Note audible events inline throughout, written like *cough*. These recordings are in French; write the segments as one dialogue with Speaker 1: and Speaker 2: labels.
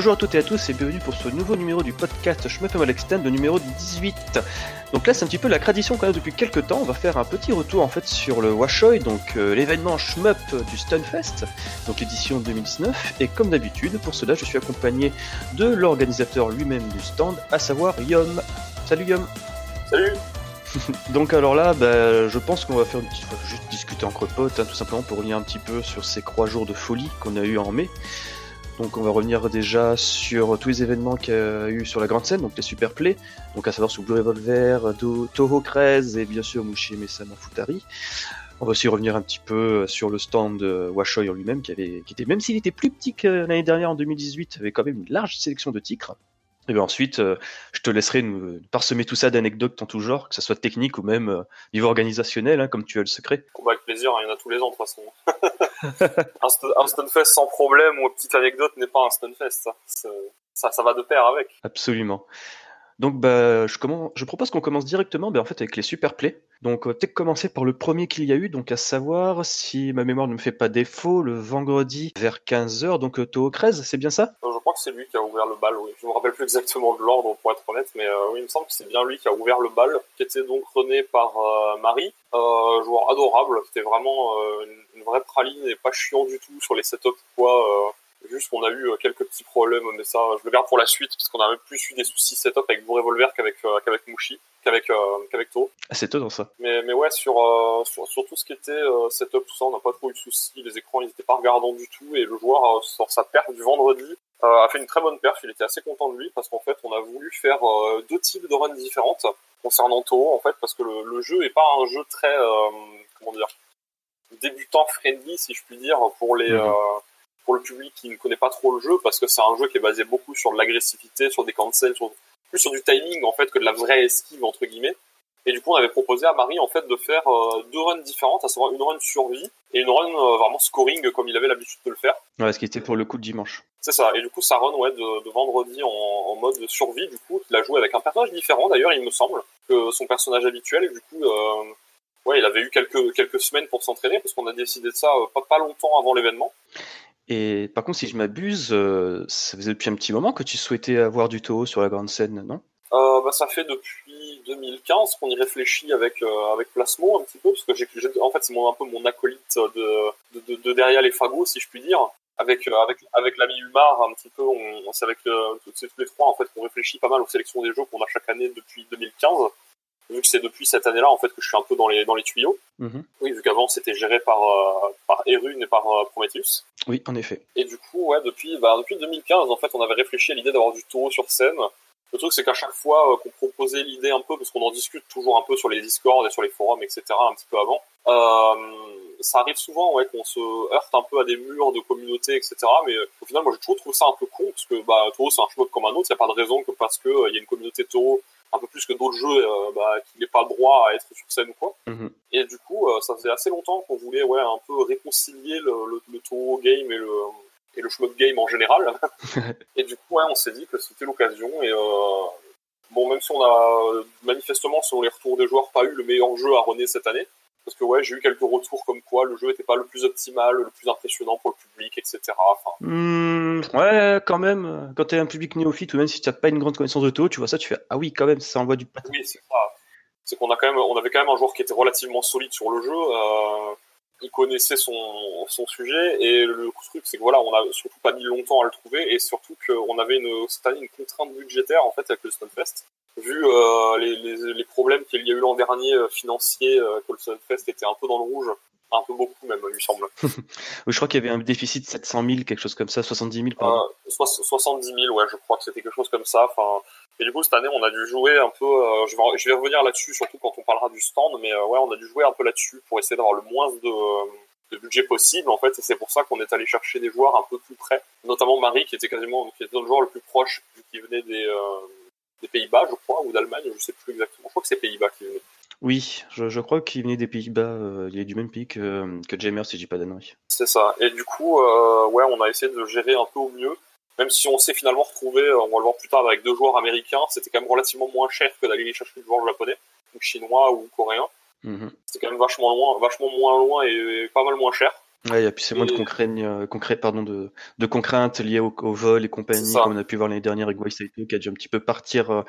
Speaker 1: Bonjour à toutes et à tous et bienvenue pour ce nouveau numéro du podcast Shmup Extend, le numéro 18. Donc là c'est un petit peu la tradition qu'on a depuis quelques temps, on va faire un petit retour en fait sur le Washoy, donc euh, l'événement Shmup du Stunfest, donc l'édition 2019, et comme d'habitude pour cela je suis accompagné de l'organisateur lui-même du stand, à savoir Yom. Salut Yom
Speaker 2: Salut *laughs*
Speaker 1: Donc alors là, bah, je pense qu'on va faire une petite, juste discuter entre potes, hein, tout simplement pour revenir un petit peu sur ces trois jours de folie qu'on a eu en mai. Donc on va revenir déjà sur tous les événements qu'il y a eu sur la grande scène, donc les super plays, donc à savoir sous Blue Revolver, Toho 13 et bien sûr Mushi Mesama Futari. On va aussi revenir un petit peu sur le stand Washoy en lui-même, qui avait, qui était, même s'il était plus petit que l'année dernière en 2018, avait quand même une large sélection de titres. Et bien ensuite, euh, je te laisserai nous parsemer tout ça d'anecdotes en tout genre, que ce soit technique ou même euh, niveau organisationnel, hein, comme tu as le secret.
Speaker 2: Bon, avec plaisir, hein, il y en a tous les ans de toute façon. *laughs* un, st un Stunfest sans problème ou une petite anecdote n'est pas un Stunfest. Ça. ça, ça va de pair avec.
Speaker 1: Absolument. Donc bah, je, commence, je propose qu'on commence directement bah, en fait, avec les super plays. Donc euh, peut-être commencer par le premier qu'il y a eu, donc à savoir, si ma mémoire ne me fait pas défaut, le vendredi vers 15h, donc euh, Toho 13, c'est bien ça?
Speaker 2: Crois que c'est lui qui a ouvert le bal, oui. Je me rappelle plus exactement de l'ordre pour être honnête, mais euh, oui, il me semble que c'est bien lui qui a ouvert le bal, qui était donc rené par euh, Marie, euh, joueur adorable, c'était vraiment une, une, vraie praline et pas chiant du tout sur les setups quoi Juste qu'on a eu quelques petits problèmes, mais ça, je le garde pour la suite, parce qu'on a même plus eu des soucis setup avec vos Revolver qu'avec qu'avec Mushi, qu'avec euh, qu'avec To.
Speaker 1: Ah, c'est dans ça.
Speaker 2: Mais, mais ouais, sur, sur, sur, tout ce qui était setup, tout ça, on n'a pas trop eu de soucis. Les écrans, ils étaient pas regardants du tout, et le joueur, sur sa perte du vendredi, a fait une très bonne perf. Il était assez content de lui, parce qu'en fait, on a voulu faire deux types de runs différentes concernant To, en fait, parce que le, le jeu est pas un jeu très, comment dire, débutant friendly, si je puis dire, pour les... -hmm pour le public qui ne connaît pas trop le jeu, parce que c'est un jeu qui est basé beaucoup sur de l'agressivité, sur des cancels, sur, plus sur du timing en fait que de la vraie esquive entre guillemets. Et du coup, on avait proposé à Marie en fait de faire euh, deux runs différentes, à savoir une run survie et une run euh, vraiment scoring comme il avait l'habitude de le faire.
Speaker 1: Ouais, ce qui était pour le coup de dimanche.
Speaker 2: C'est ça. Et du coup, sa run ouais de, de vendredi en, en, mode survie, du coup, il a joué avec un personnage différent d'ailleurs, il me semble, que son personnage habituel. Et du coup, euh, ouais, il avait eu quelques quelques semaines pour s'entraîner parce qu'on a décidé de ça pas pas longtemps avant l'événement.
Speaker 1: Et par contre, si je m'abuse, ça faisait depuis un petit moment que tu souhaitais avoir du Toho sur la grande scène, non?
Speaker 2: Euh, bah, Ça fait depuis 2015 qu'on y réfléchit avec, euh, avec Plasmo un petit peu, parce que j'ai, en fait c'est mon, un peu mon acolyte de, de, de, de, derrière les fagots, si je puis dire. Avec, euh, avec, avec l'ami Humar, un petit peu, on, on c'est avec euh, tous les trois en fait qu'on réfléchit pas mal aux sélections des jeux qu'on a chaque année depuis 2015 vu que c'est depuis cette année-là en fait que je suis un peu dans les dans les tuyaux.
Speaker 1: Mmh.
Speaker 2: Oui, vu qu'avant c'était géré par euh, par Erune et par euh, Prometheus.
Speaker 1: Oui, en effet.
Speaker 2: Et du coup, ouais, depuis bah depuis 2015 en fait, on avait réfléchi à l'idée d'avoir du taureau sur scène. Le truc c'est qu'à chaque fois euh, qu'on proposait l'idée un peu, parce qu'on en discute toujours un peu sur les Discord et sur les forums, etc. un petit peu avant, ça arrive souvent ouais qu'on se heurte un peu à des murs de communauté, etc. Mais au final, moi j'ai toujours trouvé ça un peu con parce que bah taureau c'est un shmup comme un autre. Il y a pas de raison que parce que il y a une communauté taureau un peu plus que d'autres jeux euh, bah, qui n'ait pas le droit à être sur scène ou quoi.
Speaker 1: Mmh.
Speaker 2: Et du coup, euh, ça faisait assez longtemps qu'on voulait ouais un peu réconcilier le, le, game et le et le shmup game en général. *laughs* et du coup, ouais, on s'est dit que c'était l'occasion et euh, bon, même si on a manifestement selon les retours des joueurs pas eu le meilleur jeu à runner cette année, parce que ouais, j'ai eu quelques retours comme quoi le jeu n'était pas le plus optimal, le plus impressionnant pour le public, etc. Enfin,
Speaker 1: mmh, ouais, quand même, quand tu es un public néophyte ou même si tu n'as pas une grande connaissance de Toho, tu vois ça, tu fais ah oui, quand même, ça envoie du
Speaker 2: pâté. Oui, c'est ça. C'est qu'on a quand même, on avait quand même un joueur qui était relativement solide sur le jeu. Euh, il connaissait son, son sujet. Et le truc c'est que voilà, on a surtout pas mis longtemps à le trouver. Et surtout qu'on avait une, cette une contrainte budgétaire en fait avec le Stunfest. Vu euh, les, les, problèmes qu'il y a eu l'an dernier euh, financiers, euh, que le Sunfest était un peu dans le rouge, un peu beaucoup même, il me semble. *laughs*
Speaker 1: je crois qu'il y avait un déficit de 700 000, quelque chose comme ça, 70 000 pardon.
Speaker 2: Euh, 70 000, ouais, je crois que c'était quelque chose comme ça. Enfin, et du coup cette année, on a dû jouer un peu. Euh, je, vais, je vais revenir là-dessus, surtout quand on parlera du stand, mais euh, ouais, on a dû jouer un peu là-dessus pour essayer d'avoir le moins de de budget possible en fait et c'est pour ça qu'on est allé chercher des joueurs un peu plus près notamment Marie qui était quasiment qui était le joueur le plus proche vu qu'il venait des euh, des Pays-Bas, je crois, ou d'Allemagne, je sais plus exactement. Je crois que c'est Pays-Bas qui venait.
Speaker 1: Oui, je, je crois qu'il venait des Pays-Bas. Euh, il est du même pays que, que Jamer, si je dis pas d'annerie.
Speaker 2: C'est ça. Et du coup, euh, ouais, on a essayé de gérer un peu au mieux. Même si on s'est finalement retrouvé, on va le voir plus tard, avec deux joueurs américains, c'était quand même relativement moins cher que d'aller chercher des joueurs japonais, ou chinois ou coréens.
Speaker 1: Mm -hmm.
Speaker 2: C'était quand même vachement loin, vachement moins loin et, et pas mal moins cher.
Speaker 1: Ouais, et puis c'est moins de concret, pardon, de, de contraintes liées au, vol et compagnie, comme on a pu voir l'année dernière avec Waisaito, qui a dû un petit peu partir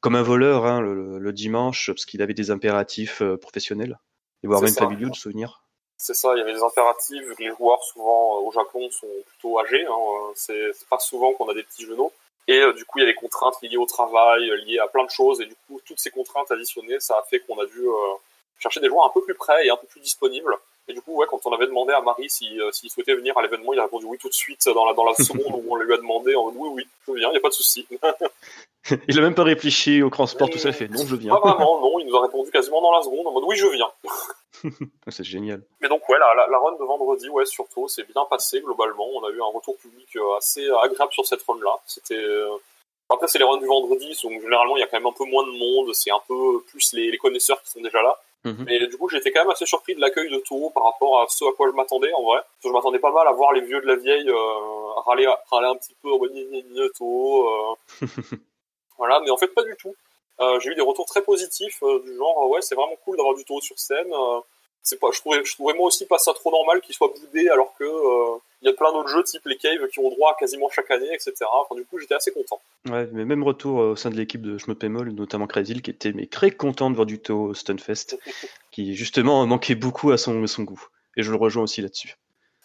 Speaker 1: comme un voleur hein, le, dimanche, parce qu'il avait des impératifs professionnels, et voire même familiaux de souvenirs.
Speaker 2: C'est ça, il y avait des impératifs, les joueurs souvent au Japon sont plutôt âgés, hein, c'est pas souvent qu'on a des petits genoux. Et du coup, il y a des contraintes liées au travail, liées à plein de choses, et du coup, toutes ces contraintes additionnées, ça a fait qu'on a dû chercher des joueurs un peu plus près et un peu plus disponibles. Et du coup, ouais, quand on avait demandé à Marie s'il souhaitait venir à l'événement, il a répondu oui tout de suite dans la, dans la *laughs* seconde où on lui a demandé en mode oui, oui, je viens, il n'y a pas de souci. *laughs* *laughs*
Speaker 1: il a même pas réfléchi au transport, tout ça, il fait non, je viens.
Speaker 2: Pas vraiment, non, il nous a répondu quasiment dans la seconde en mode oui, je viens. *laughs*
Speaker 1: c'est génial.
Speaker 2: Mais donc, ouais, la, la, run de vendredi, ouais, surtout, c'est bien passé globalement. On a eu un retour public euh, assez agréable sur cette run-là. C'était. Euh, après, c'est les runs du vendredi, donc généralement, il y a quand même un peu moins de monde. C'est un peu plus les, les connaisseurs qui sont déjà là. Mhm. Mais du coup, j'étais quand même assez surpris de l'accueil de Toho par rapport à ce à quoi je m'attendais en vrai. je m'attendais pas mal à voir les vieux de la vieille euh, râler, râler un petit peu en mode. Euh. *laughs* voilà, mais en fait pas du tout. Euh, j'ai eu des retours très positifs euh, du genre ouais c'est vraiment cool d'avoir du Toho sur scène. Euh, c'est pas, je trouvais, je trouvais moi aussi pas ça trop normal qu'il soit boudé alors que il y a plein d'autres jeux type les Caves qui ont droit quasiment chaque année, etc. Enfin, du coup, j'étais assez content.
Speaker 1: Ouais, mais même retour au sein de l'équipe de Je me pémol, notamment Crazy, qui était mais très content de voir du Toho Stunfest, *laughs* qui justement manquait beaucoup à son, son goût. Et je le rejoins aussi là-dessus.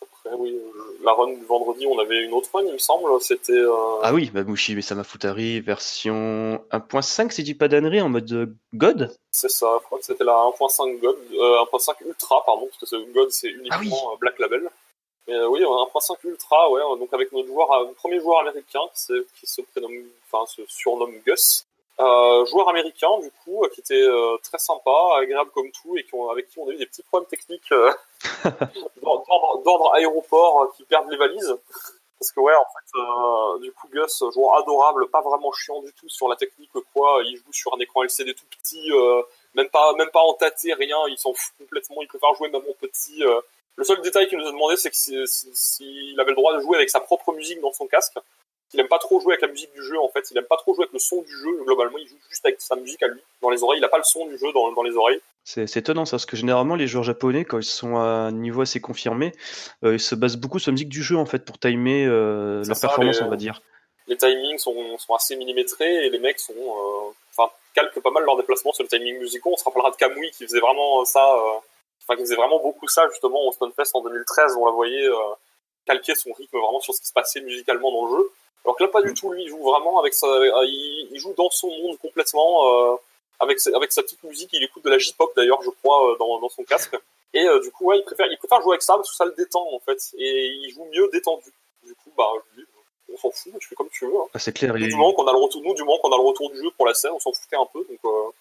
Speaker 2: Après, oui, la run du vendredi, on avait une autre run, il me semble. C'était. Euh...
Speaker 1: Ah oui, Babushi Mesama Futari, version 1.5, si je dis pas d'annerie, en mode euh, God
Speaker 2: C'est ça, je crois que c'était la 1.5 God, euh, 1.5 Ultra, pardon, parce que ce God c'est uniquement ah euh, Black Label. Mais euh, oui, on a un 1.5 Ultra, ouais, donc avec notre joueur, premier joueur américain qui, qui se prénomme, enfin, se surnomme Gus. Euh, joueur américain du coup qui était euh, très sympa, agréable comme tout et qui ont, avec qui on a eu des petits problèmes techniques euh, *laughs* d'ordre aéroport euh, qui perdent les valises. Parce que ouais, en fait, du coup Gus, joueur adorable, pas vraiment chiant du tout sur la technique quoi. Il joue sur un écran LCD tout petit, même pas même pas en tâté, rien. Il s'en fout complètement. Il préfère jouer même en petit. Le seul détail qu'il nous a demandé, c'est que s'il avait le droit de jouer avec sa propre musique dans son casque il aime pas trop jouer avec la musique du jeu en fait, il aime pas trop jouer avec le son du jeu globalement, il joue juste avec sa musique à lui dans les oreilles, il a pas le son du jeu dans, dans les oreilles.
Speaker 1: C'est étonnant ça, parce que généralement les joueurs japonais quand ils sont à un niveau assez confirmé, euh, ils se basent beaucoup sur la musique du jeu en fait pour timer euh, leur performance on va dire.
Speaker 2: Les timings sont, sont, assez millimétrés et les mecs sont, euh, enfin calquent pas mal leurs déplacements sur le timing musical. On se rappellera de Kamui qui faisait vraiment ça, euh, enfin qui faisait vraiment beaucoup ça justement au Stonefest en 2013, on la voyait calquer son rythme vraiment sur ce qui se passait musicalement dans le jeu. Alors que là, pas du tout. Lui, il joue vraiment avec sa, il, joue dans son monde complètement, euh, avec sa, avec sa petite musique. Il écoute de la J-pop d'ailleurs, je crois, euh, dans, dans son casque. Et euh, du coup, ouais, il préfère, il préfère jouer avec ça parce que ça le détend en fait. Et il joue mieux détendu. Du coup, bah, on s'en fout. Tu fais comme tu veux. Hein.
Speaker 1: Ah, c'est clair.
Speaker 2: Du moment qu'on a le retour, nous, du moment qu'on a le retour du jeu pour la scène, on s'en foutait un peu. Donc. Euh...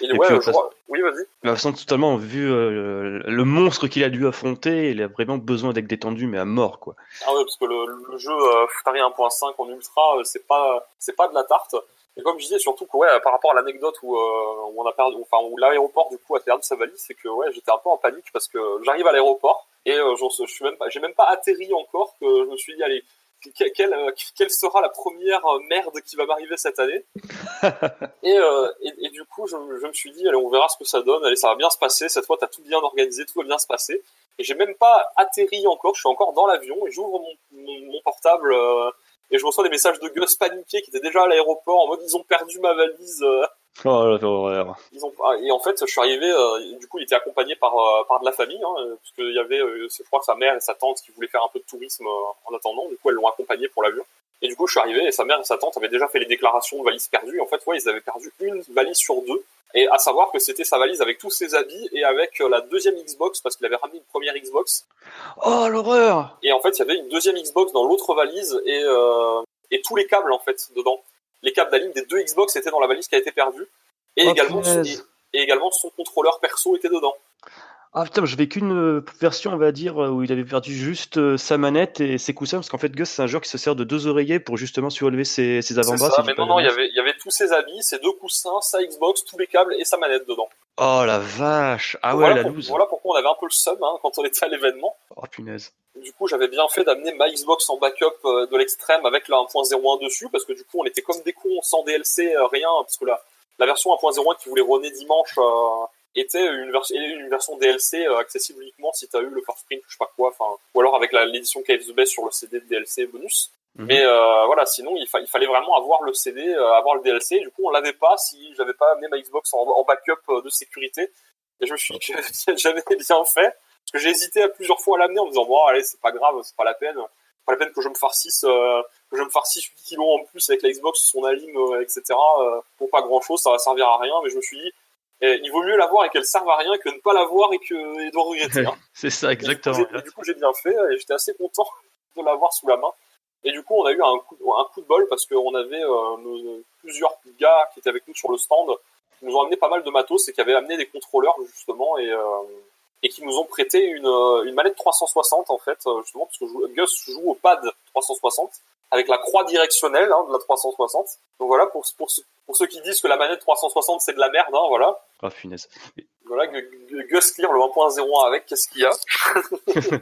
Speaker 2: Et, ouais, puis, Oui, vas-y. De
Speaker 1: toute façon, totalement, vu euh, le monstre qu'il a dû affronter, il a vraiment besoin d'être détendu, mais à mort, quoi.
Speaker 2: Ah ouais, parce que le, le jeu euh, Futari 1.5 en ultra, euh, c'est pas, c'est pas de la tarte. Et comme je disais, surtout que ouais, par rapport à l'anecdote où, euh, où on a perdu, enfin où l'aéroport du coup a perdu sa valise, c'est que ouais, j'étais un peu en panique parce que j'arrive à l'aéroport et je, je suis même pas, j'ai même pas atterri encore que je me suis dit allez, quelle, euh, quelle, sera la première euh, merde qui va m'arriver cette année *laughs* et, euh, et, et, du coup, je, je, me suis dit, allez, on verra ce que ça donne, allez, ça va bien se passer, cette fois, t'as tout bien organisé, tout va bien se passer. Et j'ai même pas atterri encore, je suis encore dans l'avion, et j'ouvre mon, mon, mon, portable, euh, et je reçois des messages de Gus paniqués qui étaient déjà à l'aéroport, en mode, ils ont perdu ma valise.
Speaker 1: Oh la
Speaker 2: Ils ont et en fait je suis arrivé euh, du coup il était accompagné par euh, par de la famille hein, parce qu'il y avait euh, je crois que sa mère et sa tante qui voulaient faire un peu de tourisme en attendant. Du coup elles l'ont accompagné pour l'avion. Et du coup je suis arrivé et sa mère et sa tante avaient déjà fait les déclarations de valises perdues. En fait ouais ils avaient perdu une valise sur deux. Et à savoir que c'était sa valise avec tous ses habits et avec la deuxième Xbox parce qu'il avait ramené une première Xbox.
Speaker 1: Oh l'horreur.
Speaker 2: Et en fait il y avait une deuxième Xbox dans l'autre valise et et tous les câbles en fait dedans les câbles d'Aline des deux Xbox étaient dans la valise qui a été perdue. Et, oh, également, son, et également son contrôleur perso était dedans.
Speaker 1: Ah putain, j'avais qu'une euh, version, on va dire, où il avait perdu juste euh, sa manette et ses coussins, parce qu'en fait, Gus, c'est un joueur qui se sert de deux oreillers pour justement surélever ses, ses avant-bras.
Speaker 2: Si mais non, non, il y, avait, il y avait tous ses habits, ses deux coussins, sa Xbox, tous les câbles et sa manette dedans.
Speaker 1: Oh la vache Ah ouais,
Speaker 2: voilà
Speaker 1: la
Speaker 2: pour,
Speaker 1: loose
Speaker 2: Voilà pourquoi on avait un peu le seum hein, quand on était à l'événement.
Speaker 1: Oh punaise.
Speaker 2: Du coup, j'avais bien fait d'amener ma Xbox en backup euh, de l'extrême avec la 1.01 dessus, parce que du coup, on était comme des cons, sans DLC, rien, parce que la, la version 1.01 qui voulait runner dimanche... Euh, était une, version une version DLC accessible uniquement si tu as eu le first print, je sais pas quoi, enfin, ou alors avec l'édition Cave the Best sur le CD de DLC bonus. Mhm. Mais voilà, sinon il, il, fallait vraiment avoir le CD, avoir le DLC. Du coup, on l'avait pas si j'avais pas amené ma Xbox en, en backup de sécurité. Et je me suis dit que *laughs* j'avais bien fait parce que j'ai hésité à plusieurs fois à l'amener en me disant bon allez c'est pas grave, c'est pas la peine pas la peine que je me farcisse euh, que je me farcisse 8 kilos en plus avec la Xbox, son alim, euh, etc. Euh, pour pas grand chose, ça va servir à rien. Mais je me suis dit, eh, il vaut mieux l'avoir et qu'elle serve à rien que ne pas l'avoir et que et de regretter. Hein.
Speaker 1: c'est ça, exactement.
Speaker 2: du coup, j'ai bien fait et j'étais assez content de l'avoir sous la main. Et du coup, on a eu un coup, un coup de bol parce qu'on avait plusieurs gars qui étaient avec nous sur le stand qui nous ont amené pas mal de matos et qui avaient amené des contrôleurs justement et et qui nous ont prêté une, euh, une manette 360 en fait, euh, justement parce que Gus joue au pad 360 avec la croix directionnelle hein, de la 360. Donc voilà, pour, pour, pour, ceux qui disent que la manette 360 c'est de la merde, hein, voilà.
Speaker 1: Ah, finesse.
Speaker 2: Voilà, Gus clear le 1.01 avec, qu'est-ce qu'il y a? *laughs*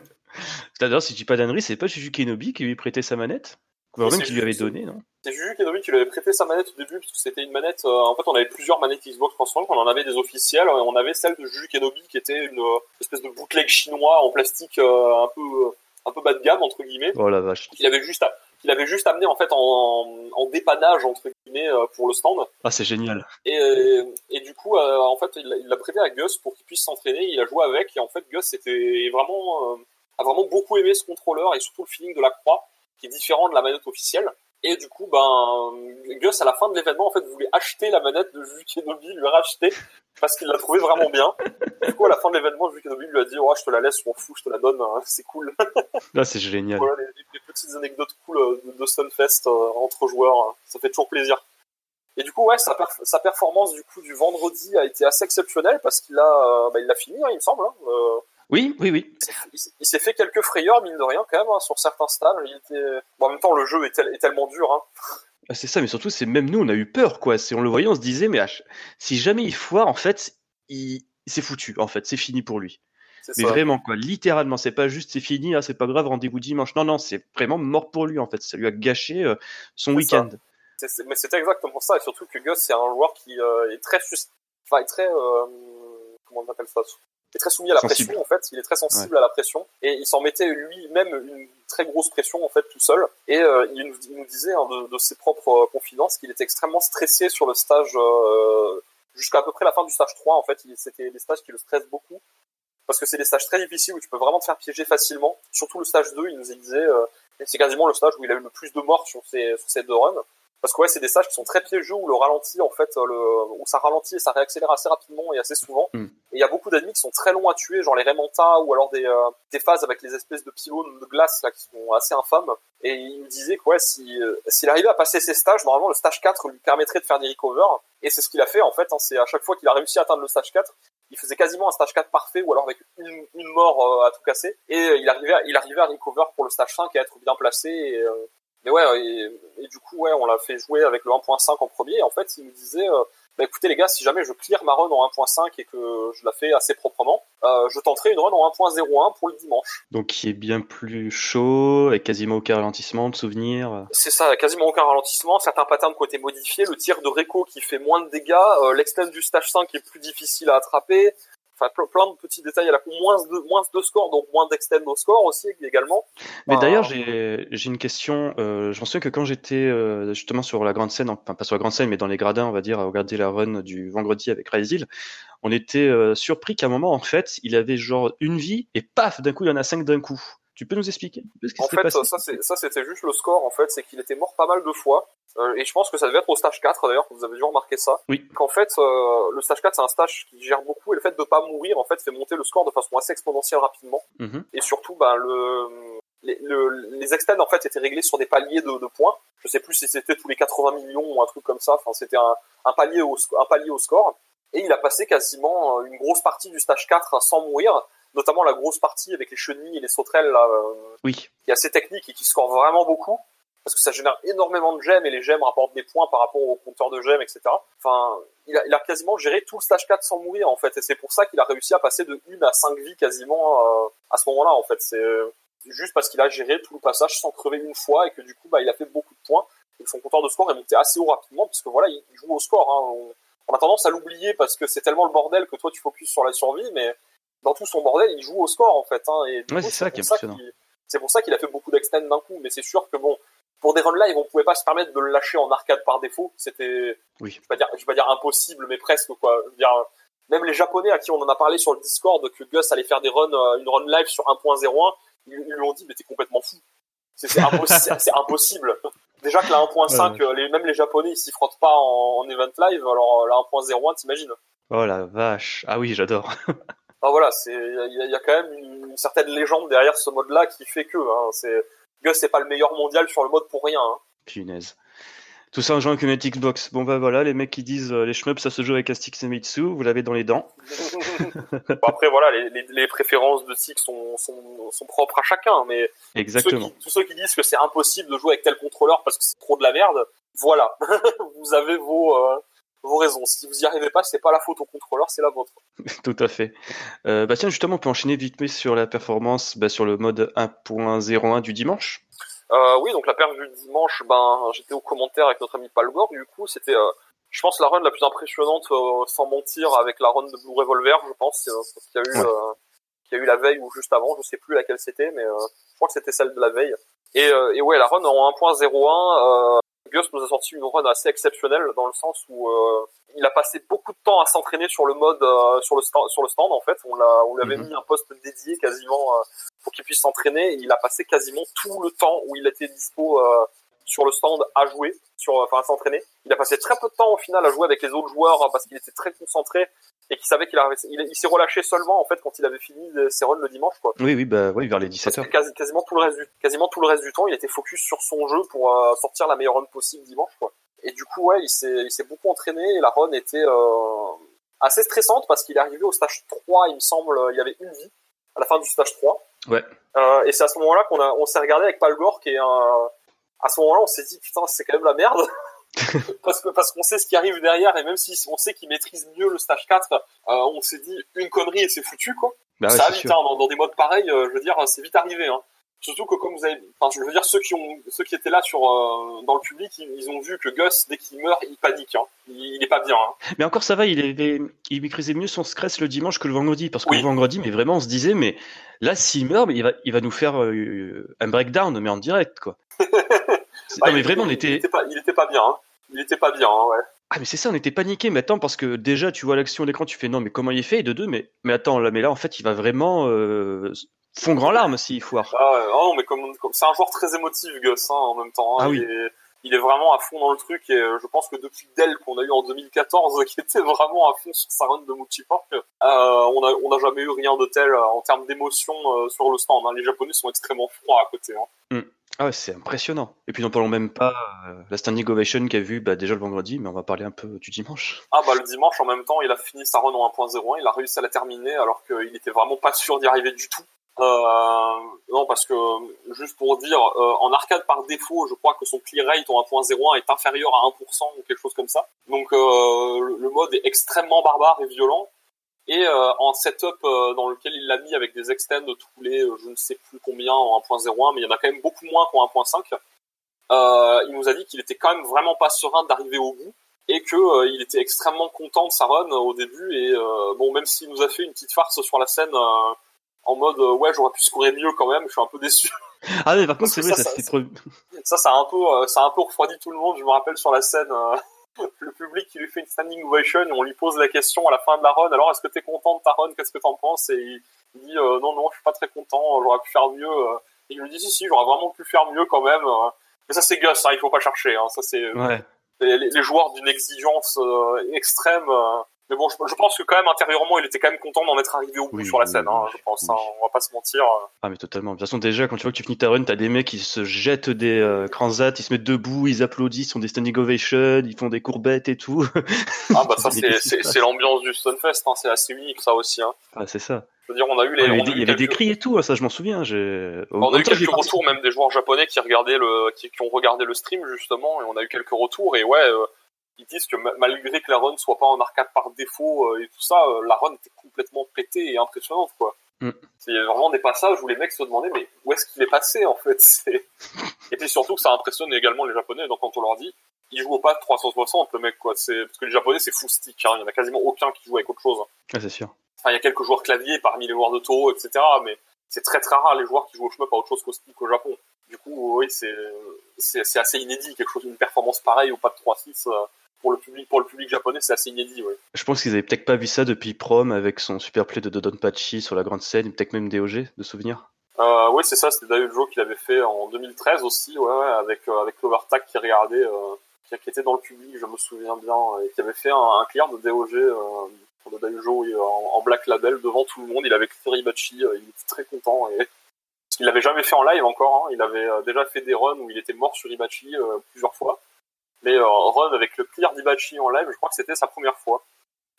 Speaker 1: D'ailleurs, si tu dis pas d'annerie, c'est pas Juju Kenobi qui lui prêtait sa manette? Ou même qui lui avait donné, non?
Speaker 2: C'est Juju Kenobi qui lui avait prêté sa manette au début, parce que c'était une manette. Euh, en fait, on avait plusieurs manettes Xbox 360, on en avait des officielles, et on avait celle de Juju Kenobi qui était une euh, espèce de bootleg chinois en plastique euh, un peu un peu bas de gamme entre guillemets.
Speaker 1: Oh la vache.
Speaker 2: Qu'il avait juste qu'il avait juste amené en fait en, en dépannage entre guillemets pour le stand.
Speaker 1: Ah c'est génial.
Speaker 2: Et, et du coup en fait il l'a prêté à Gus pour qu'il puisse s'entraîner. Il a joué avec et en fait Gus était vraiment a vraiment beaucoup aimé ce contrôleur et surtout le feeling de la croix qui est différent de la manette officielle. Et du coup, ben, Gus, à la fin de l'événement, en fait, voulait acheter la manette de Vu Kenobi, lui racheter, parce qu'il l'a trouvé vraiment bien. Du coup, à la fin de l'événement, Vu Kenobi lui a dit, oh, je te la laisse, m'en fous, je te la donne, hein, c'est cool. *laughs*
Speaker 1: Là, c'est génial.
Speaker 2: Voilà, les, petites anecdotes cool euh, de, de Stunfest euh, entre joueurs, hein. ça fait toujours plaisir. Et du coup, ouais, sa, sa performance du coup du vendredi a été assez exceptionnelle parce qu'il a, euh, bah, il l'a fini, hein, il me semble. Hein,
Speaker 1: oui, oui, oui.
Speaker 2: Il s'est fait quelques frayeurs, mine de rien, quand même, hein, sur certains stades. Il était... bon, en même temps, le jeu est, tellement dur. Hein.
Speaker 1: Ah, c'est ça, mais surtout, c'est même nous, on a eu peur, quoi. Si on le voyait, on se disait, mais si jamais il foire, en fait, il, s'est foutu, en fait, c'est fini pour lui. Mais vraiment, quoi, littéralement, c'est pas juste c'est fini, ah, c'est pas grave, rendez-vous dimanche. Non, non, c'est vraiment mort pour lui, en fait. Ça lui a gâché euh, son week-end.
Speaker 2: Mais c'était exactement ça, et surtout que Gus, c'est un joueur qui euh, est très, enfin, est très, euh, comment on appelle ça, est très soumis à la pression en fait, il est très sensible à la pression. Et il s'en mettait lui-même une très grosse pression en fait tout seul. Et euh, il, nous, il, nous, disait hein, de, de, ses propres euh, confidences qu'il était extrêmement stressé sur le stage euh, jusqu'à à peu près la fin du stage 3 en fait, c'était des stages qui le stressent beaucoup. Parce que c'est des stages très difficiles où tu peux vraiment te faire piéger facilement, surtout le stage 2, il nous disait euh, c'est quasiment le stage où il a eu le plus de morts sur ses, sur ses deux runs parce que ouais, c'est des stages qui sont très piégeux où le ralenti, en fait, le, où ça ralentit et ça réaccélère assez rapidement et assez souvent. Mm. Et il y a beaucoup d'ennemis qui sont très longs à tuer, genre les Raymantas ou alors des, euh, des phases avec les espèces de pylônes de glace là qui sont assez infâmes. Et il me disait que ouais, si, euh, s'il arrivait à passer ces stages, normalement le stage 4 lui permettrait de faire des recovers. Et c'est ce qu'il a fait en fait. Hein, c'est à chaque fois qu'il a réussi à atteindre le stage 4, il faisait quasiment un stage 4 parfait ou alors avec une, une mort euh, à tout casser. Et il arrivait, à, il arrivait à recover pour le stage 5 et à être bien placé. Et, mais ouais, et, du coup, ouais, on l'a fait jouer avec le 1.5 en premier. Et en fait, il nous disait, euh, bah, écoutez les gars, si jamais je clear ma run en 1.5 et que je la fais assez proprement, euh, je tenterai une run en 1.01 pour le dimanche.
Speaker 1: Donc qui est bien plus chaud, avec quasiment aucun ralentissement de souvenirs.
Speaker 2: C'est ça, quasiment aucun ralentissement, certains patterns qui ont été modifiés, le tir de Reco qui fait moins de dégâts, euh, l'extend du stage 5 qui est plus difficile à attraper, enfin plein de petits détails. Elle a moins de moins de score, donc moins d'extend au score aussi également.
Speaker 1: Mais d'ailleurs, j'ai j'ai une question. Euh, je me souviens que quand j'étais euh, justement sur la grande scène, enfin pas sur la grande scène, mais dans les gradins, on va dire, à regarder la run du vendredi avec Ryzil, on était euh, surpris qu'à un moment, en fait, il avait genre une vie et paf, d'un coup, il y en a cinq d'un coup. Tu peux nous expliquer
Speaker 2: ce qui En fait, passé ça, c'était juste le score. En fait, c'est qu'il était mort pas mal de fois. Euh, et je pense que ça devait être au stage 4 d'ailleurs, vous avez dû remarquer ça.
Speaker 1: Oui.
Speaker 2: Qu'en fait, euh, le stage 4 c'est un stage qui gère beaucoup et le fait de pas mourir en fait fait monter le score de façon assez exponentielle rapidement.
Speaker 1: Mhm.
Speaker 2: Et surtout, ben le les, le, les extends en fait étaient réglés sur des paliers de, de points. Je sais plus si c'était tous les 80 millions ou un truc comme ça. Enfin, c'était un, un palier au un palier au score. Et il a passé quasiment euh, une grosse partie du stage 4 sans mourir, notamment la grosse partie avec les chenilles et les sauterelles là,
Speaker 1: oui.
Speaker 2: qui est assez technique et qui score vraiment beaucoup parce que ça génère énormément de gemmes et les gemmes rapportent des points par rapport au compteur de gemmes, etc. Enfin, il a, il a quasiment géré tout le stage 4 sans mourir en fait, et c'est pour ça qu'il a réussi à passer de 1 à 5 vies quasiment euh, à ce moment-là en fait. C'est juste parce qu'il a géré tout le passage sans crever une fois et que du coup bah il a fait beaucoup de points et que son compteur de score est monté assez haut rapidement parce que voilà il joue au score. Hein. on a tendance à l'oublier parce que c'est tellement le bordel que toi tu focuses sur la survie, mais dans tout son bordel, il joue au score en fait. Hein, et
Speaker 1: ouais, c'est ça qui est impressionnant.
Speaker 2: C'est pour ça qu'il a fait beaucoup d'extend d'un coup, mais c'est sûr que bon, pour des runs live, on pouvait pas se permettre de le lâcher en arcade par défaut. C'était,
Speaker 1: oui.
Speaker 2: je vais pas dire, je vais pas dire impossible, mais presque quoi. Dire, même les Japonais à qui on en a parlé sur le Discord que Gus allait faire des runs, euh, une run live sur 1.01, ils, lui ont dit mais t'es complètement fou. *laughs* C'est impossible. Déjà que la 1.5, les, même les Japonais ils s'y frottent pas en, event live, alors la 1.01, t'imagines
Speaker 1: Oh la vache. Ah oui, j'adore. *laughs*
Speaker 2: ah voilà, c'est il y, a quand même une, certaine légende derrière ce mode-là qui fait que hein, c'est Gus c'est pas le meilleur mondial sur le mode pour rien. Hein.
Speaker 1: Punaise. Tout ça en jouant avec une Xbox. Bon bah voilà, les mecs qui disent euh, les shmups ça se joue avec un stick Semitsu, vous l'avez dans les dents. *laughs*
Speaker 2: bon, après voilà, les, les, les, préférences de stick sont, sont, sont, propres à chacun, mais
Speaker 1: Exactement.
Speaker 2: Tous, ceux qui, disent que c'est impossible de jouer avec tel contrôleur parce que c'est trop de la merde, voilà, *laughs* vous avez vos, euh, vos raisons. Si vous y arrivez pas, c'est pas la faute au contrôleur, c'est la vôtre. *laughs*
Speaker 1: Tout à fait. Euh, bah tiens, justement, on peut enchaîner vite fait sur la performance bah, sur le mode 1.01 du dimanche.
Speaker 2: Euh, oui, donc la perf du dimanche, ben j'étais au commentaire avec notre ami Palgor. Du coup, c'était, euh, je pense, la run la plus impressionnante, euh, sans mentir, avec la run de Blue Revolver, je pense, qu'il y a eu, qu'il y a eu la veille ou juste avant, je sais plus laquelle c'était, mais je crois que c'était celle de la veille. Et, et ouais, la run en 1.01, Gus nous a sorti une run assez exceptionnelle dans le sens où il a passé beaucoup de temps à s'entraîner sur le mode sur le stand, sur le stand en fait. On l'a on lui avait mhm. mis un poste dédié quasiment pour qu'il puisse s'entraîner. Il a passé quasiment tout le temps où il était dispo euh, sur le stand à jouer, sur, enfin à s'entraîner. Il a passé très peu de temps au final à jouer avec les autres joueurs parce qu'il était très concentré et qu'il savait qu'il avait, il, s'est relâché seulement en fait quand il avait fini ses runs le dimanche quoi.
Speaker 1: Oui oui bah oui vers les 17 h
Speaker 2: quasiment tout le reste du quasiment tout le reste du temps, il était focus sur son jeu pour euh, sortir la meilleure run possible dimanche quoi. Et du coup ouais, il s'est il s'est beaucoup entraîné et la run était euh, assez stressante parce qu'il est arrivé au stage 3, il me semble, il y avait une vie à la fin du stage 3.
Speaker 1: Ouais.
Speaker 2: Euh, et c'est à ce moment-là qu'on a, on s'est regardé avec Palgor, qui est un, à ce moment-là, on s'est dit, putain, c'est quand même la merde. *laughs* parce que, parce qu'on sait ce qui arrive derrière, et même si on sait qu'il maîtrise mieux le stage 4, euh, on s'est dit, une connerie et c'est foutu, quoi.
Speaker 1: Bah
Speaker 2: ça a vite, hein, dans, dans, des modes pareils, euh, je veux dire, c'est vite arrivé, hein. Surtout que comme vous avez, enfin, je veux dire, ceux qui ont, ceux qui étaient là sur, euh, dans le public, ils, ont vu que Gus, dès qu'il meurt, il panique. Hein. Il, il, est pas bien. Hein.
Speaker 1: Mais encore, ça va. Il, avait, il maîtrisait mieux son stress le dimanche que le vendredi, parce que le vendredi, mais vraiment, on se disait, mais là, s'il meurt, mais il va, il va nous faire euh, un breakdown, mais en direct, quoi.
Speaker 2: Non, mais vraiment, on était. Il était pas, il était pas bien. Hein. Il était pas bien, hein, ouais.
Speaker 1: Ah mais c'est ça, on était paniqué. Mais attends, parce que déjà tu vois l'action d'écran, tu fais non, mais comment il est fait Et de deux, mais mais attends, là, mais là en fait, il va vraiment euh, fondre en larmes s'il foire.
Speaker 2: Ah ouais, non, mais comme, c'est un joueur très émotif, Gus, hein, en même temps. Hein,
Speaker 1: ah
Speaker 2: oui. il, est, vraiment à fond dans le truc et euh, je pense que depuis Dell qu'on a eu en 2014, *laughs* qui était vraiment à fond sur sa run de Muchi Park, euh, on a on n'a jamais eu rien de tel euh, en termes d'émotion euh, sur le stand. Hein. Les Japonais sont extrêmement froids à côté. Hein.
Speaker 1: Mm. Ah ouais, c'est impressionnant. Et puis n'en parlons même pas la standing ovation qu'a vu bah, déjà le vendredi, mais on va parler un peu du dimanche.
Speaker 2: Ah bah le dimanche en même temps, il a fini sa run en 1.01, il a réussi à la terminer alors qu'il était vraiment pas sûr d'y arriver du tout. Euh, non, parce que juste pour dire, euh, en arcade par défaut, je crois que son clear rate en 1.01 est inférieur à 1% ou quelque chose comme ça. Donc euh, le mode est extrêmement barbare et violent. Et euh, en setup euh, dans lequel il l'a mis avec des extends tous les, je ne sais plus combien en 1.01, mais il y en a quand même beaucoup moins qu'en 1.5. il nous a dit qu'il était quand même vraiment pas serein d'arriver au bout et que il était extrêmement content de sa run au début. Et bon, même s'il nous a fait une petite farce sur la scène en mode euh, ouais j'aurais pu scorer mieux quand même je suis un peu déçu *laughs*
Speaker 1: ah mais par contre c'est vrai ça, ça, trop
Speaker 2: ça ça a un peu euh, ça a un peu refroidi tout le monde je me rappelle sur la scène euh, le public qui lui fait une standing ovation on lui pose la question à la fin de la run alors est-ce que t'es content de ta run? Qu'est-ce que t'en penses? Et il, dit non non je suis pas très content j'aurais pu faire mieux et il lui dit si si j'aurais vraiment pu faire mieux quand même mais ça c'est Gus hein, il faut pas chercher hein. ça c'est
Speaker 1: ouais.
Speaker 2: les, les, joueurs d'une exigence extrême mais bon, je, pense que quand même intérieurement, il était quand même content d'en être arrivé au bout sur la scène. hein, je pense, hein, on va pas se mentir.
Speaker 1: Ah mais totalement. De toute façon, déjà quand tu vois que tu finis ta run, t'as des mecs qui se jettent des euh, transats, ils se mettent debout, ils applaudissent, ils font des standing ovations, ils font des courbettes et tout.
Speaker 2: ah bah ça *laughs* c'est l'ambiance du Stunfest, hein, c'est assez unique ça aussi. Hein.
Speaker 1: Ah c'est ça.
Speaker 2: Je veux dire, on a eu les.
Speaker 1: il y avait, des, cris et tout, hein, ça je m'en souviens.
Speaker 2: On a eu quelques retours même des joueurs japonais qui regardaient le, qui, ont regardé le stream justement, et on a eu quelques retours et ouais. Euh, ils disent que malgré que la run soit pas en arcade par défaut euh, et tout ça, euh, la run était complètement pétée et impressionnante quoi. Mm. Il y avait vraiment des passages où les mecs se demandaient mais où est-ce qu'il est passé en fait. *laughs* Et puis surtout que ça impressionne également les Japonais. Donc quand on leur dit il joue au pas 360 le mec quoi. C'est parce que les japonais c'est full stick. Hein. Il y en a quasiment aucun qui joue avec autre chose.
Speaker 1: Ah, c'est sûr.
Speaker 2: Enfin, il y a quelques joueurs clavier parmi les joueurs de Toho, etc. Mais c'est très très rare les joueurs qui jouent au shmup à autre chose qu'au stick au Japon. Du coup, oui, c'est c'est assez inédit quelque chose, une performance pareille au pas de 3-6 euh, pour le public pour le public japonais, c'est assez inédit. Ouais.
Speaker 1: Je pense qu'ils avaient peut-être pas vu ça depuis Prom avec son super play de Dodonpachi sur la grande scène, peut-être même DOG de souvenir.
Speaker 2: Euh, oui, c'est ça, c'était David Joe qui l'avait fait en 2013 aussi, ouais, avec euh, avec qui regardait, euh, qui, était dans le public, je me souviens bien, et qui avait fait un, un clear de DOG euh, de Daiojo en, en, black label devant tout le monde. Il avait écrit Ribachi, euh, il était très content et qu'il l'avait jamais fait en live encore. Hein. Il avait déjà fait des runs où il était mort sur Ribachi plusieurs fois, mais run avec le clear d'Ibachi en live, je crois que c'était sa première fois.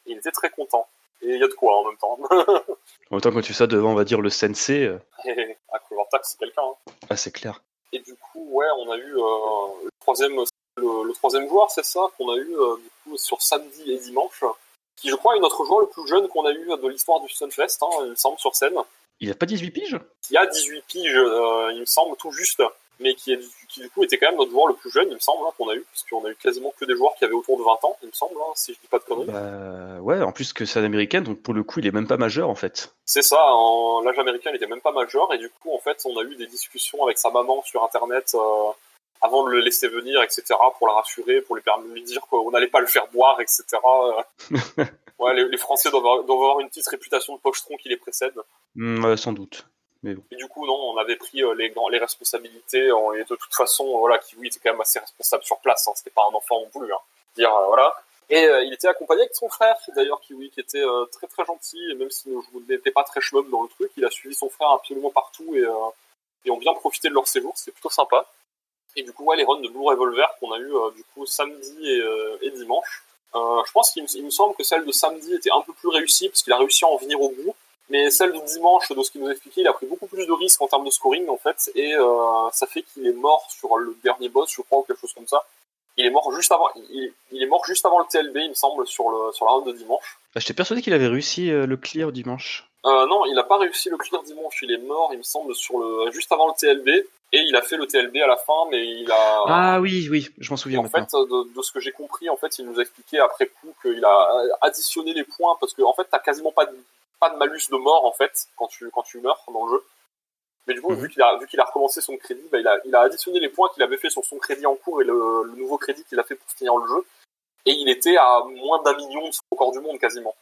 Speaker 2: Et il était très content. Et il y a de quoi en même temps. *laughs*
Speaker 1: en même temps, quand tu fais ça devant, on va dire, le sensei. Euh... *laughs*
Speaker 2: à Clovertax, c'est quelqu'un. Hein.
Speaker 1: Ah, c'est clair.
Speaker 2: Et du coup, ouais, on a eu euh, le troisième, le, le troisième joueur, c'est ça, qu'on a eu euh, du coup sur samedi et dimanche, qui je crois est notre joueur le plus jeune qu'on a eu de l'histoire du Sunfest, hein, il me semble, sur scène.
Speaker 1: Il a pas 18 piges?
Speaker 2: Il a 18 piges, euh, il me semble, tout juste mais qui, du coup était quand même notre joueur le plus jeune, il me semble, hein, qu'on a eu, parce qu'on a eu quasiment que des joueurs qui avaient autour de 20 ans, il me semble, hein, si je dis pas de conneries.
Speaker 1: Bah, ouais, en plus que c'est un américain, donc pour le coup, il est même pas majeur en fait.
Speaker 2: C'est ça, en l'âge américain, il était même pas majeur, et du coup, en fait, on a eu des discussions avec sa maman sur Internet euh, avant de le laisser venir, etc., pour la rassurer, pour lui dire qu'on n'allait pas le faire boire, etc. *laughs* ouais, les, les Français doivent avoir, doivent avoir, une petite réputation de pochetron qui les précède.
Speaker 1: Mmh, sans doute.
Speaker 2: Et du coup, non, on avait pris euh, les, les responsabilités, et de toute façon, euh, voilà, Kiwi était quand même assez responsable sur place, hein, c'était pas un enfant non plus, hein. Dire, euh, voilà. Et il était accompagné avec son frère, d'ailleurs, Kiwi, qui était très très gentil, et même s'il n'était pas très chmum dans le truc, il a suivi son frère absolument partout et, et ont bien profité de leur séjour, c'était plutôt sympa. Et du coup, ouais, les runs de Blue Revolver qu'on a eu du coup samedi et, dimanche. je pense qu'il me semble que celle de samedi était un peu plus réussie, parce qu'il a réussi à en venir au bout. Mais celle du dimanche, de ce qu'il nous a expliqué, il a pris beaucoup plus de risques en termes de scoring en fait, et euh, ça fait qu'il est mort sur le dernier boss, je crois, ou quelque chose comme ça. Il est mort juste avant, il, il est mort juste avant le TLB, il me semble, sur le sur la round de dimanche.
Speaker 1: Bah, J'étais persuadé qu'il avait réussi euh, le clear dimanche.
Speaker 2: Euh, non, il n'a pas réussi le clear dimanche. Il est mort, il me semble, sur le juste avant le TLB, et il a fait le TLB à la fin, mais il a.
Speaker 1: Ah oui, oui, je m'en souviens.
Speaker 2: en fait, de, de, ce que j'ai compris, en fait, il nous a expliqué après coup qu'il a additionné les points parce que en fait, t'as quasiment pas de pas de malus de mort en fait quand tu quand tu meurs dans le jeu. Mais du coup, mmh. vu qu'il a vu qu'il a recommencé son crédit, bah, il a il a additionné les points qu'il avait fait sur son crédit en cours et le, le nouveau crédit qu'il a fait pour finir le jeu. Et il était à moins d'un million de son record du monde quasiment.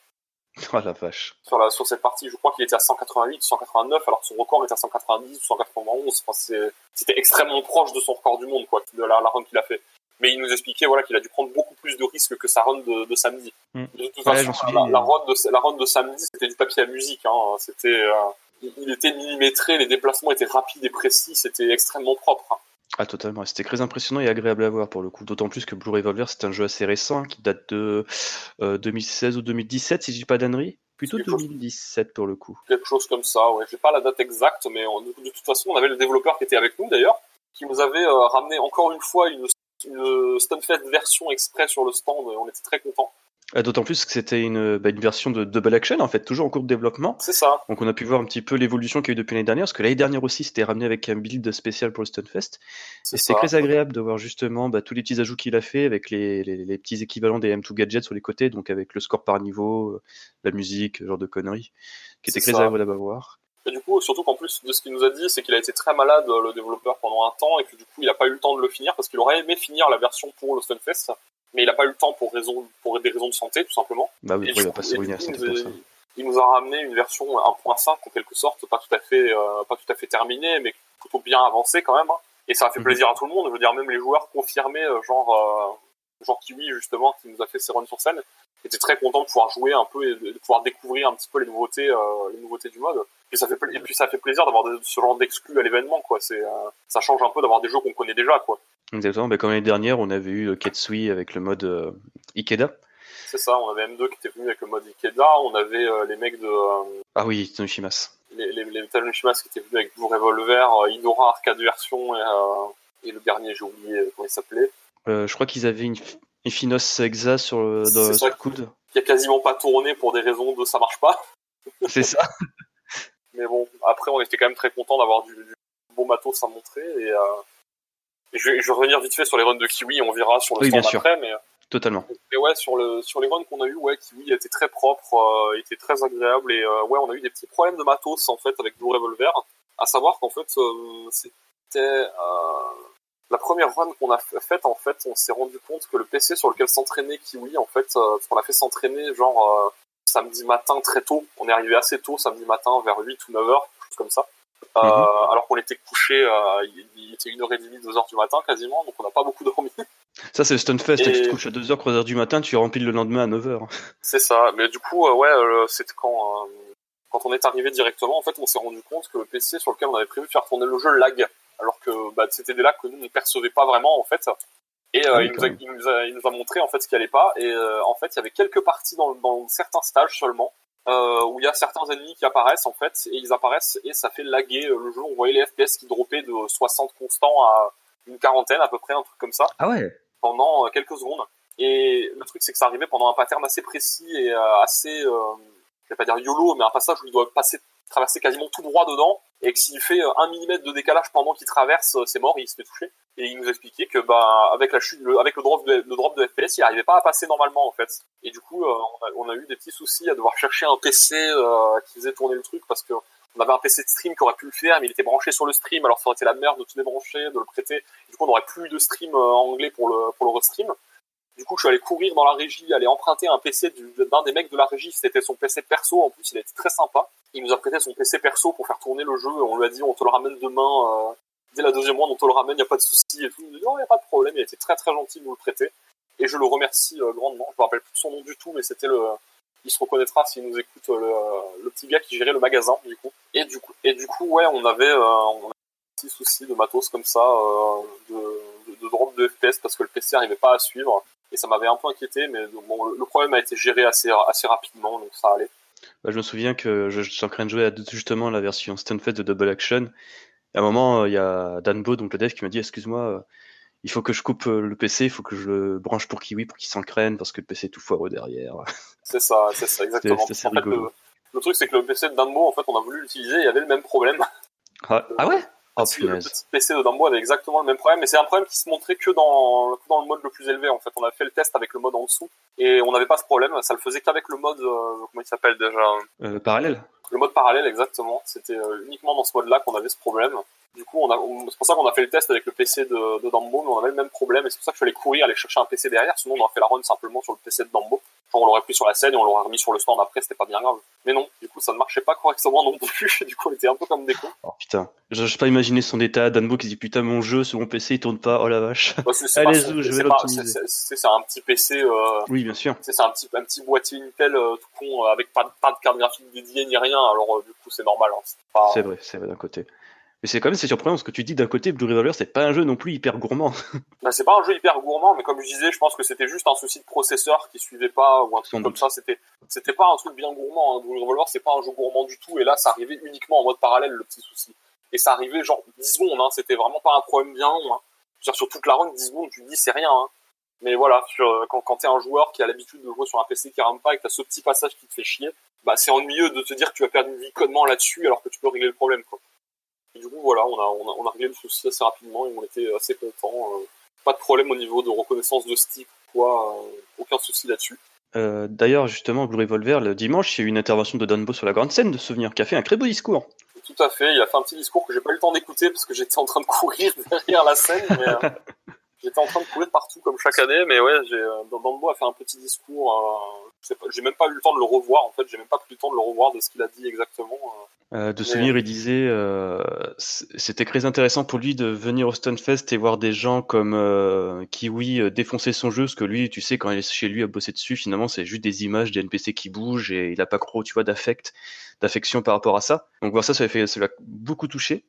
Speaker 2: *laughs*
Speaker 1: Oh la vache.
Speaker 2: Sur la sur cette partie, je crois qu'il était à 188, 189, alors que son record était à 190 ou 191. Enfin, c'était extrêmement proche de son record du monde quoi, de la, la run qu'il a fait mais il nous expliquait voilà qu'il a dû prendre beaucoup plus de risques que sa run de, de samedi.
Speaker 1: Mm.
Speaker 2: De toute ouais, façon, la, la, run de la run de samedi c'était du papier à musique. Hein. C'était euh, il était millimétré, les déplacements étaient rapides et précis, c'était extrêmement propre. Hein.
Speaker 1: Ah totalement, c'était très impressionnant et agréable à voir pour le coup. D'autant plus que Blue Revolver c'est un jeu assez récent qui date de euh, 2016 ou 2017 si je dis pas d'annerie. Plutôt 2017 chose, pour le coup.
Speaker 2: Quelque chose comme ça, ouais. J'ai pas la date exacte, mais on, de, de, toute façon on avait le développeur qui était avec nous d'ailleurs, qui nous avait euh, ramené encore une fois une une Stunfest version exprès sur le stand, on était très contents.
Speaker 1: D'autant plus que c'était une, bah, une version de double action en fait, toujours en cours de développement.
Speaker 2: C'est ça.
Speaker 1: Donc on a pu voir un petit peu l'évolution qu'il y a eu depuis l'année dernière, parce que l'année dernière aussi c'était ramené avec un build spécial pour le Stunfest. Et c'était très agréable de voir justement bah, tous les petits ajouts qu'il a fait avec les, les, les, petits équivalents des M2 gadgets sur les côtés, donc avec le score par niveau, la musique, ce genre de conneries, qui était très ça. agréable à voir.
Speaker 2: Et du coup, surtout qu'en plus de ce qu'il nous a dit, c'est qu'il a été très malade, le développeur, pendant un temps, et que du coup, il n'a pas eu le temps de le finir, parce qu'il aurait aimé finir la version pour le Stunfest, mais il n'a pas eu le temps pour, raison, pour des raisons de santé, tout simplement.
Speaker 1: Bah oui, il va pas
Speaker 2: il, nous a, il nous a ramené une version 1.5, en quelque sorte, pas tout à fait, euh, pas tout à fait terminée, mais plutôt bien avancée quand même. Hein. Et ça a fait -hmm. plaisir à tout le monde, je veux dire, même les joueurs confirmés, genre, euh, genre Kiwi, justement, qui nous a fait ses runs sur scène, étaient très contents de pouvoir jouer un peu et de pouvoir découvrir un petit peu les nouveautés, euh, les nouveautés du mode. Et ça fait, et puis ça fait plaisir d'avoir ce genre d'exclus à l'événement, quoi. C'est, euh, ça change un peu d'avoir des jeux qu'on connaît déjà, quoi.
Speaker 1: Exactement. Ben, comme l'année dernière, on avait eu Ketsui avec le mode euh, Ikeda.
Speaker 2: C'est ça. On avait M2 qui était venu avec le mode Ikeda. On avait euh, les mecs de. Euh,
Speaker 1: ah oui, Tanoshimas.
Speaker 2: Les, les, les Tanoshimas qui étaient venus avec Blue Revolver, Idora arcade version et, et le dernier, j'ai oublié comment il s'appelait.
Speaker 1: je crois qu'ils avaient une, une Finos Exa sur le, dans, sur le coude.
Speaker 2: Qui a quasiment pas tourné pour des raisons de ça marche pas. *laughs*
Speaker 1: C'est ça. *laughs*
Speaker 2: Mais bon, après, on était quand même très content d'avoir du, du, bon matos à montrer. Et, euh, je, vais, je vais revenir vite fait sur les runs de Kiwi, on verra sur le
Speaker 1: oui,
Speaker 2: stand après, mais
Speaker 1: totalement.
Speaker 2: Et ouais, sur le sur les runs qu'on a eu, ouais, Kiwi était très propre, euh, était très agréable et euh, ouais, on a eu des petits problèmes de matos en fait avec Blue Revolver, à savoir qu'en fait euh, c'était euh, la première run qu'on a faite en fait, on s'est rendu compte que le PC sur lequel s'entraînait Kiwi en fait, on a fait s'entraîner genre samedi matin très tôt, on est arrivé assez tôt samedi matin vers 8 ou 9 heures, chose comme ça. Euh, mhm. alors qu'on était couché, euh, il était 1h30, 2h du matin quasiment, donc on n'a pas beaucoup dormi. *laughs*
Speaker 1: Ça, c'est le Stunfest, et... tu te couches à 2h, 3h du matin, tu remplis le lendemain à 9h. *laughs*
Speaker 2: C'est ça, mais du coup, euh, ouais, c'était quand, quand on est arrivé directement, en fait, on s'est rendu compte que le PC sur lequel on avait prévu de faire tourner le jeu lag, alors que bah, c'était des lags que nous ne percevait pas vraiment, en fait. Et ah il, nous a, il, nous a, il, nous a, montré en fait ce qui allait pas. Et en fait, il y avait quelques parties dans, dans certains stages seulement euh, où il y a certains ennemis qui apparaissent en fait et ils apparaissent et ça fait laguer euh, le jeu. On voyait les FPS qui droppaient de 60 constants à une quarantaine à peu près, un truc comme ça.
Speaker 1: Ah ouais.
Speaker 2: Pendant euh, quelques secondes. Et le truc c'est que ça arrivait pendant un pattern assez précis et euh, assez, euh, je vais pas dire YOLO, mais un passage où il doit passer, traverser quasiment tout droit dedans et que s'il fait un millimètre de décalage pendant qu'il traverse, c'est mort, il se fait toucher. Et il nous expliquait que bah avec la chute, avec le drop de, le drop de FPS, il arrivait pas à passer normalement en fait. Et du coup, euh, on, a, on, a, eu des petits soucis à devoir chercher un PC euh, qui faisait tourner le truc parce que on avait un PC de stream qui aurait pu le faire, mais il était branché sur le stream, alors ça aurait été la merde de tout débrancher, de le prêter. Du coup, on n'aurait plus de stream euh, anglais pour le pour le restream. Du coup, je suis allé courir dans la régie, aller emprunter un PC d'un des mecs de la régie. C'était son PC perso. En plus, il a été très sympa. Il nous a prêté son PC perso pour faire tourner le jeu. On lui a dit, on te le ramène demain. Euh, dès la deuxième mois, on te le ramène, il n'y a pas de souci et tout. Il nous a dit, non, il n'y a pas de problème. Il été très très gentil de nous le prêter. Et je le remercie euh, grandement. Je me rappelle plus de son nom du tout, mais c'était le, il se reconnaîtra s'il nous écoute, euh, le, le, petit gars qui gérait le magasin, du coup. Et du coup, et du coup, ouais, on avait, on avait un petit souci de matos comme ça, de, de, de, drop de FPS parce que le PC n'arrivait pas à suivre et ça m'avait un peu inquiété, mais bon, le problème a été géré assez, assez rapidement, donc ça allait.
Speaker 1: Bah, je me souviens que je, suis en train de jouer à justement la version Stunfest de Double Action. à un moment, il y a Danbo, donc le dev, qui m'a dit Excuse-moi, euh, il faut que je coupe euh, le PC, il faut que je le branche pour Kiwi pour qu'il s'encrène parce que le PC est tout foireux derrière. *laughs*
Speaker 2: C'est ça, c'est ça, exactement. en fait, le, le, truc, c'est que le PC de Danbo, en fait, on a voulu l'utiliser, il y avait le même problème.
Speaker 1: Ah, ah ouais?
Speaker 2: Oh, le petit PC de Dumbo avait exactement le même problème, mais c'est un problème qui se montrait que dans, dans le mode le plus élevé. En fait, on a fait le test avec le mode en dessous et on n'avait pas ce problème. Ça le faisait qu'avec le mode euh, comment il s'appelle déjà?
Speaker 1: Euh, Parallèle.
Speaker 2: Le mode parallèle, exactement. C'était euh, uniquement dans ce mode-là qu'on avait ce problème. Du coup, on a, c'est pour ça qu'on a fait le test avec le PC de, de Dambo, mais on avait le même problème, et c'est pour ça que je suis allé courir, aller chercher un PC derrière, sinon on aurait fait la run simplement sur le PC de Dambo. Genre, on l'aurait pris sur la scène et on l'aurait remis sur le stand après, c'était pas bien grave. Mais non, du coup, ça ne marchait pas correctement non plus, *laughs* du coup, on était un peu comme des cons.
Speaker 1: Oh putain, je n'ai pas imaginé son état, Danbo qui dit putain, mon jeu sur mon PC il tourne pas, oh la vache.
Speaker 2: Bah, Allez, je vais l'optimiser. C'est un petit PC, euh...
Speaker 1: Oui, bien sûr.
Speaker 2: C'est un petit, un petit boîtier Intel euh, tout con, euh, avec pas, pas de carte graphique dédiée ni rien, alors du coup, c'est normal. Hein.
Speaker 1: C'est vrai, c'est vrai d'un côté. Mais c'est quand même c'est surprenant ce que tu dis d'un côté Blue Revolver c'est pas un jeu non plus hyper gourmand. *laughs*
Speaker 2: bah, c'est pas un jeu hyper gourmand mais comme je disais je pense que c'était juste un souci de processeur qui suivait pas ou un truc comme ça c'était c'était pas un truc bien gourmand hein. Blue Revolver c'est pas un jeu gourmand du tout et là ça arrivait uniquement en mode parallèle le petit souci. Et ça arrivait genre 10 secondes hein. c'était vraiment pas un problème bien long hein. sur toute la run 10 secondes tu te dis c'est rien hein. Mais voilà, sur, quand, quand t'es un joueur qui a l'habitude de jouer sur un PC qui rame pas et que t'as ce petit passage qui te fait chier, bah c'est ennuyeux de te dire que tu vas perdre une vie connement là-dessus alors que tu peux régler le problème quoi. Et du coup, voilà, on a, on a, on a réglé le souci assez rapidement et on était assez contents. Euh, pas de problème au niveau de reconnaissance de stick quoi, euh, aucun souci là-dessus.
Speaker 1: Euh, D'ailleurs, justement, Blue Revolver, le dimanche, il y a eu une intervention de Danbo sur la grande scène de souvenir, qui a fait un très beau discours.
Speaker 2: Tout à fait, il a fait un petit discours que j'ai pas eu le temps d'écouter parce que j'étais en train de courir *laughs* derrière la scène. Mais, *laughs* j'étais en train de courir partout comme chaque année, mais ouais, j'ai, Danbo a fait un petit discours. j'ai même pas eu le temps de le revoir en fait, j'ai même pas pris le temps de le revoir de ce qu'il a dit exactement.
Speaker 1: Euh, de souvenir, il disait euh, c'était très intéressant pour lui de venir au Stunfest et voir des gens comme euh, Kiwi euh, défoncer son jeu, parce que lui, tu sais, quand il est chez lui à bosser dessus, finalement, c'est juste des images des NPC qui bougent et il a pas trop, tu vois, d'affect, d'affection par rapport à ça. Donc voir ça, ça ça l'a beaucoup touché.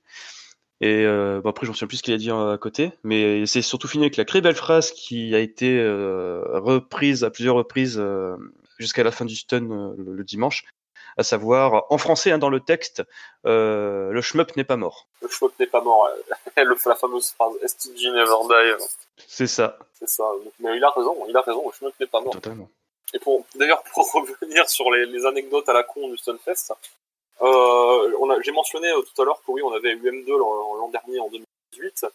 Speaker 1: Et euh, bon après, j'en sais plus ce qu'il a dit à côté, mais c'est surtout fini avec la très belle phrase qui a été reprise à plusieurs reprises jusqu'à la fin du stun le, dimanche à savoir en français hein, dans le texte, euh, le shmup n'est pas mort.
Speaker 2: Le shmup n'est pas mort. *laughs* le, la fameuse phrase STG never die.
Speaker 1: C'est ça.
Speaker 2: C'est ça. Mais il a raison, il a raison, le shmup n'est pas mort.
Speaker 1: Totalement.
Speaker 2: Et pour d'ailleurs pour *laughs* revenir sur les, les, anecdotes à la con du Stunfest, euh, j'ai mentionné euh, tout à l'heure que oui, on avait UM2 l'an dernier en 2018.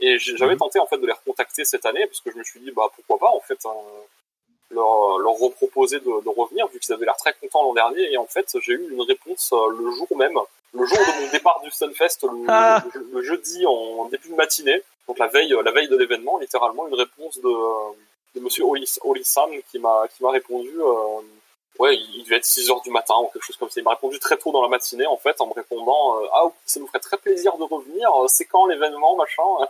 Speaker 2: Et j'avais mhm. tenté en fait de les recontacter cette année parce que je me suis dit bah pourquoi pas en fait hein, leur, leur reproposer de, de revenir vu qu'ils avaient l'air très contents l'an dernier et en fait j'ai eu une réponse euh, le jour même, le jour de mon départ du Stunfest, le, ah. le, jeudi en début de matinée, donc la veille la veille de l'événement, littéralement une réponse de, de Monsieur Olisan qui m'a qui m'a répondu euh, ouais, il devait être 6 heures du matin ou quelque chose comme ça. Il m'a répondu très tôt dans la matinée, en fait, en me répondant euh, Ah ça nous ferait très plaisir de revenir, c'est quand l'événement, machin? *laughs*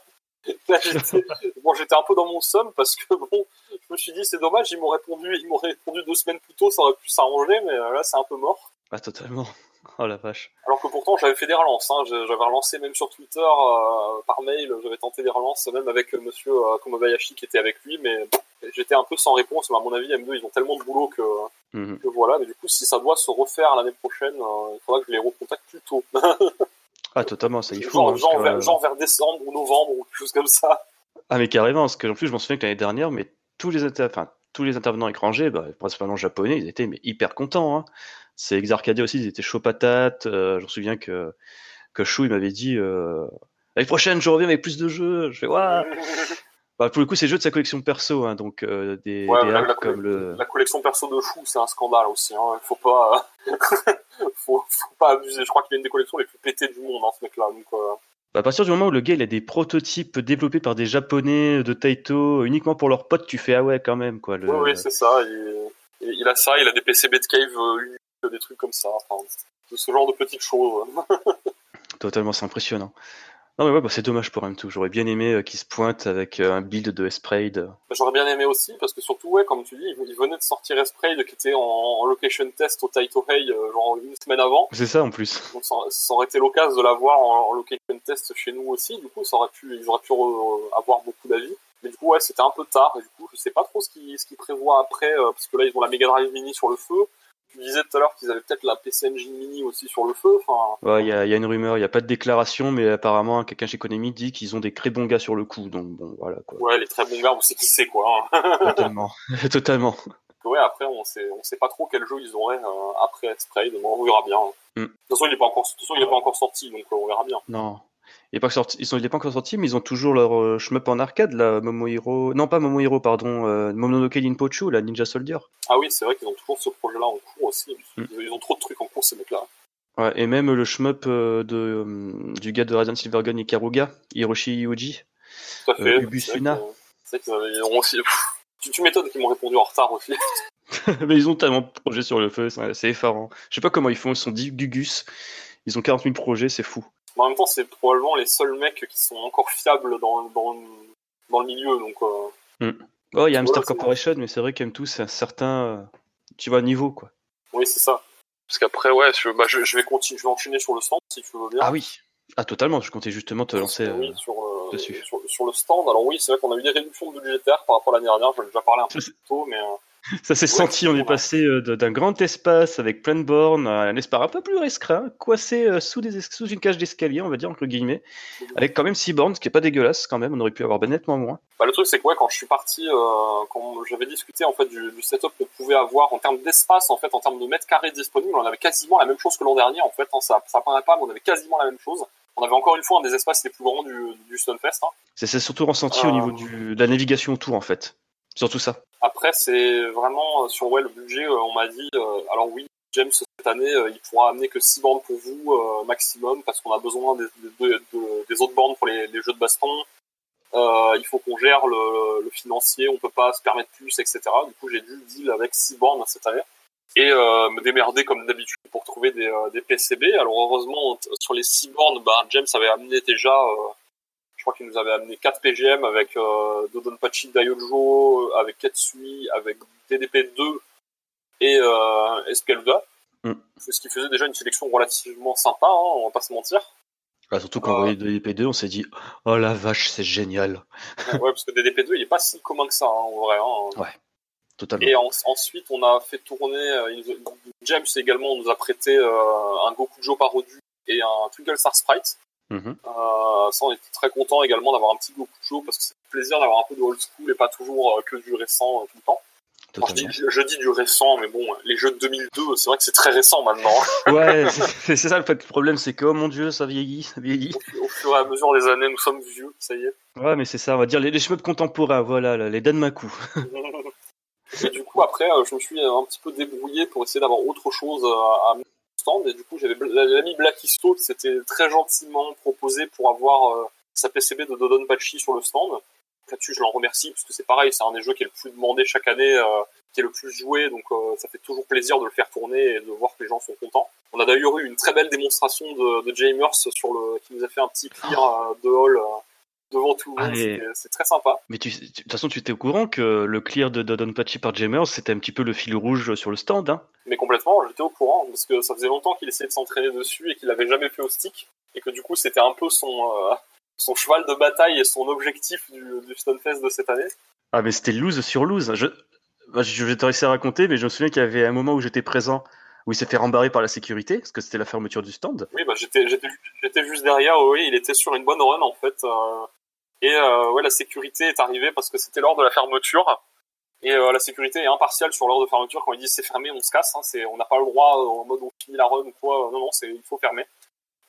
Speaker 2: Bon, j'étais un peu dans mon somme parce que bon, je me suis dit c'est dommage, ils m'ont répondu, ils m'ont répondu deux semaines plus tôt, ça aurait pu s'arranger, mais euh, là c'est un peu mort.
Speaker 1: Ah totalement. *laughs* Oh la vache.
Speaker 2: Alors que pourtant j'avais fait des relances, hein. j'avais relancé même sur Twitter euh, par mail, j'avais tenté des relances même avec euh, Monsieur euh, Komobayashi qui était avec lui, mais j'étais un peu sans réponse. Mais à mon avis M2 ils ont tellement de boulot que, mhm. que voilà. Mais du coup si ça doit se refaire l'année prochaine, il faudra que je les recontacte plus tôt. *laughs*
Speaker 1: Ah, totalement, ça y
Speaker 2: faut. Hein, genre, vers, décembre ou novembre ou quelque chose comme ça.
Speaker 1: Ah, mais carrément, parce que en plus, je m'en souviens que l'année dernière, mais tous les, enfin, tous les intervenants étrangers, bah, principalement japonais, ils étaient mais, hyper contents. Hein. C'est Exarcadia aussi, ils étaient chaud patates. Euh, je me souviens que, que Chou, il m'avait dit euh, L'année prochaine, je reviens avec plus de jeux. Je fais Waouh *laughs* bah, pour le coup, c'est jeux de sa collection perso, hein, donc euh, des,
Speaker 2: la,
Speaker 1: comme le.
Speaker 2: La collection perso de Chou, c'est un scandale aussi. Hein. Il faut pas, *laughs* faut, faut, pas abuser. Je crois qu'il a une des collections les plus pétées du monde, hein, ce mec-là. Donc, euh...
Speaker 1: bah, à partir du moment où le gars il a des prototypes développés par des japonais de Taito uniquement pour leurs potes, tu fais ah ouais quand même quoi.
Speaker 2: Le... Oui, c'est ça. Il, il, a ça, il a des PCB de cave euh, des trucs comme ça. Enfin, ce genre de petites choses. *laughs*
Speaker 1: Totalement, c'est impressionnant. Non mais ouais, bah, c'est dommage pour M2. J'aurais bien aimé euh, qu'il se pointe avec euh, un build de Esprade.
Speaker 2: J'aurais bien aimé aussi parce que surtout ouais, comme tu dis, il venait de sortir Esprade qui était en, location test au Taito Hey euh, genre une semaine avant.
Speaker 1: C'est ça en plus.
Speaker 2: Donc ça, aurait été l'occasion de l'avoir en, location test chez nous aussi. Du coup, ça aurait pu, ils auraient pu avoir beaucoup d'avis. Mais du coup ouais, c'était un peu tard. Et du coup, je sais pas trop ce qu'ils ce qu'ils prévoient après parce que là ils ont la Mega Drive Mini sur le feu. Tu disais tout à l'heure qu'ils avaient peut-être la PC Engine Mini aussi sur le feu. Enfin...
Speaker 1: Ouais, il y a, y a, une rumeur, il n'y a pas de déclaration, mais apparemment quelqu'un chez Konami dit qu'ils ont des très bons gars sur le coup. Donc bon, voilà quoi.
Speaker 2: Ouais, les très bons gars, on sait qui c'est quoi.
Speaker 1: Hein. *laughs* Totalement, *laughs* totalement.
Speaker 2: Ouais, après on sait, on sait pas trop quel jeu ils auraient euh, après Spray, donc on verra bien. Mm. De toute façon, il n'est pas encore, de toute façon, il est pas encore sorti, donc euh, on verra bien.
Speaker 1: Non, il n'est pas sorti, ils sont, il est pas encore sorti, mais ils ont toujours leur euh, shmup en arcade, là, Momohiro, non pas Momohiro, pardon, euh, Momononoke Ninpochu, la Ninja Soldier.
Speaker 2: Ah oui, c'est vrai qu'ils ont toujours ce projet-là en cours aussi. Mm. Ils ont trop de trucs en cours ces mecs-là.
Speaker 1: Ouais, et même le shmup euh, de, euh, du gars de Radiant Silvergun Ikaruga, Hiroshi Yuji,
Speaker 2: Tout à fait. Euh, Ubusuna. C'est vrai qu'ils ont aussi. tu, tu m'étonnes qu'ils m'ont répondu en retard aussi. *laughs* *laughs*
Speaker 1: mais ils ont tellement de projets sur le feu, c'est effarant. Je sais pas comment ils font, ils sont 10 gugus, ils ont 40 000 projets, c'est fou
Speaker 2: en même temps, c'est probablement les seuls mecs qui sont encore fiables dans, dans, dans le milieu. Donc, euh...
Speaker 1: mm. Oh, il y a Hamster Corporation, mais c'est vrai qu'M2, c'est un certain, euh, tu vois, niveau, quoi.
Speaker 2: Oui, c'est ça. Parce qu'après, ouais, je, bah, je, je, vais continuer, je vais enchaîner sur le stand, si tu veux bien.
Speaker 1: Ah oui. Ah, totalement. Je comptais justement te lancer
Speaker 2: oui, euh, sur, euh, dessus. Sur, sur, le stand. Alors oui, c'est vrai qu'on a eu des réductions budgétaires par rapport à l'année dernière. J'en ai déjà parlé un peu plus tôt, mais
Speaker 1: Ça s'est senti, on est passé euh, d'un grand espace avec plein de bornes à un espace un peu plus restreint, coincé euh, sous, des, sous une cage d'escalier, on va dire, entre guillemets, avec quand même six bornes, ce qui est pas dégueulasse quand même, on aurait pu avoir nettement moins.
Speaker 2: Bah, le truc, c'est que ouais, quand je suis parti, euh, quand j'avais discuté en fait du, du setup qu'on pouvait avoir en termes d'espace, en fait, en termes de mètres carrés disponibles, on avait quasiment la même chose que l'an dernier, en fait, hein, ça, ça paraît pas, mais on avait quasiment la même chose. On avait encore une fois un des espaces les plus grands du, du Stunfest. Hein.
Speaker 1: C'est surtout ressenti au niveau du, de la navigation autour, en fait. Surtout ça.
Speaker 2: Après, c'est vraiment euh, sur ouais, le budget, euh, on m'a dit, euh, alors oui, James, cette année, il pourra amener que 6 bornes pour vous maximum, parce qu'on a besoin des, autres bornes pour les, jeux de baston. il faut qu'on gère le, financier, on peut pas se permettre plus, etc. Du coup, j'ai dû deal avec 6 bornes cette année et me démerder comme d'habitude pour trouver des, des PCB. Alors heureusement, sur les 6 bornes, bah, James avait amené déjà je crois qu'il nous avait amené 4 PGM avec euh, Dodonpachi Daiojo, avec Ketsui, avec DDP2 et euh. Mm. Ce qui faisait déjà une sélection relativement sympa, hein, on va pas se mentir.
Speaker 1: Ah, surtout quand on voyait DDP2, on s'est dit Oh la vache, c'est génial.
Speaker 2: ouais, parce que DDP2, il est pas si commun que ça, hein, en vrai. Hein.
Speaker 1: Ouais, totalement.
Speaker 2: Et ensuite, on a fait tourner. Euh, James également nous a prêté euh, un Gokujo Parodu et un Twinkle Star Sprite. Mhm. Euh, ça, on était très content également d'avoir un petit Gokujo parce que c'est plaisir d'avoir un peu de old school et pas toujours euh, que du récent euh, tout le temps. je, dis, du récent, mais bon, les jeux de 2002, c'est vrai que c'est très récent maintenant. *laughs*
Speaker 1: ouais, c'est ça le, fait, le problème, c'est que, oh mon dieu, ça vieillit, ça vieillit.
Speaker 2: Au, fur et à mesure des années, nous sommes vieux, ça y est.
Speaker 1: Ouais, mais c'est ça, on va dire les, les contemporains, voilà, les Danmaku. *laughs*
Speaker 2: et du coup, après, euh, je me suis un petit peu débrouillé pour essayer d'avoir autre chose à, mon stand, et du coup, j'avais l'ami Blackisto qui s'était très gentiment proposé pour avoir euh, sa PCB de Dodonpachi sur le stand là-dessus, je l'en remercie parce que c'est pareil, c'est un des jeux qui est le plus demandé chaque année, euh, qui est le plus joué, donc euh, ça fait toujours plaisir de le faire tourner et de voir que les gens sont contents. On a d'ailleurs eu une très belle démonstration de, de Jamers sur le, qui nous a fait un petit clear de hall devant tout le monde. C'est très sympa.
Speaker 1: Mais tu, de toute façon, tu étais au courant que le clear de Don Patchy par Jamers, c'était un petit peu le fil rouge sur le stand, hein
Speaker 2: Mais complètement, j'étais au courant parce que ça faisait longtemps qu'il essayait de s'entraîner dessus et qu'il l'avait jamais fait au stick et que du coup, c'était un peu son son cheval de bataille et son objectif du, du Stonefest de cette année.
Speaker 1: Ah, mais c'était lose sur lose. Je, bah, je vais te laisser raconter, mais je me souviens qu'il y avait un moment où j'étais présent où il s'est fait rembarrer par la sécurité, parce que c'était la fermeture du stand.
Speaker 2: Oui, bah, j'étais, j'étais, juste derrière, oui, il était sur une bonne run en fait. Euh, et euh, ouais, la sécurité est arrivée parce que c'était l'heure de la fermeture. Et euh, la sécurité est impartiale sur l'heure de fermeture. Quand ils disent c'est fermé, on se casse. Hein, c'est, on n'a pas le droit en mode on finit la run ou quoi. Non, non, c'est, il faut fermer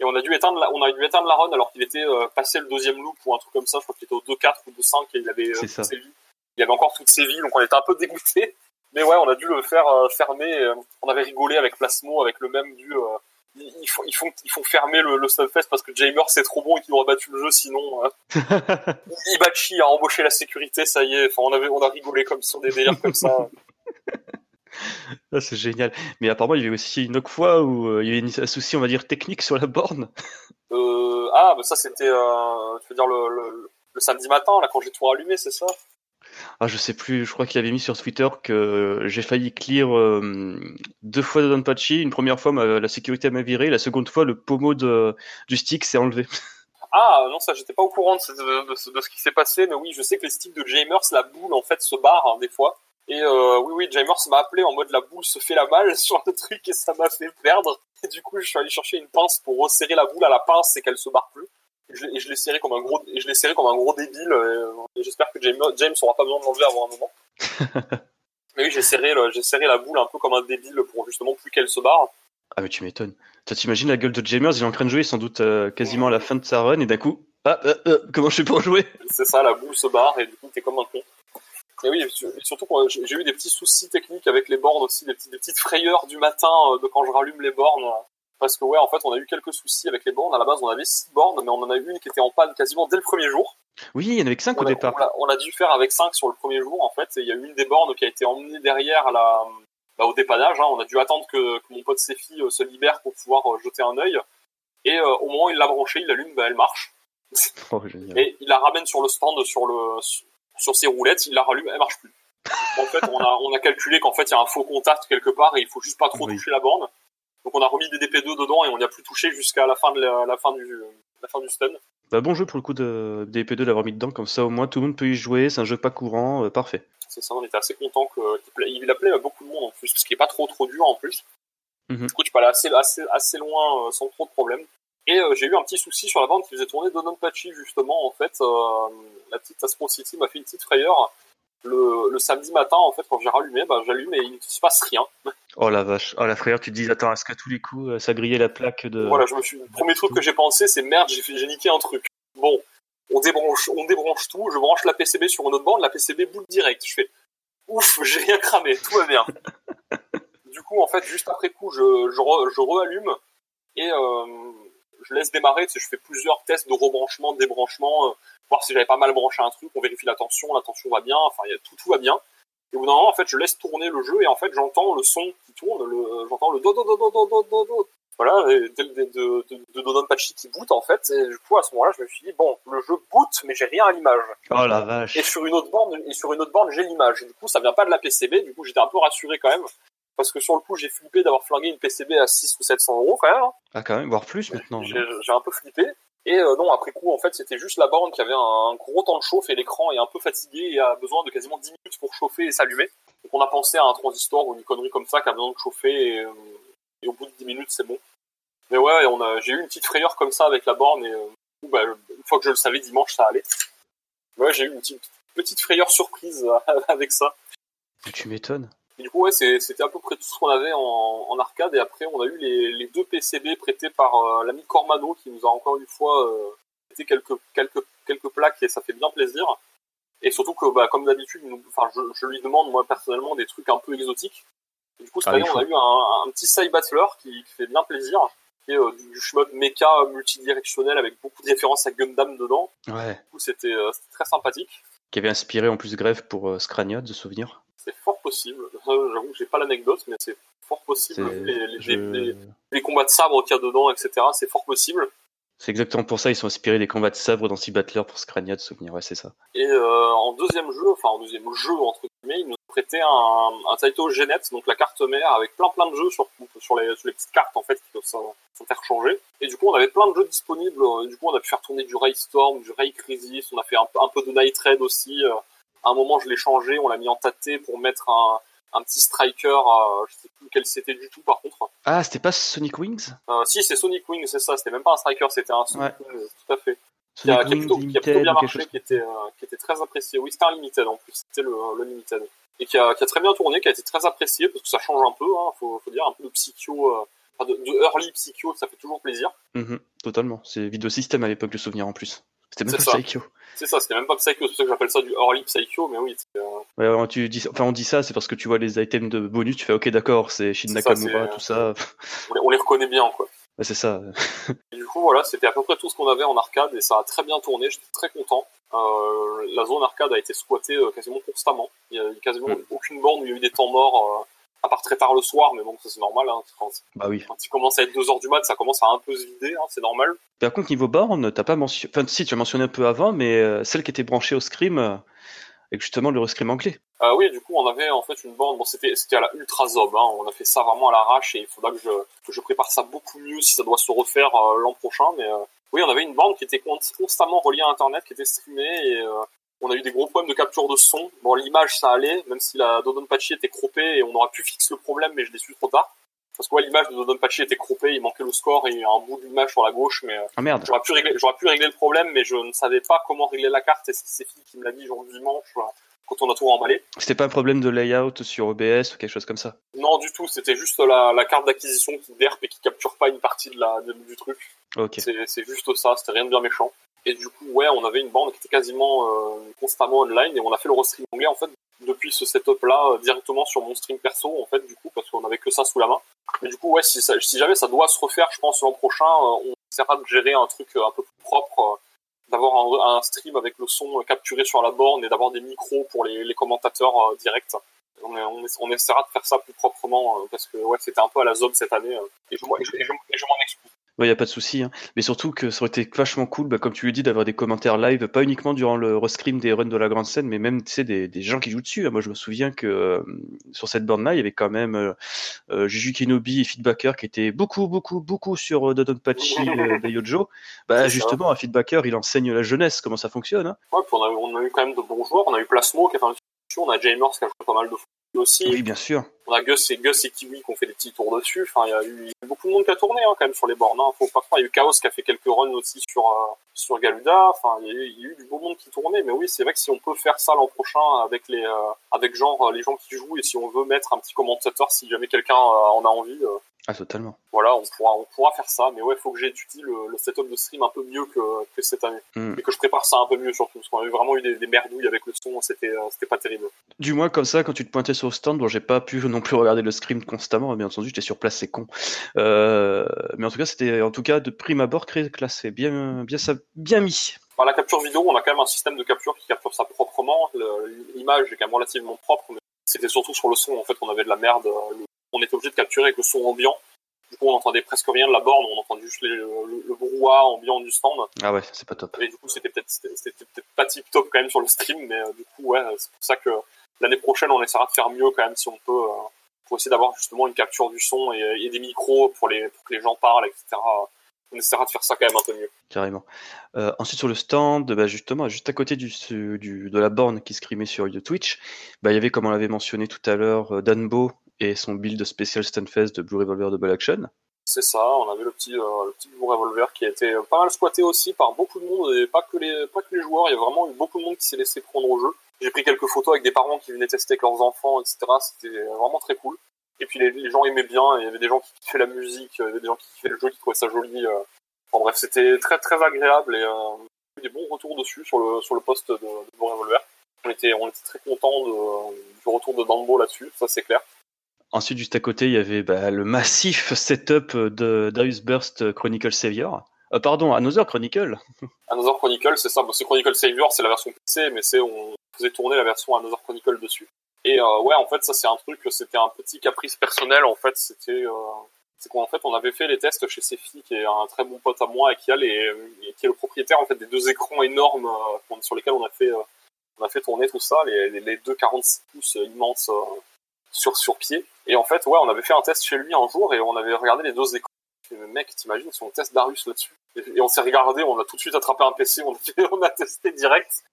Speaker 2: et on a dû éteindre la, on a dû éteindre la run alors qu'il était euh, passé le deuxième loop ou un truc comme ça je crois qu'il était au 2-4 ou 2-5 et il avait euh, toutes ses vies il avait encore toutes ses vies donc on était un peu dégoûté *laughs* mais ouais on a dû le faire euh, fermer on avait rigolé avec Plasmo avec le même du ils, font, ils, font, ils font fermer le, le Stunfest parce que Jamer c'est trop bon et qu'ils ont battu le jeu sinon *laughs* Ibachi a embauché la sécurité ça y est enfin on avait on a rigolé comme sur des délires comme *laughs* ça
Speaker 1: c'est génial. Mais apparemment, il y avait aussi une autre fois où euh, il y avait un souci, on va dire, technique sur la borne.
Speaker 2: Euh, ah, bah ça c'était, euh, tu veux dire le, samedi matin, là, quand j'ai tout rallumé, c'est ça?
Speaker 1: Ah, je sais plus, je crois qu'il avait mis sur Twitter que j'ai failli clear deux fois de Donpachi. Une première fois, la sécurité m'a viré. La seconde fois, le pommeau de, du stick s'est enlevé. *laughs*
Speaker 2: Ah non, ça j'étais pas au courant de ce, qui s'est passé, mais oui, je sais que les sticks de Jamers, la boule en fait se barre hein, des fois. Et euh, oui, oui, Jamers m'a appelé en mode la boule se fait la balle *laughs* sur le truc et ça m'a fait perdre. Et du coup, je suis allé chercher une pince pour resserrer la boule à la pince et qu'elle se barre plus. Et je, l'ai serré comme un gros, et je l'ai serré comme un gros débile. Et, j'espère que James, James aura pas besoin de l'enlever avant un moment. *laughs* mais oui, j'ai serré, j'ai serré la boule un peu comme un débile pour justement plus qu'elle se barre.
Speaker 1: Ah mais tu m'étonnes. Tu t'imagines la gueule de Jamers, il est en train de jouer sans doute euh, quasiment à la fin de sa run et d'un coup, ah, euh, euh, comment je fais pour jouer?
Speaker 2: C'est ça, la boule se barre et du coup t'es comme un con. Et oui, surtout j'ai eu des petits soucis techniques avec les bornes aussi, des, petites frayeurs du matin euh, de quand je rallume les bornes. Parce que ouais, en fait, on a eu quelques soucis avec les bornes. À la base, on avait six bornes, mais on en a eu une qui était en panne quasiment dès le premier jour.
Speaker 1: Oui, il y en avait que cinq au départ.
Speaker 2: On a, dû faire avec cinq sur le premier jour, en fait. Et il y a eu une des bornes qui a été emmenée derrière la, bah, au dépannage. Hein. On a dû attendre que, mon pote Sefi euh, se libère pour pouvoir euh, jeter un œil. Et au moment où il l'a branchée, il l'allume, bah, elle marche. *laughs* Oh, et il la ramène sur le stand, sur le, sur ses roulettes, il la rallume, elle marche plus. En fait, on a, on a calculé qu'en fait, il y a un faux contact quelque part et il faut juste pas trop toucher la borne. Donc on a remis des DP2 dedans et on n'y a plus touché jusqu'à la fin de la, fin du, la fin du stun.
Speaker 1: Bah, bon jeu pour le coup de DP2 d'avoir mis dedans, comme ça au moins tout le monde peut y jouer, c'est un jeu pas courant, euh, parfait.
Speaker 2: C'est ça, on était assez content qu'il appelait à beaucoup de monde en plus, parce qu'il est pas trop trop dur en plus. Mhm. Du coup, tu peux aller assez, assez, assez loin euh, sans trop de problèmes. Et euh, j'ai eu un petit souci sur la bande qui faisait tourner Donon Patchy justement. En fait, la petite Astro City m'a fait une petite frayeur le, samedi matin, en fait, quand j'ai rallumé, bah, j'allume et il ne se passe rien.
Speaker 1: Oh la vache, oh la frère, tu te dis, attends, est-ce qu'à tous les coups, euh, ça grillait la plaque de...
Speaker 2: Voilà, je me suis... Le premier truc que j'ai pensé, c'est merde, j'ai niqué un truc. Bon, on débranche, on débranche tout, je branche la PCB sur une autre bande, la PCB boule direct. Je fais, ouf, *laughs* j'ai rien cramé, tout va bien. *laughs* du coup, en fait, juste après coup, je, je, re, allume et euh, je laisse démarrer, tu sais, je fais plusieurs tests de rebranchement, de débranchement, euh, voir si j'avais pas mal branché un truc, on vérifie la tension, la tension va bien, enfin tout, tout va bien. Et au bout d'un moment, en fait, je laisse tourner le jeu et en fait, j'entends le son qui tourne, j'entends le do do do do do do do. Voilà, et de, de, de, qui boot en fait. Et du coup, à ce moment-là, je me suis dit bon, le jeu boot, mais j'ai rien à l'image.
Speaker 1: Oh la vache.
Speaker 2: Et sur une autre borne, et sur une autre borne, j'ai l'image. Du coup, ça vient pas de la PCB. Du coup, j'étais un peu rassuré quand même. Parce que sur le coup, j'ai flippé d'avoir flingué une PCB à 6 ou 700 euros quand même.
Speaker 1: Ah, quand même, voire plus maintenant.
Speaker 2: J'ai, j'ai un peu flippé. Et euh, non, après coup, en fait, c'était juste la borne qui avait un, gros temps de chauffe et l'écran est un peu fatigué et a besoin de quasiment 10 minutes pour chauffer et s'allumer. Donc on a pensé à un transistor ou une connerie comme ça qui a besoin de chauffer et, euh, au bout de 10 minutes, c'est bon. Mais ouais, on a, j'ai eu une petite frayeur comme ça avec la borne et euh, bah, une fois que je le savais, dimanche, ça allait. Ouais, j'ai eu une petite, petite frayeur surprise *laughs* avec ça.
Speaker 1: Tu m'étonnes.
Speaker 2: Du coup, ouais, c'était à peu près tout ce qu'on avait en, arcade. Et après, on a eu les, deux PCB prêtés par euh, l'ami Cormano qui nous a encore une fois euh, prêté quelques, quelques, quelques plaques et ça fait bien plaisir. Et surtout que, bah, comme d'habitude, enfin, je, lui demande moi personnellement des trucs un peu exotiques. du coup, cette ah, année, on a eu un, un petit Side Battler qui, fait bien plaisir, qui est euh, du, du mode mecha multidirectionnel avec beaucoup de références à Gundam dedans.
Speaker 1: Ouais.
Speaker 2: Du coup, c'était très sympathique.
Speaker 1: Qui avait inspiré en plus Grève pour euh, Scraniot, de souvenir.
Speaker 2: C'est fort possible. J'avoue que j'ai pas l'anecdote, mais c'est fort possible. Les, combats de sabre qu'il y a dedans, etc., c'est fort possible.
Speaker 1: C'est exactement pour ça, ils sont inspirés des combats de sabre dans Sea Battler pour Scrania de souvenir, ouais, c'est ça.
Speaker 2: Et euh, en deuxième jeu, enfin en deuxième jeu, entre guillemets, ils nous prêté un, un Taito Genet, donc la carte mère, avec plein plein de jeux sur, sur, les, sur les petites cartes en fait qui peuvent s'interchanger. Et du coup, on avait plein de jeux disponibles. Du coup, on a pu faire tourner du Ray Storm, du Ray Crisis, on a fait un, un peu de Night Raid aussi. À un moment, je l'ai changé, on l'a mis en tâté pour mettre un, un petit striker, euh, je sais plus quel c'était du tout par contre.
Speaker 1: Ah, c'était pas Sonic Wings?
Speaker 2: Euh, Si, c'est Sonic Wings, c'est ça. C'était même pas un striker, c'était un Sonic Wings, tout à fait. Qui a, qui, a plutôt, qui a, plutôt, bien marché, qui était, euh, qui était très apprécié. Oui, c'était un limited en plus, c'était le, le limited. Et qui a, qui a très bien tourné, qui a été très apprécié parce que ça change un peu, hein, faut, faut dire, un peu de psycho, euh, enfin de, de, early psycho, ça fait toujours plaisir.
Speaker 1: Mm -hmm, totalement, c'est vidéo système à l'époque, le souvenir en plus. C'était même
Speaker 2: pas
Speaker 1: Psycho.
Speaker 2: C'est ça, c'était même pas Psycho, c'est pour ça que j'appelle ça du early Psycho, mais oui.
Speaker 1: Euh... Ouais, tu dis, enfin, on dit ça, c'est parce que tu vois les items de bonus, tu fais ok, d'accord, c'est Shin Nakamura, tout ça. *laughs*
Speaker 2: On les, on les, reconnaît bien, quoi.
Speaker 1: Ouais, c'est ça.
Speaker 2: et du coup, voilà, c'était à peu près tout ce qu'on avait en arcade et ça a très bien tourné, j'étais très content. Euh, la zone arcade a été squattée euh, quasiment constamment. Il y a quasiment mm. aucune borne où il y a eu des temps morts. Euh, à part très tard le soir, mais bon, ça c'est normal. Hein, quand,
Speaker 1: bah oui.
Speaker 2: Quand il commence à être 2 heures du mat, ça commence à un peu se vider, hein, c'est normal.
Speaker 1: Par contre, niveau borne, t'as pas mentionné. Enfin, si, tu as mentionné un peu avant, mais euh, celle qui était branchée au scrim, euh, avec justement le scrim anglais.
Speaker 2: Euh, oui, du coup, on avait en fait une borne. Bon, c'était à la Ultra Zob. Hein, on a fait ça vraiment à l'arrache et il faudra que je, que je prépare ça beaucoup mieux si ça doit se refaire euh, l'an prochain. Mais euh, oui, on avait une borne qui était constamment reliée à Internet, qui était streamée et euh, on a eu des gros problèmes de capture de son. Bon, l'image, ça allait, même si la Dodonpachi était croppée et on aurait pu fixer le problème, mais je l'ai su trop tard. Parce que ouais, l'image de Dodonpachi était croppée, il manquait le score et un bout d'image sur la gauche, mais
Speaker 1: ah, merde.
Speaker 2: j'aurais pu régler, j'aurais pu régler le problème, mais je ne savais pas comment régler la carte et c'est Phil qui me l'a dit jour du dimanche quand on a tout emballé.
Speaker 1: C'était pas un problème de layout sur OBS ou quelque chose comme ça?
Speaker 2: Non, du tout. C'était juste la, la carte d'acquisition qui derpe et qui capture pas une partie de la, de, du truc.
Speaker 1: Ok.
Speaker 2: C'est juste ça. C'était rien de bien méchant. Et du coup, ouais, on avait une bande qui était quasiment euh, constamment online et on a fait le restream anglais en fait depuis ce setup-là euh, directement sur mon stream perso en fait du coup parce qu'on avait que ça sous la main. Mais du coup, ouais, si, ça, si jamais ça doit se refaire, je pense l'an prochain, euh, on essaiera de gérer un truc un peu plus propre, d'avoir un, stream avec le son capturé sur la borne et d'avoir des micros pour les, commentateurs directs. On, essaiera de faire ça plus proprement parce que ouais, c'était un peu à la zone cette année je m'en excuse.
Speaker 1: Il ouais, n'y a pas de souci, hein. mais surtout que ça aurait été vachement cool, bah, comme tu lui dis, d'avoir des commentaires live, pas uniquement durant le rescrim des runs de la grande scène, mais même tu sais, des, des gens qui jouent dessus. Hein. Moi, je me souviens que euh, sur cette borne-là, il y avait quand même euh, euh, Juju Kenobi et Feedbacker qui étaient beaucoup, beaucoup, beaucoup sur Dodonpachi *laughs* de Yojo. Bah, justement, un Feedbacker, il enseigne la jeunesse, comment ça fonctionne. Hein.
Speaker 2: Ouais, on, a, on a eu quand même de bons joueurs. On a eu Plasmo qui a fait une on a Jamers qui a joué pas mal de fois aussi.
Speaker 1: Oui, bien sûr.
Speaker 2: On a Gus et Gus et Kiwi qui ont fait des petits tours dessus. Enfin, il y a eu beaucoup de monde qui a tourné hein, quand même sur les bornes. Hein. Faut pas croire. Il y a eu Chaos qui a fait quelques runs aussi sur euh, sur Galuda. Enfin, il y, a eu, il y, a eu, du beau monde qui tournait. Mais oui, c'est vrai que si on peut faire ça l'an prochain avec les euh, avec genre les gens qui jouent et si on veut mettre un petit commentateur si jamais quelqu'un euh, en a envie.
Speaker 1: Ah, totalement.
Speaker 2: Voilà, on pourra on pourra faire ça. Mais ouais, faut que j'étudie le, le setup de stream un peu mieux que, que cette année
Speaker 1: mm.
Speaker 2: et que je prépare ça un peu mieux surtout parce qu'on a vraiment eu des, des merdouilles avec le son. C'était c'était pas terrible.
Speaker 1: Du moins comme ça, quand tu te pointais sur le stand, bon, j'ai pas pu *laughs* non plus regarder le scrim constamment, bien entendu, j'étais sur place, c'est con. Euh, mais en tout cas, c'était en tout cas de prime abord très classé, bien, bien, bien mis.
Speaker 2: Par la capture vidéo, on a quand même un système de capture qui capture ça proprement. L'image est quand même relativement propre, mais c'était surtout sur le son. En fait, on avait de la merde. On était obligé de capturer avec le son ambiant. Du coup, on entendait presque rien de la borne, on entendait juste les, le, le, brouhaha ambiant du stand.
Speaker 1: Ah ouais, c'est pas top.
Speaker 2: Et du coup, c'était peut-être peut pas tip top quand même sur le stream, mais euh, du coup, ouais, c'est pour ça que l'année prochaine, on essaiera de faire mieux quand même si on peut, euh, pour essayer d'avoir justement une capture du son et, et, des micros pour, les, pour que les gens parlent, etc. On essaiera de faire ça quand même un peu mieux.
Speaker 1: Carrément. Euh, ensuite sur le stand, bah justement, juste à côté du, du, de la borne qui scrimait sur Twitch, bah, il y avait, comme on l'avait mentionné tout à l'heure, Danbo et son build spécial Stunfest de Blue Revolver Double Action.
Speaker 2: C'est ça, on avait le petit, euh, le petit Blue Revolver qui a été pas mal squatté aussi par beaucoup de monde et pas que les, pas que les joueurs, il y a vraiment eu beaucoup de monde qui s'est laissé prendre au jeu. J'ai pris quelques photos avec des parents qui venaient tester avec leurs enfants, etc. C'était vraiment très cool. Et puis les, gens aimaient bien, il y avait des gens qui kiffaient la musique, il y avait des gens qui kiffaient le jeu, qui trouvaient ça joli. Euh. Enfin bref, c'était très très agréable et euh, eu des bons retours dessus sur le sur le poste de, de Revolver. On était on était très content du retour de Danbo là-dessus, ça c'est clair.
Speaker 1: Ensuite, juste à côté, il y avait bah, le massif setup de Darius Burst Chronicle Savior. Euh, pardon, Another Chronicle. *laughs*
Speaker 2: Another Chronicle, c'est ça. c'est Chronicle Savior, c'est la version PC, mais c'est on faisait tourner la version Another Chronicle dessus. Et euh, ouais, en fait, ça c'est un truc, c'était un petit caprice personnel. En fait, c'était euh, c'est qu'en fait, on avait fait les tests chez Sefi, qui est un très bon pote à moi et qui a les, qui est le propriétaire en fait des deux écrans énormes euh, sur lesquels on a fait, euh, on a fait tourner tout ça, les, les deux 46 pouces immenses sur sur pied. Et en fait, ouais, on avait fait un test chez lui un jour et on avait regardé les écrans. Et le mec, t'imagines, si on teste Darius là-dessus. Et, on s'est regardé, on a tout de suite attrapé un PC, *laughs* on a, testé direct.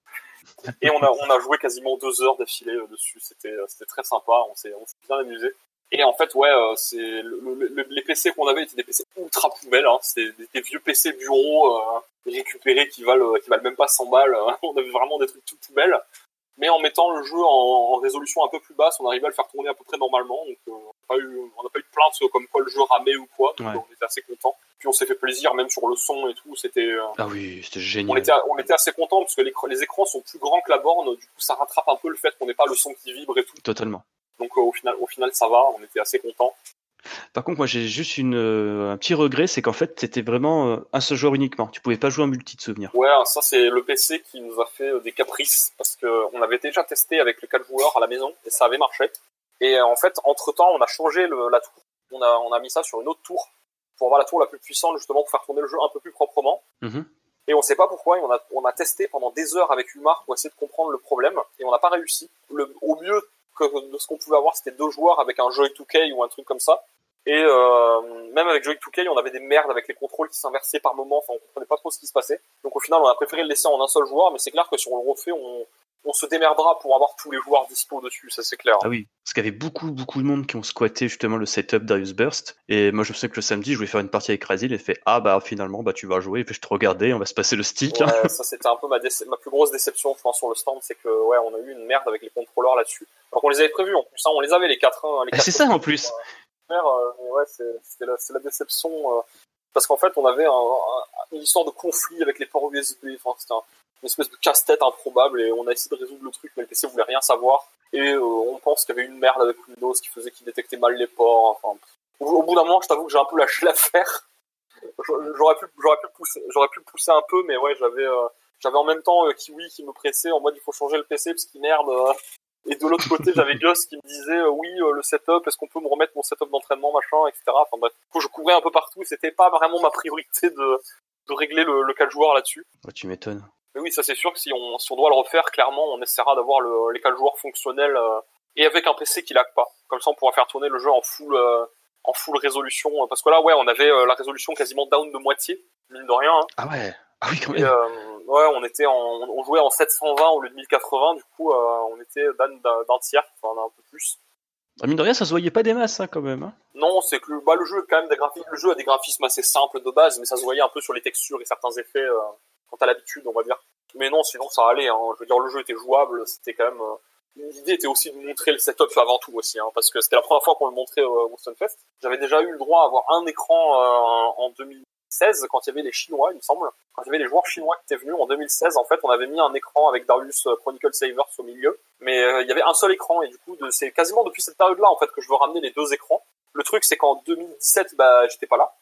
Speaker 2: Et on a, on a joué quasiment deux heures d'affilée euh, dessus. C'était, euh, c'était très sympa. On s'est, on s'est bien amusé. Et en fait, ouais, euh, c'est le, les PC qu'on avait étaient des PC ultra poubelles. Hein. C'était des, vieux PC bureaux récupérés qui valent, qui valent même pas 100 balles. *laughs* on avait vraiment des trucs tout poubelles mais en mettant le jeu en, résolution un peu plus basse, on arrivait à le faire tourner à peu près normalement. Donc euh, on n'a pas, pas, eu de plainte comme quoi le jeu ramait ou quoi, donc on était assez content. Puis on s'est fait plaisir même sur le son et tout, c'était. Euh,
Speaker 1: ah oui, c'était génial.
Speaker 2: On était, on était assez content parce que les, écrans sont plus grands que la borne, du coup ça rattrape un peu le fait qu'on n'ait pas le son qui vibre et tout.
Speaker 1: Totalement.
Speaker 2: Donc euh, au final, au final ça va, on était assez content.
Speaker 1: Par contre, moi, j'ai juste une, euh, un petit regret, c'est qu'en fait, c'était vraiment euh, un seul joueur uniquement. Tu pouvais pas jouer en multi de souvenirs.
Speaker 2: Ouais, ça c'est le PC qui nous a fait euh, des caprices parce que on avait déjà testé avec les quatre joueurs à la maison et ça avait marché. Et en fait, entre temps, on a changé le, la tour. On a, on a mis ça sur une autre tour pour avoir la tour la plus puissante justement pour faire tourner le jeu un peu plus proprement. Mm-hmm. Et on sait pas pourquoi. on a, on a testé pendant des heures avec Umar pour essayer de comprendre le problème et on n'a pas réussi. Le, au mieux de ce qu'on pouvait avoir, c'était deux joueurs avec un Joy 2K ou un truc comme ça. Et euh, même avec Joy 2K, on avait des merdes avec les contrôles qui s'inversaient par moment. Enfin, on comprenait pas trop ce qui se passait. Donc au final, on a préféré le laisser en un seul joueur. Mais c'est clair que si on le refait, on, on se démerdera pour avoir tous les joueurs dispo dessus, ça c'est clair.
Speaker 1: Ah oui, parce qu'il y avait beaucoup beaucoup de monde qui ont squatté justement le setup Darius Burst. Et moi je sais que le samedi, je voulais faire une partie avec Razil et fait ah bah finalement bah tu vas jouer. Et puis je te regardais, on va se passer le stick.
Speaker 2: Ouais, *laughs* ça c'était un peu ma, ma plus grosse déception je pense sur le stand, c'est que ouais on a eu une merde avec les contrôleurs là-dessus. Alors qu'on les avait prévus en plus, hein, on les avait les quatre. Hein,
Speaker 1: ah, c'est ça en plus.
Speaker 2: Euh, ouais, c'est la, la, déception. Euh, parce qu'en fait, on avait un, une histoire de conflit avec les ports USB. Enfin, c'était une espèce de casse-tête improbable et on a essayé de résoudre le truc, mais le PC voulait rien savoir. Et euh, on pense qu'il y avait une merde avec Windows qui faisait qu'il détectait mal les ports. Enfin, au, bout d'un moment, je t'avoue que j'ai un peu lâché *laughs* l'affaire. J'aurais pu, j'aurais pu pousser, j'aurais pu pousser un peu, mais ouais, j'avais, j'avais en même temps Kiwi qui me pressait en mode il faut changer le PC parce qu'il merde. Et de l'autre côté, j'avais *laughs* Gus qui me disait euh, oui, euh, le setup, est-ce qu'on peut me remettre mon setup d'entraînement, machin, etc. Enfin bref, je courais un peu partout et c'était pas vraiment ma priorité de, de régler le, le 4 joueurs là-dessus.
Speaker 1: tu m'étonnes.
Speaker 2: Mais oui, ça c'est sûr que si on, si on doit le refaire, clairement, on essaiera d'avoir le, les 4 joueurs fonctionnels euh, et avec un PC qui lag pas. Comme ça, on pourra faire tourner le jeu en full, en full résolution. Parce que là, ouais, on avait la résolution quasiment down de moitié, mine de rien. Hein.
Speaker 1: Ah ouais. Ah oui, quand même.
Speaker 2: Ouais, on était en, on jouait en 720 au lieu de 1080, du coup, euh, on était d'un tiers, enfin un peu plus.
Speaker 1: Ah, mine de rien, ça se voyait pas des masses, hein, quand même. Hein.
Speaker 2: Non, c'est que bah, le jeu quand même des graphismes, le jeu a des graphismes assez simples de base, mais ça se voyait un peu sur les textures et certains effets euh, quant à l'habitude, on va dire. Mais non, sinon ça allait. Hein. Je veux dire, le jeu était jouable, c'était quand même. Euh, l'idée était aussi de montrer le setup avant tout aussi, hein, parce que c'était la première fois qu'on le montrait au Stunfest. J'avais déjà eu le droit à avoir un écran en 2000 2016, quand il y avait les Chinois, il me semble, quand il y avait les joueurs chinois qui étaient venus en 2016, en fait, on avait mis un écran avec Darius euh, Chronicle Savers au milieu, mais euh, il y avait un seul écran et du coup, c'est quasiment depuis cette période-là en fait que je veux ramener les deux écrans. Le truc, c'est qu'en 2017, bah, j'étais pas là.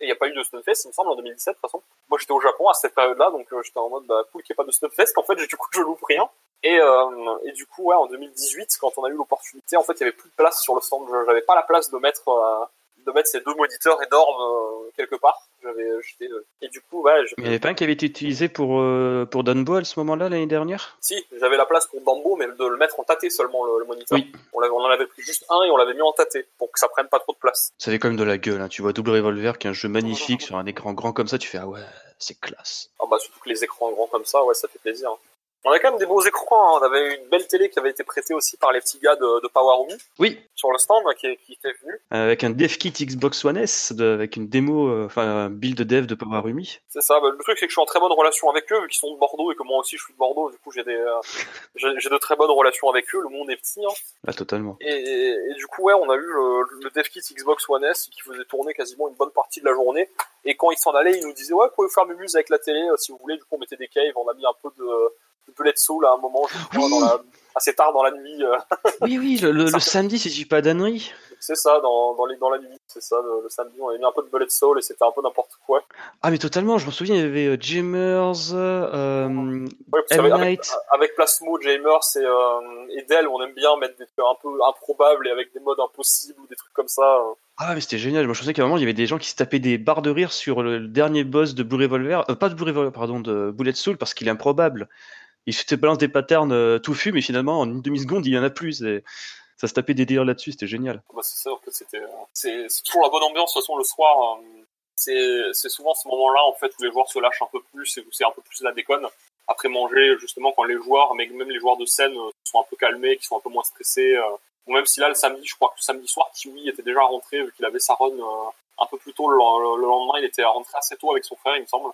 Speaker 2: Et il n'y a pas eu de Stunfest, il me semble, en 2017, de toute façon. Moi, j'étais au Japon à cette période-là, donc euh, j'étais en mode, bah, cool qu'il n'y ait pas de Stunfest. En fait, *laughs* du coup, je loupe rien. Et, euh, et du coup, ouais, en 2018, quand on a eu l'opportunité, en fait, il y avait plus de place sur le stand. J'avais pas la place de mettre, de mettre ces deux moniteurs énormes quelque part. J'avais euh, jeté. Euh, et du coup, ouais.
Speaker 1: Il n'y avait pas un qui avait été utilisé pour, euh, pour Danbo à ce moment-là, l'année dernière?
Speaker 2: Si, j'avais la place pour Danbo, mais de le mettre en tâté seulement, le, moniteur. Oui. On, on, en avait pris juste un et on l'avait mis en tâté, pour que ça prenne pas trop de place.
Speaker 1: Ça avait quand même de la gueule, hein. tu vois Double Revolver, qui est un jeu magnifique, *laughs* sur un écran grand comme ça, tu fais, ah ouais, c'est classe.
Speaker 2: Ah bah surtout que les écrans grands comme ça, ouais, ça fait plaisir. Hein. On a quand même des beaux écrans. Hein. On avait une belle télé qui avait été prêtée aussi par les petits gars de, de Power
Speaker 1: Oui.
Speaker 2: Sur le stand, qui, qui était venu.
Speaker 1: Avec un dev kit Xbox One S, avec une démo, euh, enfin un build dev de Power
Speaker 2: C'est ça. Bah, le truc, c'est que je suis en très bonne relation avec eux, vu qu'ils sont de Bordeaux et que moi aussi je suis de Bordeaux. Du coup, j'ai des, euh, *laughs* j'ai de très bonnes relations avec eux. Le monde est petit. Hein.
Speaker 1: Ah, totalement.
Speaker 2: Et, et, du coup, ouais, on a eu le, le dev kit Xbox One S qui faisait tourner quasiment une bonne partie de la journée. Et quand ils s'en allaient, ils nous disaient ouais, vous pouvez faire mumuse avec la télé euh, si vous voulez. Du coup, on mettait des caves, on a mis un peu de de Soul à un moment, assez tard dans la nuit. Euh. *laughs*
Speaker 1: oui, oui, le, samedi, si je dis pas d'annerie.
Speaker 2: C'est ça, dans, dans, les, dans la nuit, c'est ça, le, samedi, on avait mis un peu de Bullet Soul et c'était un peu n'importe quoi.
Speaker 1: Ah, mais totalement, je me souviens, il y avait euh, Jamers, euh,
Speaker 2: avec, avec, Plasmo, Jamers et, euh, et Dell, on aime bien mettre des trucs un peu improbables et avec des modes impossibles ou des trucs comme ça.
Speaker 1: Ah, mais c'était génial. Moi, je pensais qu'à un moment, il y avait des gens qui se tapaient des barres de rire sur le dernier boss de Blue Revolver, pas de Blue Revolver, pardon, de Bullet Soul parce qu'il est improbable il se balance des patterns euh, touffus, mais finalement, en une demi-seconde, il y en a plus. Ça se tapait des délires là-dessus, c'était génial.
Speaker 2: C'est sûr que c'était. Euh, c'est toujours la bonne ambiance, de toute façon, le soir. Euh, c'est souvent ce moment-là, en fait, où les joueurs se lâchent un peu plus et où c'est un peu plus la déconne. Après manger, justement, quand les joueurs, mais même les joueurs de scène, sont un peu calmés, qui sont un peu moins stressés. Ou même si là, le samedi, je crois que le samedi soir, Kiwi était déjà rentré, vu qu'il avait sa run un peu plus tôt le, lendemain, il était rentré assez tôt avec son frère, il me semble.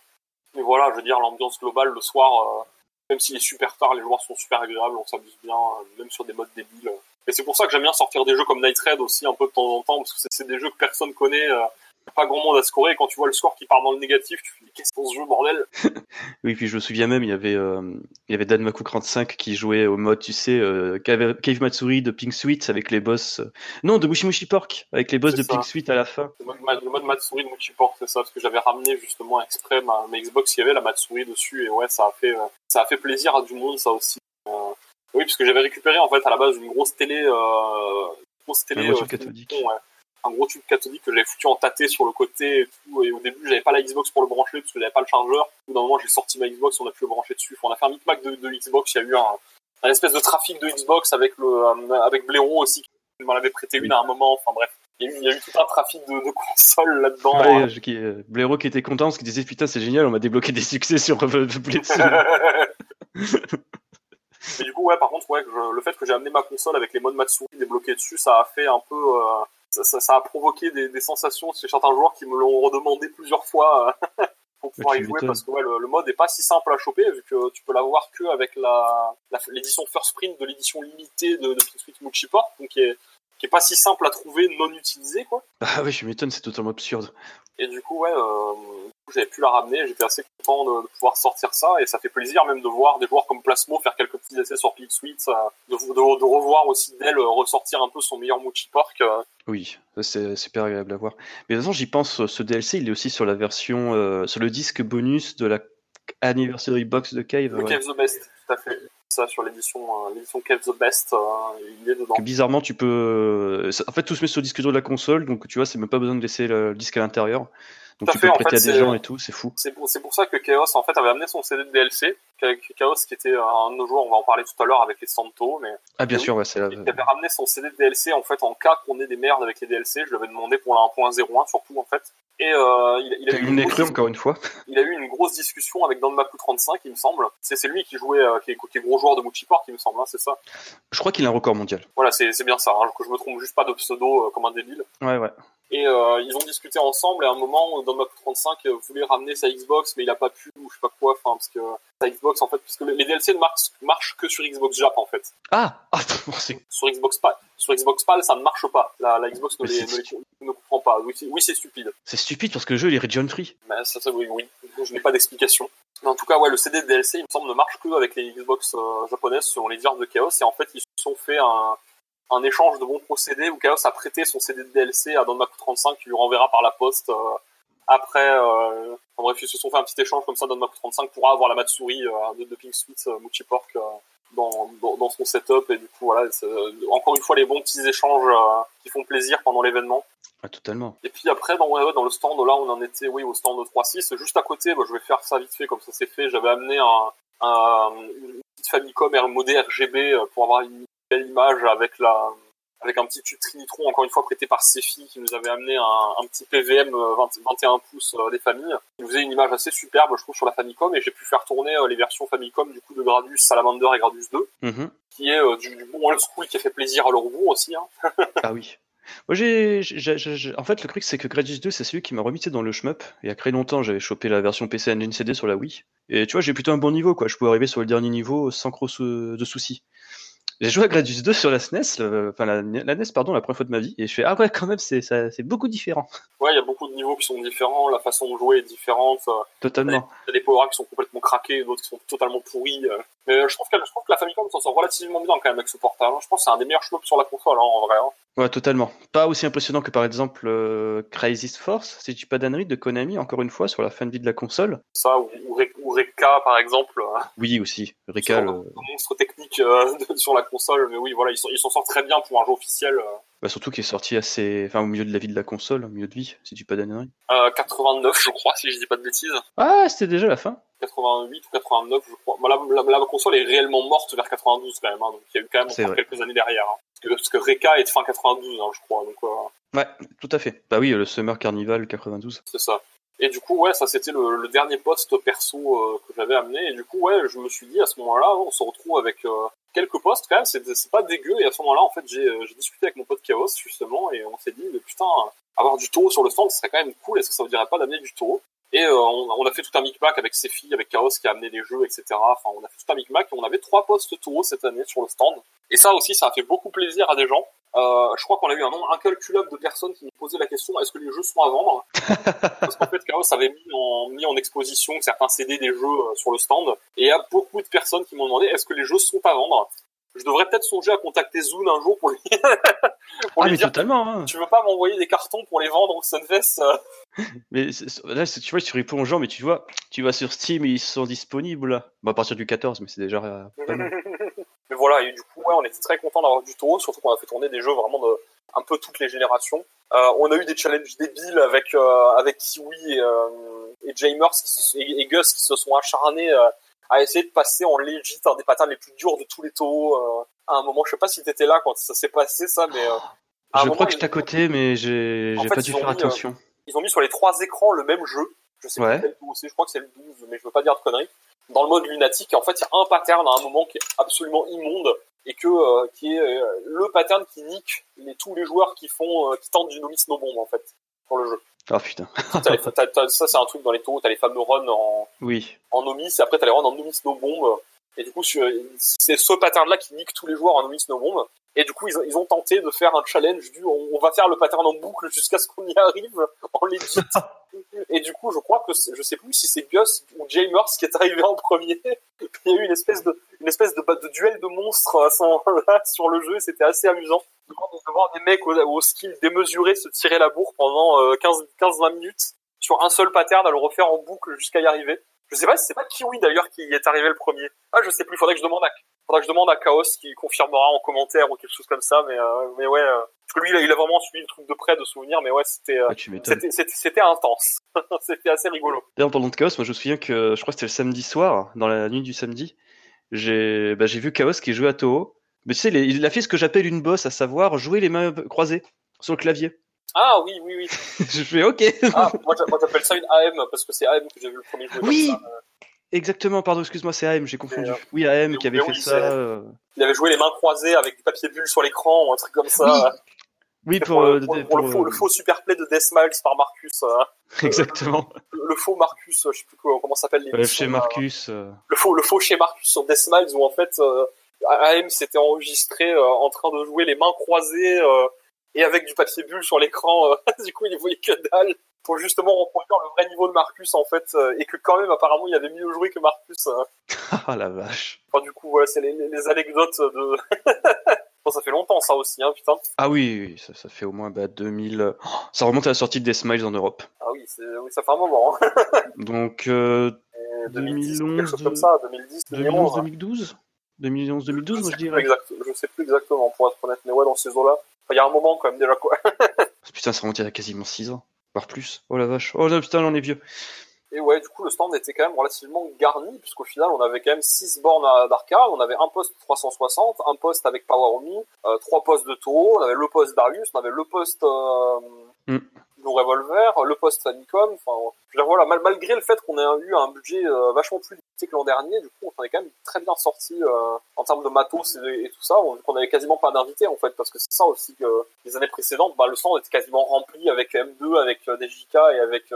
Speaker 2: Mais voilà, je veux dire, l'ambiance globale le soir, même s'il est super tard, les joueurs sont super agréables, on s'amuse bien, euh, même sur des modes débiles. Et c'est pour ça que j'aime bien sortir des jeux comme Night Raid aussi un peu de temps en temps, parce que c'est des jeux que personne connaît, euh, pas grand monde à scorer, et quand tu vois le score qui part dans le négatif, tu te dis qu'est-ce que ce jeu, bordel? *laughs*
Speaker 1: Oui, puis je me souviens même, il y avait, euh, il y avait Danmaku 35 qui jouait au mode, tu sais, euh, Cave Matsuri de Pink Sweet avec les boss... non, de Mushimushi Pork, avec les boss de Pink Sweet à la fin.
Speaker 2: Le mode, Matsuri de Mushimushi Pork, c'est ça, parce que j'avais ramené justement exprès ma, ma Xbox, il y avait la Matsuri dessus, et ouais, ça a fait, ça a fait plaisir à du monde, ça aussi. oui, parce que j'avais récupéré en fait à la base une grosse télé, euh, grosse télé,
Speaker 1: cathodique.
Speaker 2: ouais un gros tube cathodique que j'avais foutu en tâté sur le côté et tout. Et au début, j'avais pas la Xbox pour le brancher parce que j'avais pas le chargeur. Au bout d'un moment, j'ai sorti ma Xbox, on a pu le brancher dessus. on a fait un micmac de, de Xbox. Il y a eu un, un, espèce de trafic de Xbox avec le, euh, avec Blaireau aussi qui m'en avait prêté une à un moment. Enfin bref. Il y, a eu, tout un trafic de, de consoles là-dedans.
Speaker 1: Ouais, qui, euh, Blaireau qui était content parce qu'il disait putain c'est génial, on m'a débloqué des succès sur euh, *laughs*
Speaker 2: Mais *laughs* du coup, ouais, par contre, ouais, le fait que j'ai amené ma console avec les modes Matsuri débloqués dessus, ça a fait un peu, ça, a provoqué des, sensations chez certains joueurs qui me l'ont redemandé plusieurs fois euh, *laughs* pour pouvoir y jouer parce que le, mode est pas si simple à choper vu que tu peux l'avoir que avec la, l'édition first print de l'édition limitée de, de Pink Muchipa, donc qui est, qui est pas si simple à trouver non utilisé quoi.
Speaker 1: Ah oui, je m'étonne, c'est totalement absurde.
Speaker 2: Et du coup, ouais, euh, j'avais pu la ramener, j'étais assez content de, pouvoir sortir ça, et ça fait plaisir même de voir des joueurs comme Plasmo faire quelques petits essais sur Peak Suite, de, de, revoir aussi d'elle ressortir un peu son meilleur Mochi Park. Euh.
Speaker 1: Oui, c'est super agréable à voir. Mais de toute façon, j'y pense, ce DLC, il est aussi sur la version, euh, sur le disque bonus de la Anniversary Box de Cave.
Speaker 2: Le Cave the Best, tout à fait sur l'édition euh, l'édition Cave the Best, euh, il est dedans.
Speaker 1: bizarrement, tu peux. En fait, tout se met sur le disque dur de la console, donc tu vois, c'est même pas besoin de laisser le disque à l'intérieur. Donc tu peux prêter à des gens et tout, c'est fou.
Speaker 2: C'est pour, pour, ça que Chaos en fait avait amené son CD de DLC. Chaos qui était un de nos joueurs, on va en parler tout à l'heure avec les Santo, mais
Speaker 1: ah bien sûr, ouais, c'est là.
Speaker 2: Il avait ramené son CD de DLC en fait en cas qu'on ait des merdes avec les DLC. Je lui avais demandé pour la 1.01 surtout en fait. Et euh, il, il, a eu
Speaker 1: une, une encore une fois. *laughs*
Speaker 2: Il a eu une grosse discussion avec Danmaku 35, il me semble. C'est lui qui jouait, euh, qui, est, qui, est, gros joueur de Multiport, il me semble, hein, c'est ça.
Speaker 1: Je crois qu'il a un record mondial.
Speaker 2: Voilà, c'est bien ça. Hein, que je me trompe juste pas de pseudo euh, comme un débile.
Speaker 1: Ouais, ouais.
Speaker 2: Et euh, ils ont discuté ensemble et à un moment, dans Map 35 euh, voulait ramener sa Xbox, mais il a pas pu ou je sais pas quoi, enfin parce que sa Xbox en fait, puisque les DLC ne marchent, que sur Xbox Jap en fait.
Speaker 1: Ah, ah *laughs*
Speaker 2: sur Xbox PAL, sur Xbox PAL ça ne marche pas. La, la Xbox ne, les, ne, comprend pas. Oui, oui c'est stupide.
Speaker 1: C'est stupide parce que le jeu il est region free.
Speaker 2: Mais ça, ça oui, oui. Je n'ai pas d'explication. Mais en tout cas, ouais, le CD de DLC, il me semble, ne marche que avec les Xbox euh, japonaises selon les dires de Chaos. Et en fait, ils se sont fait un, un échange de bons procédés où Chaos a prêté son CD de DLC à Don 35 qui lui renverra par la poste euh, après. Euh, en bref, ils se sont fait un petit échange comme ça. Don 35 pourra avoir la Matsuri euh, de, de Pink Sweet euh, Muchi Pork dans, dans, son setup et du coup voilà. Encore une fois, les bons petits échanges qui font plaisir pendant l'événement.
Speaker 1: Ah, totalement.
Speaker 2: Et puis après, dans, ouais, dans le stand, là, on en était, oui, au stand de 3.6. Juste à côté, bah, je vais faire ça vite fait, comme ça c'est fait. J'avais amené un, un, une petite Famicom modé RGB pour avoir une belle image avec la avec un petit tube Trinitron, encore une fois prêté par Cefi, qui nous avait amené un, petit PVM 21 pouces des familles. Il faisait une image assez superbe, je trouve, sur la Famicom, et j'ai pu faire tourner les versions Famicom du coup de Gradius Salamander et Gradius 2, mhm. qui est du, du, bon old school qui a fait plaisir à leur goût aussi. Hein. *laughs*
Speaker 1: ah oui. Moi, j'ai, en fait, le truc, c'est que Gradius 2, c'est celui qui m'a remis dans le shmup. Il y a très longtemps, j'avais chopé la version PC Engine CD sur la Wii. Et tu vois, j'ai plutôt un bon niveau, quoi. Je pouvais arriver sur le dernier niveau sans gros de soucis. J'ai joué à Gradius 2 sur la SNES, enfin la, NES, pardon, la première fois de ma vie, et je fais ah ouais quand même c'est c'est beaucoup différent.
Speaker 2: Ouais, il y a beaucoup de niveaux qui sont différents, la façon de jouer est différente.
Speaker 1: Totalement.
Speaker 2: Il y a des power qui sont complètement craqués, d'autres qui sont totalement pourris. Euh. Mais je trouve que je trouve que la Famicom s'en sort relativement bien quand même avec ce portage. Hein. Je pense que c'est un des meilleurs shmups sur la console hein, en vrai. Hein.
Speaker 1: Ouais, totalement. Pas aussi impressionnant que par exemple euh, Crisis Force, si tu pas d'annerie de Konami, encore une fois, sur la fin de vie de la console.
Speaker 2: Ça, ou, ou, Reka par exemple.
Speaker 1: Oui, aussi. Reka, le...
Speaker 2: Un monstre technique euh, *laughs* sur la console, mais oui, voilà, ils s'en sortent très bien pour un jeu officiel. Euh.
Speaker 1: Bah, surtout qu'il est sorti assez, enfin, au milieu de la vie de la console, au milieu de vie, si tu pas d'annerie.
Speaker 2: Euh, 89, je crois, si je dis pas de bêtises.
Speaker 1: Ah, c'était déjà la fin.
Speaker 2: 88 ou 89, je crois. Bah, la, la, console est réellement morte vers 92 quand même, hein, donc il y a eu quand même quelques années derrière. Hein. Parce, que, Reka est de fin 92, hein, je crois. Donc, euh...
Speaker 1: Ouais, tout à fait. Bah oui, le Summer Carnival 92.
Speaker 2: C'est ça. Et du coup, ouais, ça c'était le, le, dernier poste perso euh, que j'avais amené. Et du coup, ouais, je me suis dit à ce moment-là, on se retrouve avec euh, quelques postes quand même. C'est, pas dégueu. Et à ce moment-là, en fait, j'ai, euh, j'ai discuté avec mon pote Chaos justement, et on s'est dit, mais putain, avoir du taureau sur le stand, ce serait quand même cool. Est-ce que ça vous dirait pas d'amener du taureau? Et on, on, a fait tout un micmac avec ses filles, avec Chaos qui a amené les jeux, etc. Enfin, on a fait tout un micmac et on avait trois postes taureau cette année sur le stand. Et ça aussi, ça a fait beaucoup plaisir à des gens. Euh, je crois qu'on a eu un nombre incalculable de personnes qui nous posaient la question est-ce que les jeux sont à vendre? *laughs* Parce qu'en fait, Chaos avait mis en, mis en exposition certains CD des jeux euh, sur le stand, et il y a beaucoup de personnes qui m'ont demandé est-ce que les jeux sont à vendre? Je devrais peut-être songer à contacter Zoom un jour pour lui, *laughs*
Speaker 1: pour ah, lui dire totalement, hein.
Speaker 2: tu veux pas m'envoyer des cartons pour les vendre au Sunfest
Speaker 1: euh *laughs* Mais là, tu vois, tu réponds aux gens, mais tu vois, tu vas sur Steam et ils sont disponibles. Bon, à partir du 14, mais c'est déjà pas mal. *laughs*
Speaker 2: Mais voilà, et du coup, ouais, on était très content d'avoir du taureau, surtout qu'on a fait tourner des jeux vraiment de un peu toutes les générations. Euh, on a eu des challenges débiles avec euh, avec Kiwi et, euh, et Jamers et, et, Gus qui se sont acharnés euh, à essayer de passer en legit un des patterns les plus durs de tous les taureaux. Euh, à un moment, je sais pas si t'étais là quand ça s'est passé ça, mais
Speaker 1: je crois que j'étais à côté, mais j'ai pas dû faire attention.
Speaker 2: ils ont mis sur les trois écrans le même jeu. Je sais pas quel c'est, je crois que c'est le 12, mais je veux pas dire de conneries dans le mode lunatique. En fait, il y a un pattern à un moment qui est absolument immonde et que euh, qui est euh, le pattern qui nique les, tous les joueurs qui font euh, qui tentent du novice no en fait dans le jeu.
Speaker 1: Ah putain. *laughs*
Speaker 2: ça c'est un truc dans les taureaux, t'as les fameux runs en
Speaker 1: oui.
Speaker 2: en novice et après t'as les runs en novice no bomb et du coup c'est ce pattern là qui nique tous les joueurs en no et du coup ils, ont tenté de faire un challenge du on, va faire le pattern en boucle jusqu'à ce qu'on y arrive *laughs* en legit Et du coup, je crois que je sais plus si c'est Gus ou Jamers qui est arrivé en premier. *laughs* Il y a eu une espèce de, une espèce de, de duel de monstres moment-là *laughs* sur le jeu. C'était assez amusant de voir des mecs au, au skill démesuré se tirer la bourre pendant 15-20 euh, minutes sur un seul pattern à le refaire en boucle jusqu'à y arriver. Je sais pas si c'est pas Kiwi d'ailleurs qui est arrivé le premier. Ah, je sais plus. Faudrait que je demande à, faudrait que je demande à Chaos qui confirmera en commentaire ou quelque chose comme ça. Mais, euh, mais ouais. Euh, parce que lui, il a, vraiment suivi le truc de près de souvenir, mais ouais, c'était, euh, c'était, intense. *laughs* c'était assez rigolo.
Speaker 1: D'ailleurs, en parlant de Chaos, moi, je me souviens que je crois que c'était le samedi soir, dans la nuit du samedi, j'ai, bah, j'ai vu Chaos qui jouait à Toho. Mais tu sais, il a fait ce que j'appelle une bosse, à savoir jouer les mains croisées sur le clavier.
Speaker 2: Ah oui, oui, oui. *laughs*
Speaker 1: je fais ok.
Speaker 2: ah, moi j'appelle ça une AM parce que c'est AM que j'ai vu le premier jeu.
Speaker 1: Oui. Euh. Exactement, pardon, excuse-moi, c'est AM, j'ai confondu. Euh, oui, AM qui avait fait ça. Euh.
Speaker 2: Il avait joué les mains croisées avec du papier bulle sur l'écran ou un truc comme ça.
Speaker 1: Oui, pour, le,
Speaker 2: faux, le faux superplay de Deathmiles par Marcus. *laughs*
Speaker 1: Exactement.
Speaker 2: Le, faux Marcus, je sais plus comment s'appelle
Speaker 1: les. chez Marcus.
Speaker 2: Le faux, le faux chez Marcus sur Deathmiles où en fait AM s'était enregistré en train de jouer les mains croisées et avec du papier bulle sur l'écran, euh, *laughs* du coup il voyait que dalle pour justement reproduire le vrai niveau de Marcus en fait euh, et que quand même apparemment il avait mieux joué que Marcus.
Speaker 1: Hein. *laughs* Ah la vache.
Speaker 2: Enfin du coup voilà c'est les, les, anecdotes de. *laughs* bon, ça fait longtemps ça aussi hein putain.
Speaker 1: Ah oui, ça, ça fait au moins bah, 2000. ça remonte à la sortie de Death Smiles en Europe.
Speaker 2: Ah oui, oui ça fait un moment. Hein.
Speaker 1: Donc euh, 2011, 2010, quelque chose
Speaker 2: comme ça, 2010, 2011,
Speaker 1: 2012. 2011-2012, moi je dirais.
Speaker 2: Exact, je sais plus exactement pour être honnête, mais ouais, dans ces eaux-là. Il y a un moment quand même déjà quoi. *laughs*
Speaker 1: putain, ça remonte il y a quasiment 6 ans, voire plus. Oh la vache. Oh là putain, on est vieux.
Speaker 2: Et ouais, du coup, le stand était quand même relativement garni, puisqu'au final, on avait quand même 6 bornes d'arcade, on avait un poste 360, un poste avec Power euh, trois postes de Toro, on avait le poste Darius, on avait le poste euh, mm. Revolver, le poste Famicom, enfin, voilà, malgré le fait qu'on ait eu un budget euh, vachement plus limité que l'an dernier, du coup, on est quand même très bien sorti euh, en termes de matos et, tout ça, on, on avait quasiment pas d'invités, en fait, parce que c'est ça aussi que les années précédentes, bah, le stand était quasiment rempli avec M2, avec euh, DJK et avec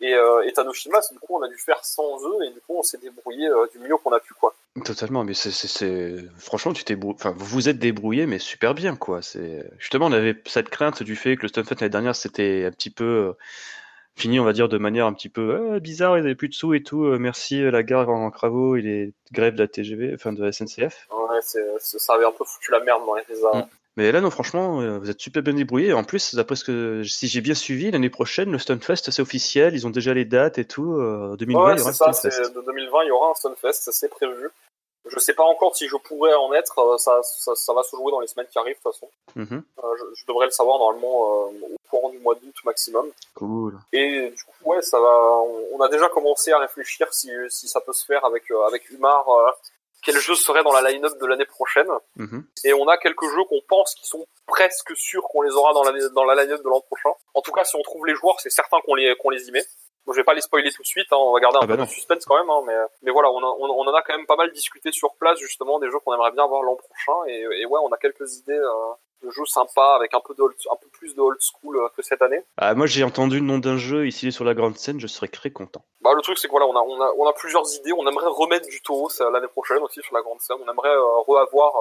Speaker 2: et, et Tanoshima, du coup, on a dû faire sans eux, et du coup, on s'est débrouillé du mieux qu'on a pu, quoi.
Speaker 1: Totalement, mais c'est, franchement, tu t'es, enfin, vous vous êtes débrouillé, mais super bien, quoi. C'est justement, on avait cette crainte du fait que le Stunfest l'année dernière, c'était un petit peu fini, on va dire, de manière un petit peu ah, bizarre, ils n'avaient plus de sous et tout, euh, merci euh, la gare en Cravo et les grèves de la TGV, enfin de la SNCF.
Speaker 2: Ouais, ça avait un peu foutu la merde dans les réseaux. Mm.
Speaker 1: Mais là, non, franchement, euh, vous êtes super bien débrouillé. En plus, d'après ce que, si j'ai bien suivi, l'année prochaine, le Stunfest, c'est officiel. Ils ont déjà les dates et tout. 2020,
Speaker 2: ouais, il y aura un Stunfest. De 2020, il y aura un Stunfest, c'est prévu. Je sais pas encore si je pourrais en être. Euh, ça, ça, ça, va se jouer dans les semaines qui arrivent de toute façon. Mhm. Euh, je, je, devrais le savoir normalement euh, au courant du mois d'août maximum.
Speaker 1: Cool.
Speaker 2: Et du coup, ouais, ça va. On, a déjà commencé à réfléchir si, si ça peut se faire avec avec Umar. Quel jeu serait dans la line-up de l'année prochaine mhm. Et on a quelques jeux qu'on pense qui sont presque sûrs qu'on les aura dans la dans la line-up de l'an prochain. En tout cas, si on trouve les joueurs, c'est certain qu'on les qu'on les y met. Bon, je vais pas les spoiler tout de suite, hein, on va garder un ah peu bah de suspense quand même, hein, mais, mais voilà, on, on, en a quand même pas mal discuté sur place justement des jeux qu'on aimerait bien voir l'an prochain, et, et, ouais, on a quelques idées euh, de jeux sympas avec un peu de un peu plus de old school euh, que cette année.
Speaker 1: Ah, moi j'ai entendu le nom d'un jeu ici sur la grande scène, je serais très content.
Speaker 2: Bah le truc c'est que voilà, on a, on a on a plusieurs idées, on aimerait remettre du Toho l'année prochaine aussi sur la grande scène, on aimerait euh, reavoir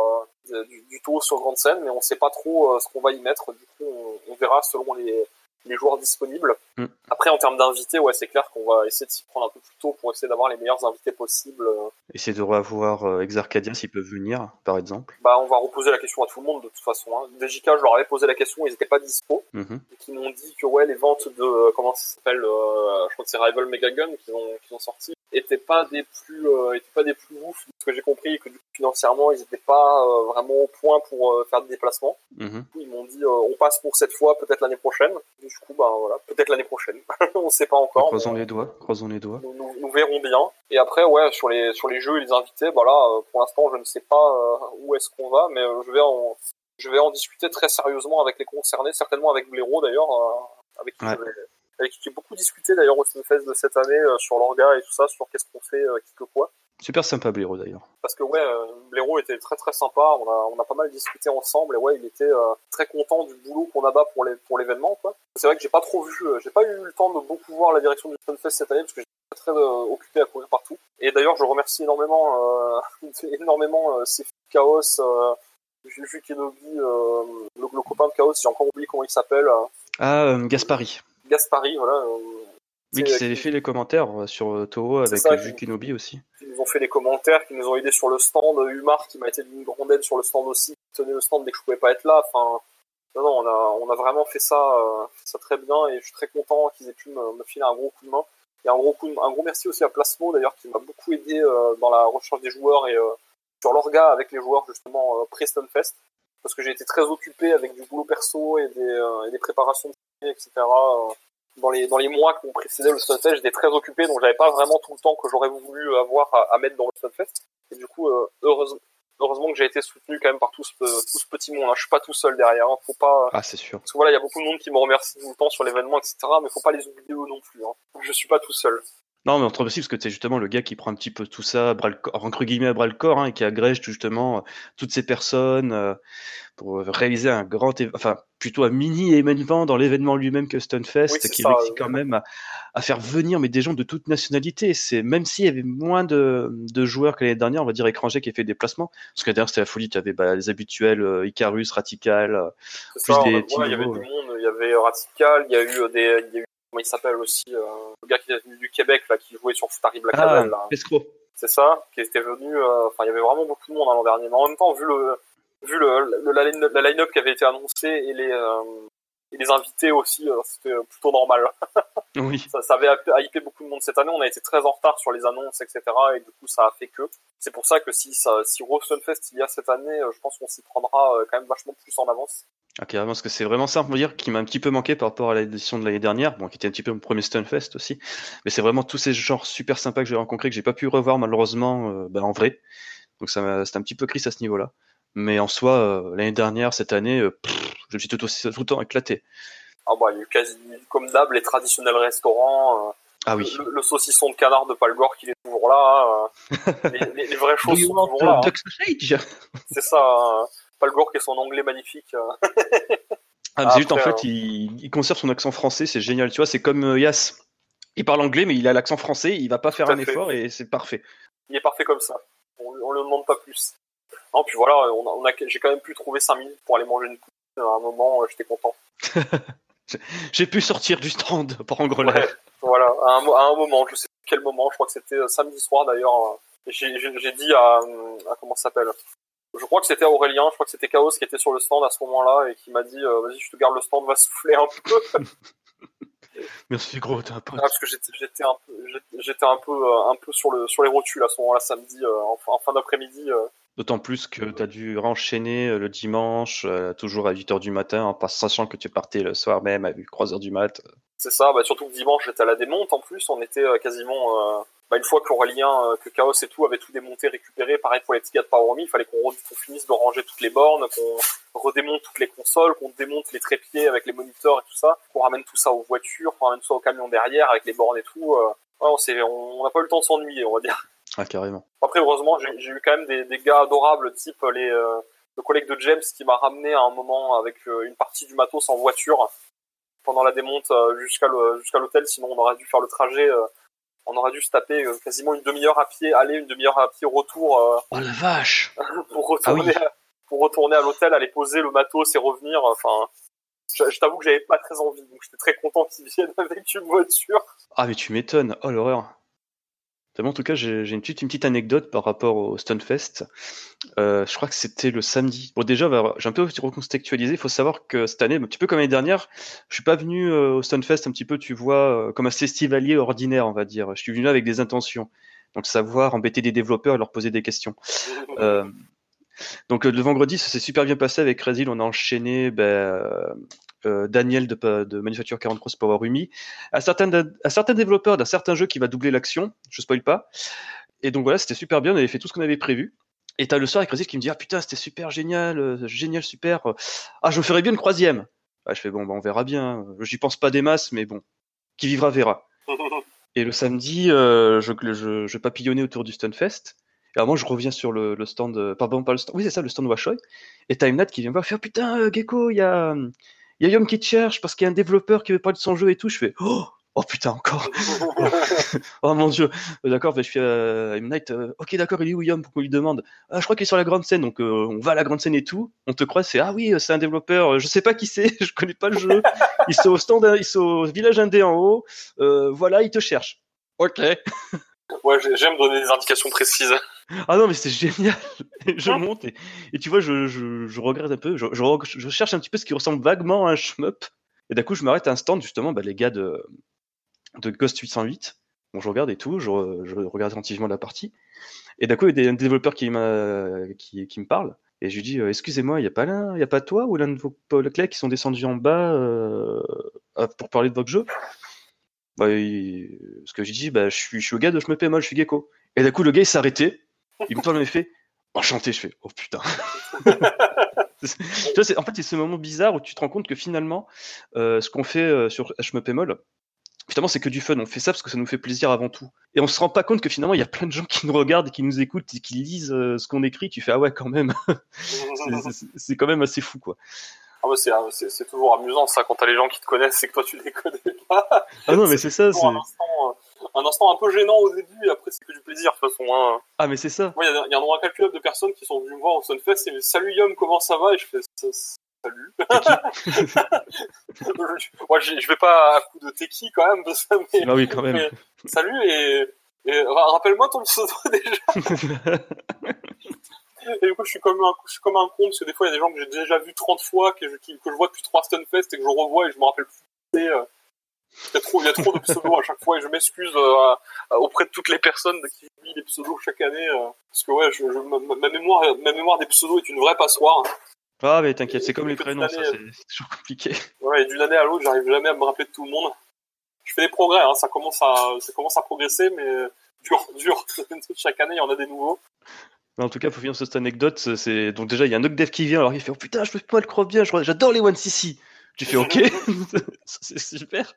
Speaker 2: euh, du, du Toho sur grande scène, mais on sait pas trop ce qu'on va y mettre, du coup on, on verra selon les les joueurs disponibles. Mm. Après, en termes d'invités, ouais, c'est clair qu'on va essayer de s'y prendre un peu plus tôt pour essayer d'avoir les meilleurs invités possibles.
Speaker 1: Essayer de revoir euh, Exarcadia s'ils peuvent venir, par exemple.
Speaker 2: Bah, on va reposer la question à tout le monde de toute façon. Hein. DJK, je leur avais posé la question, ils n'étaient pas dispo. Mm-hmm. Et qui m'ont dit que ouais, les ventes de euh, comment ça s'appelle, euh, je crois que c'est Rival Megagun qui ont qui ont sorti, étaient pas des plus euh, étaient pas des plus ouf. Ce que j'ai compris que du coup, financièrement, ils n'étaient pas vraiment au point pour faire des déplacements. Mm-hmm. ils m'ont dit on passe pour cette fois, peut-être l'année prochaine. Du coup, bah voilà, peut-être l'année prochaine. *laughs* on sait pas encore.
Speaker 1: Croisons les doigts, croisons les doigts.
Speaker 2: Nous, nous, verrons bien. Et après, ouais, sur les sur les jeux et les invités, bah là, pour l'instant, je ne sais pas où est-ce qu'on va, mais je vais en je vais en discuter très sérieusement avec les concernés, certainement avec Blaireau d'ailleurs, euh, avec qui avec qui j'ai beaucoup discuté d'ailleurs au Stunfest de cette année euh, sur l'orga et tout ça, sur qu'est-ce qu'on fait, euh, qui que quoi.
Speaker 1: Super sympa Blaireau d'ailleurs.
Speaker 2: Parce que ouais, Blaireau était très très sympa, on a, on a pas mal discuté ensemble et ouais, il était très content du boulot qu'on a bas pour les pour l'événement quoi. C'est vrai que j'ai pas trop vu, j'ai pas eu le temps de beaucoup voir la direction du Stunfest cette année parce que j'étais très occupé à courir partout. Et d'ailleurs, je remercie énormément *laughs* énormément ces Chaos j'ai vu Kenobi, euh, le, le, copain de Chaos, j'ai encore oublié comment il s'appelle.
Speaker 1: Ah, euh, Gaspari.
Speaker 2: Gaspari, voilà. Euh,
Speaker 1: oui, qui s'est fait les commentaires sur Toho avec Vu Kenobi aussi.
Speaker 2: Ils nous ont fait les commentaires, qui nous ont aidés sur le stand. Humar qui m'a été d'une grande aide sur le stand aussi, qui tenait le stand dès que je pouvais pas être là. Enfin, non, non, on a, on a vraiment fait ça, fait ça très bien et je suis très content qu'ils aient pu me, me, filer un gros coup de main. Et un gros, coup de, un gros merci aussi à Plasmo d'ailleurs qui m'a beaucoup aidé dans la recherche des joueurs et sur l'orga avec les joueurs justement euh, Preston Fest parce que j'ai été très occupé avec du boulot perso et des, euh, et des préparations etc euh, dans les dans les mois qui ont précédé le Stunfest j'étais très occupé donc j'avais pas vraiment tout le temps que j'aurais voulu avoir à, mettre dans le Stunfest et du coup heureusement heureusement que j'ai été soutenu quand même par tout ce, tout ce petit monde. Hein. Je suis pas tout seul derrière. Hein. Faut pas.
Speaker 1: Ah, c'est sûr.
Speaker 2: Parce que voilà, il y a beaucoup de monde qui me remercie tout le temps sur l'événement, etc. Mais faut pas les oublier eux non plus. Hein. Je suis pas tout seul.
Speaker 1: Non, mais entre aussi, parce que c'est justement le gars qui prend un petit peu tout ça, bras le entre guillemets, à bras le corps, hein, et qui agrège justement euh, toutes ces personnes euh, pour réaliser un grand, enfin, plutôt un mini événement dans l'événement lui-même que Stunfest, qui réussit quand même à, faire venir mais des gens de toute nationalité. C'est même s'il y avait moins de, de joueurs que l'année dernière, on va dire étrangers qui fait des déplacements, parce que d'ailleurs c'était la folie, tu avais bah, les habituels euh, Icarus, Ratical,
Speaker 2: plus des Il y avait du monde, il y avait Ratical, il y a eu des, il y a eu comment il s'appelle aussi, euh, le gars qui est venu du Québec, là, qui jouait sur Futari Black
Speaker 1: ah, là.
Speaker 2: C'est ça, qui était venu, euh, enfin, il y avait vraiment beaucoup de monde hein, l'an dernier. Mais en même temps, vu le, vu le, la line-up qui avait été annoncé et les, euh, les les invités aussi, c'était plutôt normal. *laughs*
Speaker 1: oui.
Speaker 2: Ça, ça avait hypé beaucoup de monde cette année. On a été très en retard sur les annonces, etc. Et du coup, ça a fait que. C'est pour ça que si ça, si Fest il y a cette année, je pense qu'on s'y prendra quand même vachement plus en avance.
Speaker 1: Ah, carrément, parce que c'est vraiment ça, on dire, qui m'a un petit peu manqué par rapport à l'édition de l'année dernière, bon, qui était un petit peu mon premier Stunfest aussi. Mais c'est vraiment tous ces genres super sympas que j'ai rencontrés que j'ai pas pu revoir malheureusement euh, bah, en vrai. Donc ça c'était un petit peu triste à ce niveau-là. Mais en soi, euh, l'année dernière, cette année, euh, je me suis tout, tout le temps éclaté.
Speaker 2: Ah bah, il y a eu quasi, comme d'hab, les traditionnels restaurants.
Speaker 1: ah oui.
Speaker 2: Le, saucisson de canard de Palgore qui est toujours là. *laughs* les, les, vraies choses sont toujours là. Hein. *laughs* C'est ça. Hein. Palgore qui est son anglais magnifique. *laughs*
Speaker 1: ah, mais juste en fait, il, il, conserve son accent français, c'est génial. Tu vois, c'est comme Yas. Il parle anglais, mais il a l'accent français, il va pas faire un effort et c'est parfait.
Speaker 2: Il est parfait comme ça. On, on le demande pas plus. Non, puis voilà, on a, j'ai quand même pu trouver 5 minutes pour aller manger une. À un moment, j'étais content. *laughs*
Speaker 1: j'ai pu sortir du stand pour en l'air.
Speaker 2: voilà, à un, à un, moment, je sais quel moment, je crois que c'était euh, samedi soir d'ailleurs. J'ai dit à, à comment ça s'appelle je crois que c'était Aurélien, je crois que c'était Chaos qui était sur le stand à ce moment-là et qui m'a dit euh, vas-y je te garde le stand, va souffler un peu. *laughs*
Speaker 1: Merci gros, t'es un
Speaker 2: pote. Ah, parce que j'étais un peu, j'étais un peu, euh, un peu sur le sur les rotules à ce moment-là samedi euh, en, fin d'après-midi.
Speaker 1: D'autant plus que tu as dû enchaîner le dimanche, toujours à 8h du matin, en sachant que tu partais le soir même à 3h du mat.
Speaker 2: C'est ça, bah, surtout que dimanche j'étais à la démonte en plus, on était quasiment bah, une fois qu'Aurélien, euh, que Chaos et tout avaient tout démonté, récupéré, pareil pour les petits gars de Power il fallait qu'on finisse de ranger toutes les bornes, qu'on redémonte toutes les consoles, qu'on démonte les trépieds avec les moniteurs et tout ça, qu'on ramène tout ça aux voitures, qu'on ramène tout ça au camion derrière avec les bornes et tout. Euh, on n'a pas eu le temps de s'ennuyer, on va dire.
Speaker 1: Ah, carrément.
Speaker 2: Après, heureusement, j'ai eu quand même des, des, gars adorables, type les, euh, le collègue de James qui m'a ramené à un moment avec une partie du matos en voiture pendant la démonte jusqu'à l'hôtel, sinon on aurait dû faire le trajet on aurait dû se taper euh, quasiment une demi-heure à pied aller, une demi-heure à pied retour. Euh,
Speaker 1: oh la vache *laughs*
Speaker 2: Pour retourner, ah à, pour retourner à l'hôtel, aller poser le matos et revenir. Enfin, je, t'avoue que j'avais pas très envie, donc j'étais très content qu'ils viennent *laughs* avec une voiture.
Speaker 1: Ah mais tu m'étonnes, oh l'horreur en tout cas, j'ai une petite, anecdote par rapport au Stunfest. Euh, je crois que c'était le samedi. Bon, déjà, j'ai un peu recontextualisé. Il faut savoir que cette année, un petit peu comme l'année dernière, je suis pas venu euh, au Stunfest un petit peu, tu vois, euh, comme un festivalier ordinaire, on va dire. Je suis venu avec des intentions. Donc, savoir embêter des développeurs et leur poser des questions. donc, le vendredi, ça s'est super bien passé avec Crazy. On a enchaîné ben, euh, Daniel de, de Manufacture 40 Cross Power Rumi, à certains, à certains développeurs d'un certain jeu qui va doubler l'action, je spoil pas. Et donc voilà, c'était super bien, on avait fait tout ce qu'on avait prévu. Et t'as le soir avec Résif qui me dit Ah putain, c'était super génial, euh, génial, super. Ah, je me ferais bien une troisième. Ah, je fais Bon, bah, on verra bien. J'y pense pas des masses, mais bon, qui vivra verra. *laughs* Et le samedi, euh, je, je, je, papillonnais autour du Stunfest. Et alors moi, je reviens sur le, le stand, pardon, pas le stand, oui, c'est ça, le stand Washoy. Et t'as Imnat qui vient me voir, fait, oh, putain, Gecko, il y a, il y a Yom qui te cherche parce qu'il y a un développeur qui veut parler de son jeu et tout. Je fais oh, oh putain encore. *laughs* oh mon dieu. D'accord, je fais euh, Night. Euh, ok d'accord, il est où Yom pour qu'on lui demande? Ah, je crois qu'il est sur la grande scène, donc euh, on va à la grande scène et tout. On te croit, c'est ah oui, c'est un développeur. Je sais pas qui c'est, *laughs* je connais pas le jeu. il sont au stand, ils sont au village indé en haut. voilà, il te cherche. Ok. *laughs*
Speaker 2: Ouais, j'aime donner des indications précises.
Speaker 1: Ah non, mais c'est génial. *laughs* je monte et, tu vois, je, je, je, regrette un peu. Je, je, cherche un petit peu ce qui ressemble vaguement à un shmup. Et d'un coup, je m'arrête à un stand, justement, bah, les gars de, de Ghost 808. Bon, je regarde et tout, je, regarde attentivement la partie. Et d'un coup, il y a des, développeurs qui, qui, qui me parle. Et je lui dis, euh, excusez-moi, il n'y a pas l'un, il y a pas toi ou l'un de vos collègues qui sont descendus en bas euh, pour parler de votre jeu? Bah, ce que j'ai dit, bah, je suis, je suis le gars de je me paie mal, je suis gecko. Et d'un coup, le gars, il s'est arrêté. Il me parle en effet. Enchanté, je fais, oh putain. *laughs* tu vois, en fait, c'est ce moment bizarre où tu te rends compte que finalement, euh, ce qu'on fait euh, sur me mal, finalement, c'est que du fun. On fait ça parce que ça nous fait plaisir avant tout. Et on se rend pas compte que finalement, il y a plein de gens qui nous regardent et qui nous écoutent et qui lisent euh, ce qu'on écrit. Tu fais, ah ouais, quand même. *laughs* c'est quand même assez fou, quoi.
Speaker 2: Ah c'est toujours amusant ça quand t'as les gens qui te connaissent c'est que toi tu les connais pas.
Speaker 1: Ah non mais c'est ça.
Speaker 2: C'est un instant, un peu gênant au début et après c'est que du plaisir de toute façon. Hein.
Speaker 1: Ah mais c'est ça.
Speaker 2: Il y, y a un nombre incalculable de personnes qui sont venues me voir au Sunfest et me salut Yom comment ça va? Et je fais salut. *laughs* Moi je, je vais pas à coup de teki quand même ça, mais,
Speaker 1: ah oui quand même.
Speaker 2: salut et, et rappelle-moi ton pseudo *laughs* déjà. Et du coup, je suis comme un, je suis comme un con parce que des fois, il y a des gens que j'ai déjà vu 30 fois, que je, que je vois depuis trois Stunfest et que je revois et je me rappelle plus. Euh, il y a trop, il y a trop de pseudos à chaque fois et je m'excuse euh, auprès de toutes les personnes qui vivent les pseudos chaque année. Euh, parce que ouais, je, ma, mémoire, ma mémoire des pseudos est une vraie passoire.
Speaker 1: Ah mais t'inquiète, c'est comme les prénoms, ça c'est toujours compliqué. *laughs*
Speaker 2: Ouais, et d'une année à l'autre, j'arrive jamais à me rappeler de tout le monde. Je fais des progrès, hein, ça commence à, ça commence à progresser, mais dur, dur. *laughs* Chaque année, il y en a des nouveaux.
Speaker 1: Mais en tout cas, faut finir cette anecdote. C'est donc déjà il y a un dev qui vient, alors il fait oh putain, je peux pas le croire bien, j'adore les One CC. Tu fais ok, *laughs* c'est super.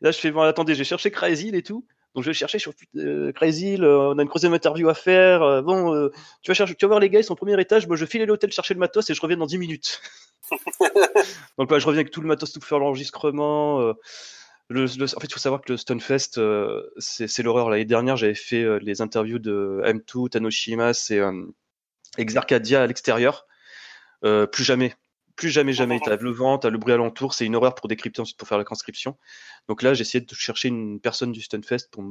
Speaker 1: Là, je fais bon, attendez, j'ai cherché Crazy et tout. Donc je vais chercher sur euh, Crazy, on a une troisième interview à faire. Euh, bon, euh, tu vas chercher, tu vas voir les gars, ils sont au premier étage. Moi, je file à l'hôtel chercher le matos et je reviens dans 10 minutes. *laughs* Donc là, je reviens avec tout le matos, tout pour faire l'enregistrement. en fait, il faut savoir que le Stunfest, c'est l'horreur. L'année dernière, j'avais fait les interviews de M2, Tanoshima et Exarcadia à l'extérieur. plus jamais plus jamais, jamais. T'as le vent, t'as le bruit alentour, c'est une horreur pour décrypter ensuite pour faire la transcription. Donc là, j'ai essayé de chercher une personne du Stunfest pour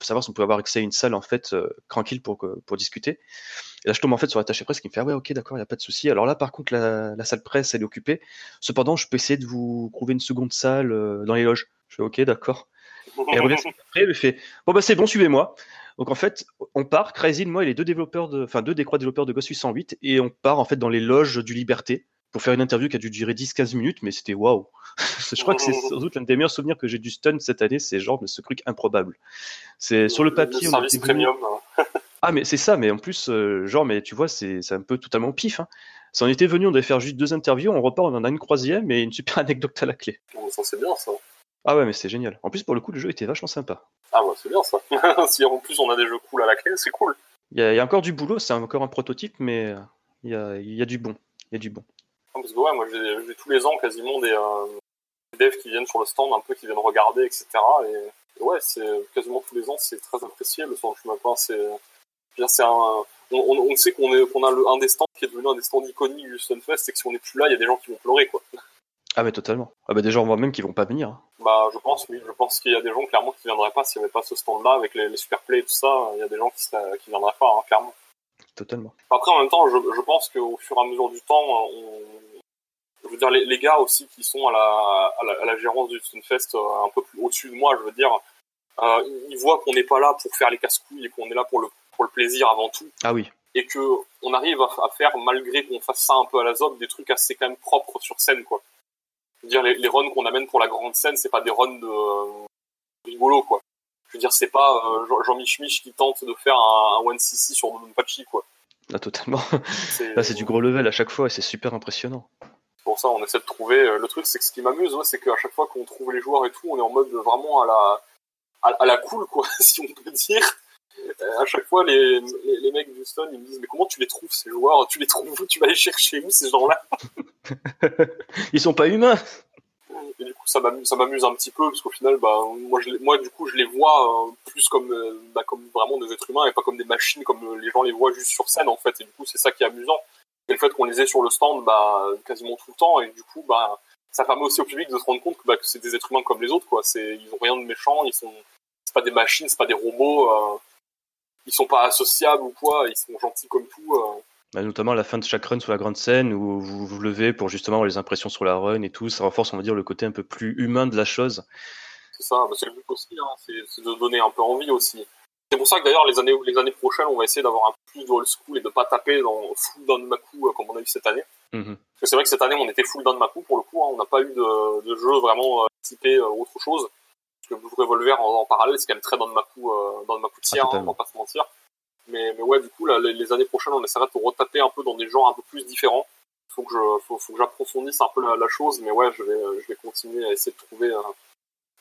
Speaker 1: savoir si on pouvait avoir accès à une salle en fait euh, tranquille pour pour discuter. Et là, je tombe en fait sur l'attaché presse qui me fait ah ouais ok d'accord, il y a pas de souci. Alors là, par contre, la, salle presse elle est occupée. Cependant, je peux essayer de vous trouver une seconde salle euh, dans les loges. Je fais ok d'accord. Et elle revient après, elle me fait bon bah c'est bon, suivez-moi. Donc en fait, on part, Crazy, moi et les deux développeurs de, enfin deux des trois développeurs de Ghost 808, et on part en fait dans les loges du Liberté pour faire une interview qui a dû durer 10-15 minutes, mais c'était waouh. *laughs* je crois que c'est sans doute l'un des meilleurs souvenirs que j'ai du stun cette année, c'est genre de ce truc improbable. C'est sur le papier.
Speaker 2: Le service premium. Hein. *laughs*
Speaker 1: ah mais c'est ça, mais en plus, euh, genre, mais tu vois, c'est un peu totalement pif. Hein. Si on était venu, on devait faire juste deux interviews, on repart, on en a une troisième et une super *laughs* anecdote à la clé.
Speaker 2: Ça c'est bien ça.
Speaker 1: Ah ouais, mais c'est génial. En plus, pour le coup, le jeu était vachement sympa.
Speaker 2: Ah ouais, c'est bien ça. si en plus on a des jeux cool à la clé, c'est cool.
Speaker 1: Il y, a encore du boulot, c'est encore un prototype, mais il y a, y a du bon. Il y a du bon.
Speaker 2: Parce que ouais, moi j'ai tous les ans quasiment des, euh, devs qui viennent sur le stand, un peu qui viennent regarder, etc. Et, ouais, c'est quasiment tous les ans, c'est très apprécié le stand pas C'est, c'est un, on, on, sait qu'on est, qu'on a le, un des stands qui est devenu un des stands iconiques du Stunfest, c'est que si on n'est plus là, il y a des gens qui vont pleurer, quoi.
Speaker 1: Ah mais totalement. Ah bah des gens on voit même qui vont pas venir. Hein.
Speaker 2: Bah je pense oui, je pense qu'il y a des gens clairement qui viendraient pas s'il n'y avait pas ce stand là avec les, les super plays et tout ça, il y a des gens qui, qui viendraient pas hein, clairement.
Speaker 1: Totalement.
Speaker 2: Après en même temps, je, je pense qu'au fur et à mesure du temps, on, je veux dire, les, les, gars aussi qui sont à la, à la, gérance du Stunfest euh, un peu plus au-dessus de moi, je veux dire, euh, ils voient qu'on n'est pas là pour faire les casse-couilles et qu'on est là pour le, pour le plaisir avant tout.
Speaker 1: Ah oui.
Speaker 2: Et que on arrive à, faire, malgré qu'on fasse ça un peu à la zob, des trucs assez quand même propres sur scène, quoi. Je veux dire, les, les runs qu'on amène pour la grande scène, c'est pas des runs de euh, rigolo, quoi. Je veux dire, c'est pas euh, Jean-Mich Mich qui tente de faire un, un 1cc sur Donpachi, quoi.
Speaker 1: Ah, totalement. Là, c'est du gros level à chaque fois et c'est super impressionnant
Speaker 2: pour ça, on essaie de trouver. Euh, le truc, c'est que ce qui m'amuse, c'est qu'à chaque fois qu'on trouve les joueurs et tout, on est en mode vraiment à la, à, la cool, quoi, *laughs* si on peut dire. Euh, à chaque fois, les, les, mecs du Stone, ils me disent Mais comment tu les trouves, ces joueurs? Tu les trouves? Où Tu vas les chercher où, ces gens-là? *laughs*
Speaker 1: Ils sont pas humains
Speaker 2: et du coup, ça m'amuse un petit peu, parce qu'au final, bah, moi, je, moi, du coup, je les vois euh, plus comme, bah, comme vraiment des êtres humains et pas comme des machines, comme les gens les voient juste sur scène, en fait. Et du coup, c'est ça qui est amusant. Et le fait qu'on les ait sur le stand bah, quasiment tout le temps, et du coup, bah, ça permet aussi au public de se rendre compte que, bah, que c'est des êtres humains comme les autres. Quoi. C'est, ils ont rien de méchant, ils sont, c'est pas des machines, c'est pas des robots, euh, ils sont pas associables ou quoi, ils sont gentils comme tout. Euh.
Speaker 1: Bah, notamment à la fin de chaque run sur la grande scène où vous vous levez pour justement avoir les impressions sur la run et tout, ça renforce on va dire le côté un peu plus humain de la chose.
Speaker 2: C'est ça, bah, c'est le but aussi, hein, c'est de donner un peu envie aussi. C'est pour ça que d'ailleurs les années les années prochaines, on va essayer d'avoir un peu plus de old school et de pas taper dans full down Maku euh, comme on a eu cette année. Mhm. Parce que c'est vrai que cette année on était full down Maku pour le coup, hein. on n'a pas eu de, de jeu vraiment euh, typé euh, autre chose. Parce que Blue Revolver en, en parallèle c'est quand même très dans Maku dans le Maku tiers, ah, hein, on va pas se mentir. Mais, mais ouais du coup là, les, années prochaines on essaiera de retaper un peu dans des genres un peu plus différents. Faut que je faut, faut que j'approfondisse un peu la, la, chose, mais ouais je vais je vais continuer à essayer de trouver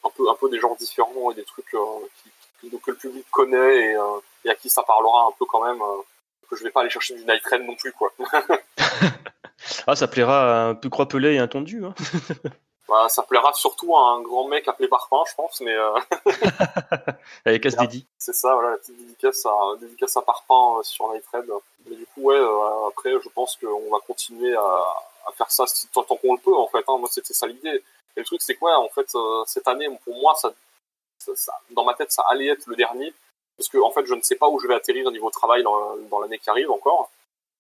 Speaker 2: un peu un peu des genres différents et des trucs qui que le public connaît euh, et, à qui ça parlera un peu quand même. Euh, que je vais pas aller chercher du Night Train non plus, quoi. *laughs*
Speaker 1: ah, ça plaira à un peu croipelé et tendu Hein. *laughs*
Speaker 2: Bah, ça plaira surtout à un grand mec appelé Parfum, je pense, mais. Euh... *laughs*
Speaker 1: Avec casse dédi.
Speaker 2: C'est ça, voilà, la petite dédicace à, dédicace à Parfum euh, sur Night Train. Mais du coup, ouais, après, je pense qu'on va continuer à, à faire ça tant, qu'on le peut, en fait. Hein. Moi, c'était ça l'idée. Et le truc, c'est quoi, en fait, cette année, pour moi, ça dans ma tête, ça allait être le dernier, parce que en fait, je ne sais pas où je vais atterrir au niveau travail dans, l'année qui arrive encore.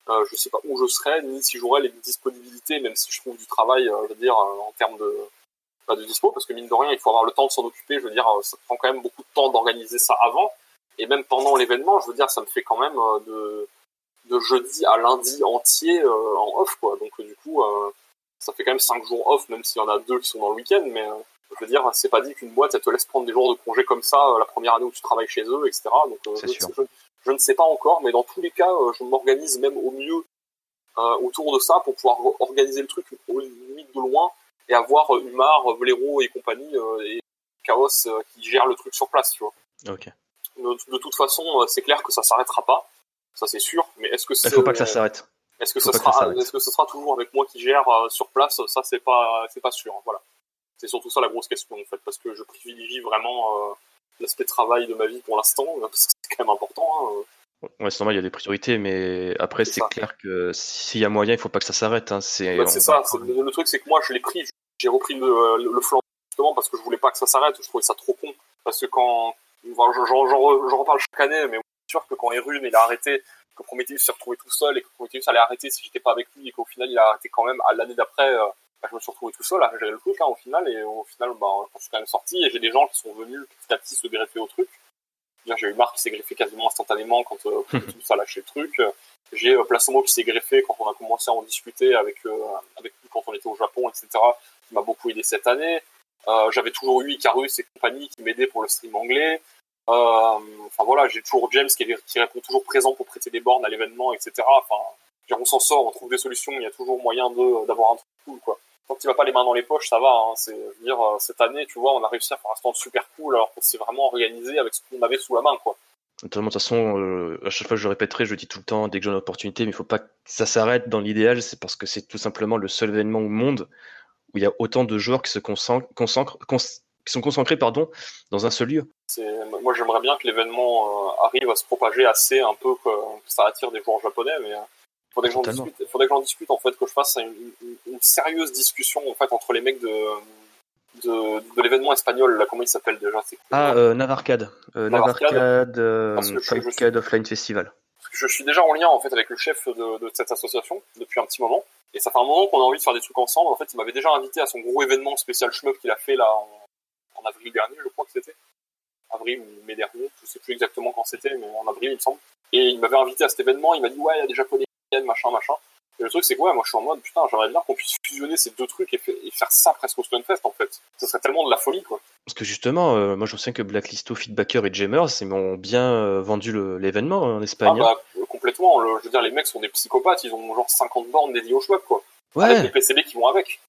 Speaker 2: euh, je sais pas où je serais, ni si j'aurais les disponibilités, même si je trouve du travail, euh, je veux dire, euh, en termes de, bah, de dispo, parce que mine de rien, il faut avoir le temps de s'en occuper, je veux dire, ça prend quand même beaucoup de temps d'organiser ça avant, et même pendant l'événement, je veux dire, ça me fait quand même de, de jeudi à lundi entier en off, quoi. Donc du coup, ça fait quand même cinq jours off, même s'il y en a deux qui sont dans le week-end, mais je veux dire, c'est pas dit qu'une boîte, elle te laisse prendre des jours de congé comme ça la première année où tu travailles chez eux, etc. Donc, je, je, ne sais pas encore, mais dans tous les cas, je m'organise même au mieux autour de ça pour pouvoir organiser le truc au limite de loin et avoir Humar, Vlero et compagnie et Chaos qui gèrent le truc sur place, tu vois. De, toute façon, c'est clair que ça s'arrêtera pas, ça c'est sûr. Mais est-ce que
Speaker 1: il faut pas que ça s'arrête.
Speaker 2: Est-ce que, ce sera, est-ce que ce sera toujours avec moi qui gère sur place Ça, c'est pas, c'est pas sûr. Voilà. C'est surtout ça la grosse question en fait, parce que je privilégie vraiment l'aspect travail de ma vie pour l'instant, *laughs* parce que c'est quand même important. Hein.
Speaker 1: Ouais, c'est normal, il y a des priorités, mais après, c'est clair que s'il y a moyen, il faut pas que ça s'arrête. Hein.
Speaker 2: C'est bah, ça. Le, truc, c'est que moi, je l'ai pris, j'ai repris le, le, flanc justement parce que je voulais pas que ça s'arrête. Je trouvais ça trop con. Parce que quand, j'en reparle chaque année, mais c'est sûr que quand Erune il a arrêté, que Prometheus s'est retrouvé tout seul et que Prometheus allait arrêter si j'étais pas avec lui et qu'au final il a arrêté quand même à l'année d'après, euh, bah, je me suis retrouvé tout seul à gérer le truc hein, au final et au final, bah, je suis quand même sorti et j'ai des gens qui sont venus petit à petit se greffer au truc. J'ai eu Marc qui s'est greffé quasiment instantanément quand euh, *laughs* tout ça a lâché le truc. J'ai euh, Plasomo qui s'est greffé quand on a commencé à en discuter avec, euh, avec lui quand on était au Japon, etc. qui m'a beaucoup aidé cette année. Euh, J'avais toujours eu Icarus et compagnie qui m'aidaient pour le stream anglais. Euh, enfin voilà, j'ai toujours James qui, qui, répond toujours présent pour prêter des bornes à l'événement, etc. Enfin, on s'en sort, on trouve des solutions, il y a toujours moyen d'avoir un truc cool, quoi tant que tu vas pas les mains dans les poches, ça va. Hein. C'est, je veux dire, euh, cette année, tu vois, on a réussi à faire un stand super cool alors qu'on s'est vraiment organisé avec ce qu'on avait sous la main, quoi.
Speaker 1: De toute façon, euh, à chaque fois je le répéterai, je le dis tout le temps, dès que j'ai une opportunité, mais il faut pas que ça s'arrête dans l'idéal, c'est parce que c'est tout simplement le seul événement au monde où il y a autant de joueurs qui se concentrent, qui sont concentrés pardon, dans un seul lieu.
Speaker 2: Moi j'aimerais bien que l'événement euh, arrive à se propager assez un peu, que, ça attire des joueurs japonais, mais faudrait que j'en discute, faudrait que j'en discute en fait, que je fasse une, une, sérieuse discussion en fait entre les mecs de de, de l'événement espagnol là, comment il s'appelle déjà
Speaker 1: Ah, euh, Navarcade, euh, Navarcade, euh, Offline Festival.
Speaker 2: Parce que je suis déjà en lien en fait avec le chef de, de cette association depuis un petit moment, et ça fait un moment qu'on a envie de faire des trucs ensemble. En fait, il m'avait déjà invité à son gros événement spécial shmup qu'il a fait là en, en avril dernier, je crois que c'était avril ou mai dernier, je sais plus exactement quand c'était, mais en avril il me semble. Et il m'avait invité à cet événement, il m'a dit ouais, il y a des japonais machin, machin. Et le truc, c'est que ouais, moi je suis en mode, putain, j'aimerais bien qu'on puisse fusionner ces deux trucs et, faire ça presque au Stunfest en fait. Ça serait tellement de la folie quoi.
Speaker 1: Parce que justement, euh, moi je sais que Blacklisto, Feedbacker et Jamers, ils m'ont bien euh, vendu l'événement en Espagne.
Speaker 2: Ah bah, euh, complètement. je veux dire, les mecs sont des psychopathes, ils ont genre 50 bornes dédiées au shmup quoi. Ouais. Avec les PCB qui vont avec.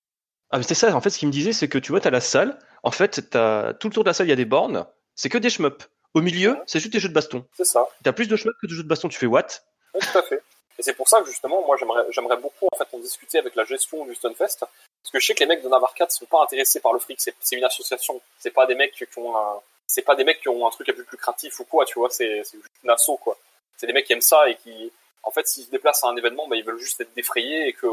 Speaker 1: Ah, mais c'est ça, en fait, ce qu'il me disait, c'est que tu vois, t'as la salle, en fait, t'as tout le tour de la salle, il y a des bornes, c'est que des shmups. Au milieu, c'est juste des jeux de baston.
Speaker 2: C'est ça.
Speaker 1: T'as plus de shmups que de jeux de baston, tu fais what?
Speaker 2: Tout à fait. Et c'est pour ça que justement, moi, j'aimerais, beaucoup en fait en discuter avec la gestion du Stunfest, parce que je sais que les mecs de Navarcade sont pas intéressés par le fric. C'est, une association. C'est pas des mecs qui ont un, c'est pas des mecs qui ont un truc un peu plus créatif ou quoi, tu vois. C'est, c'est juste une asso quoi. C'est des mecs qui aiment ça et qui, en fait, s'ils se déplacent à un événement, bah, ils veulent juste être défrayés et que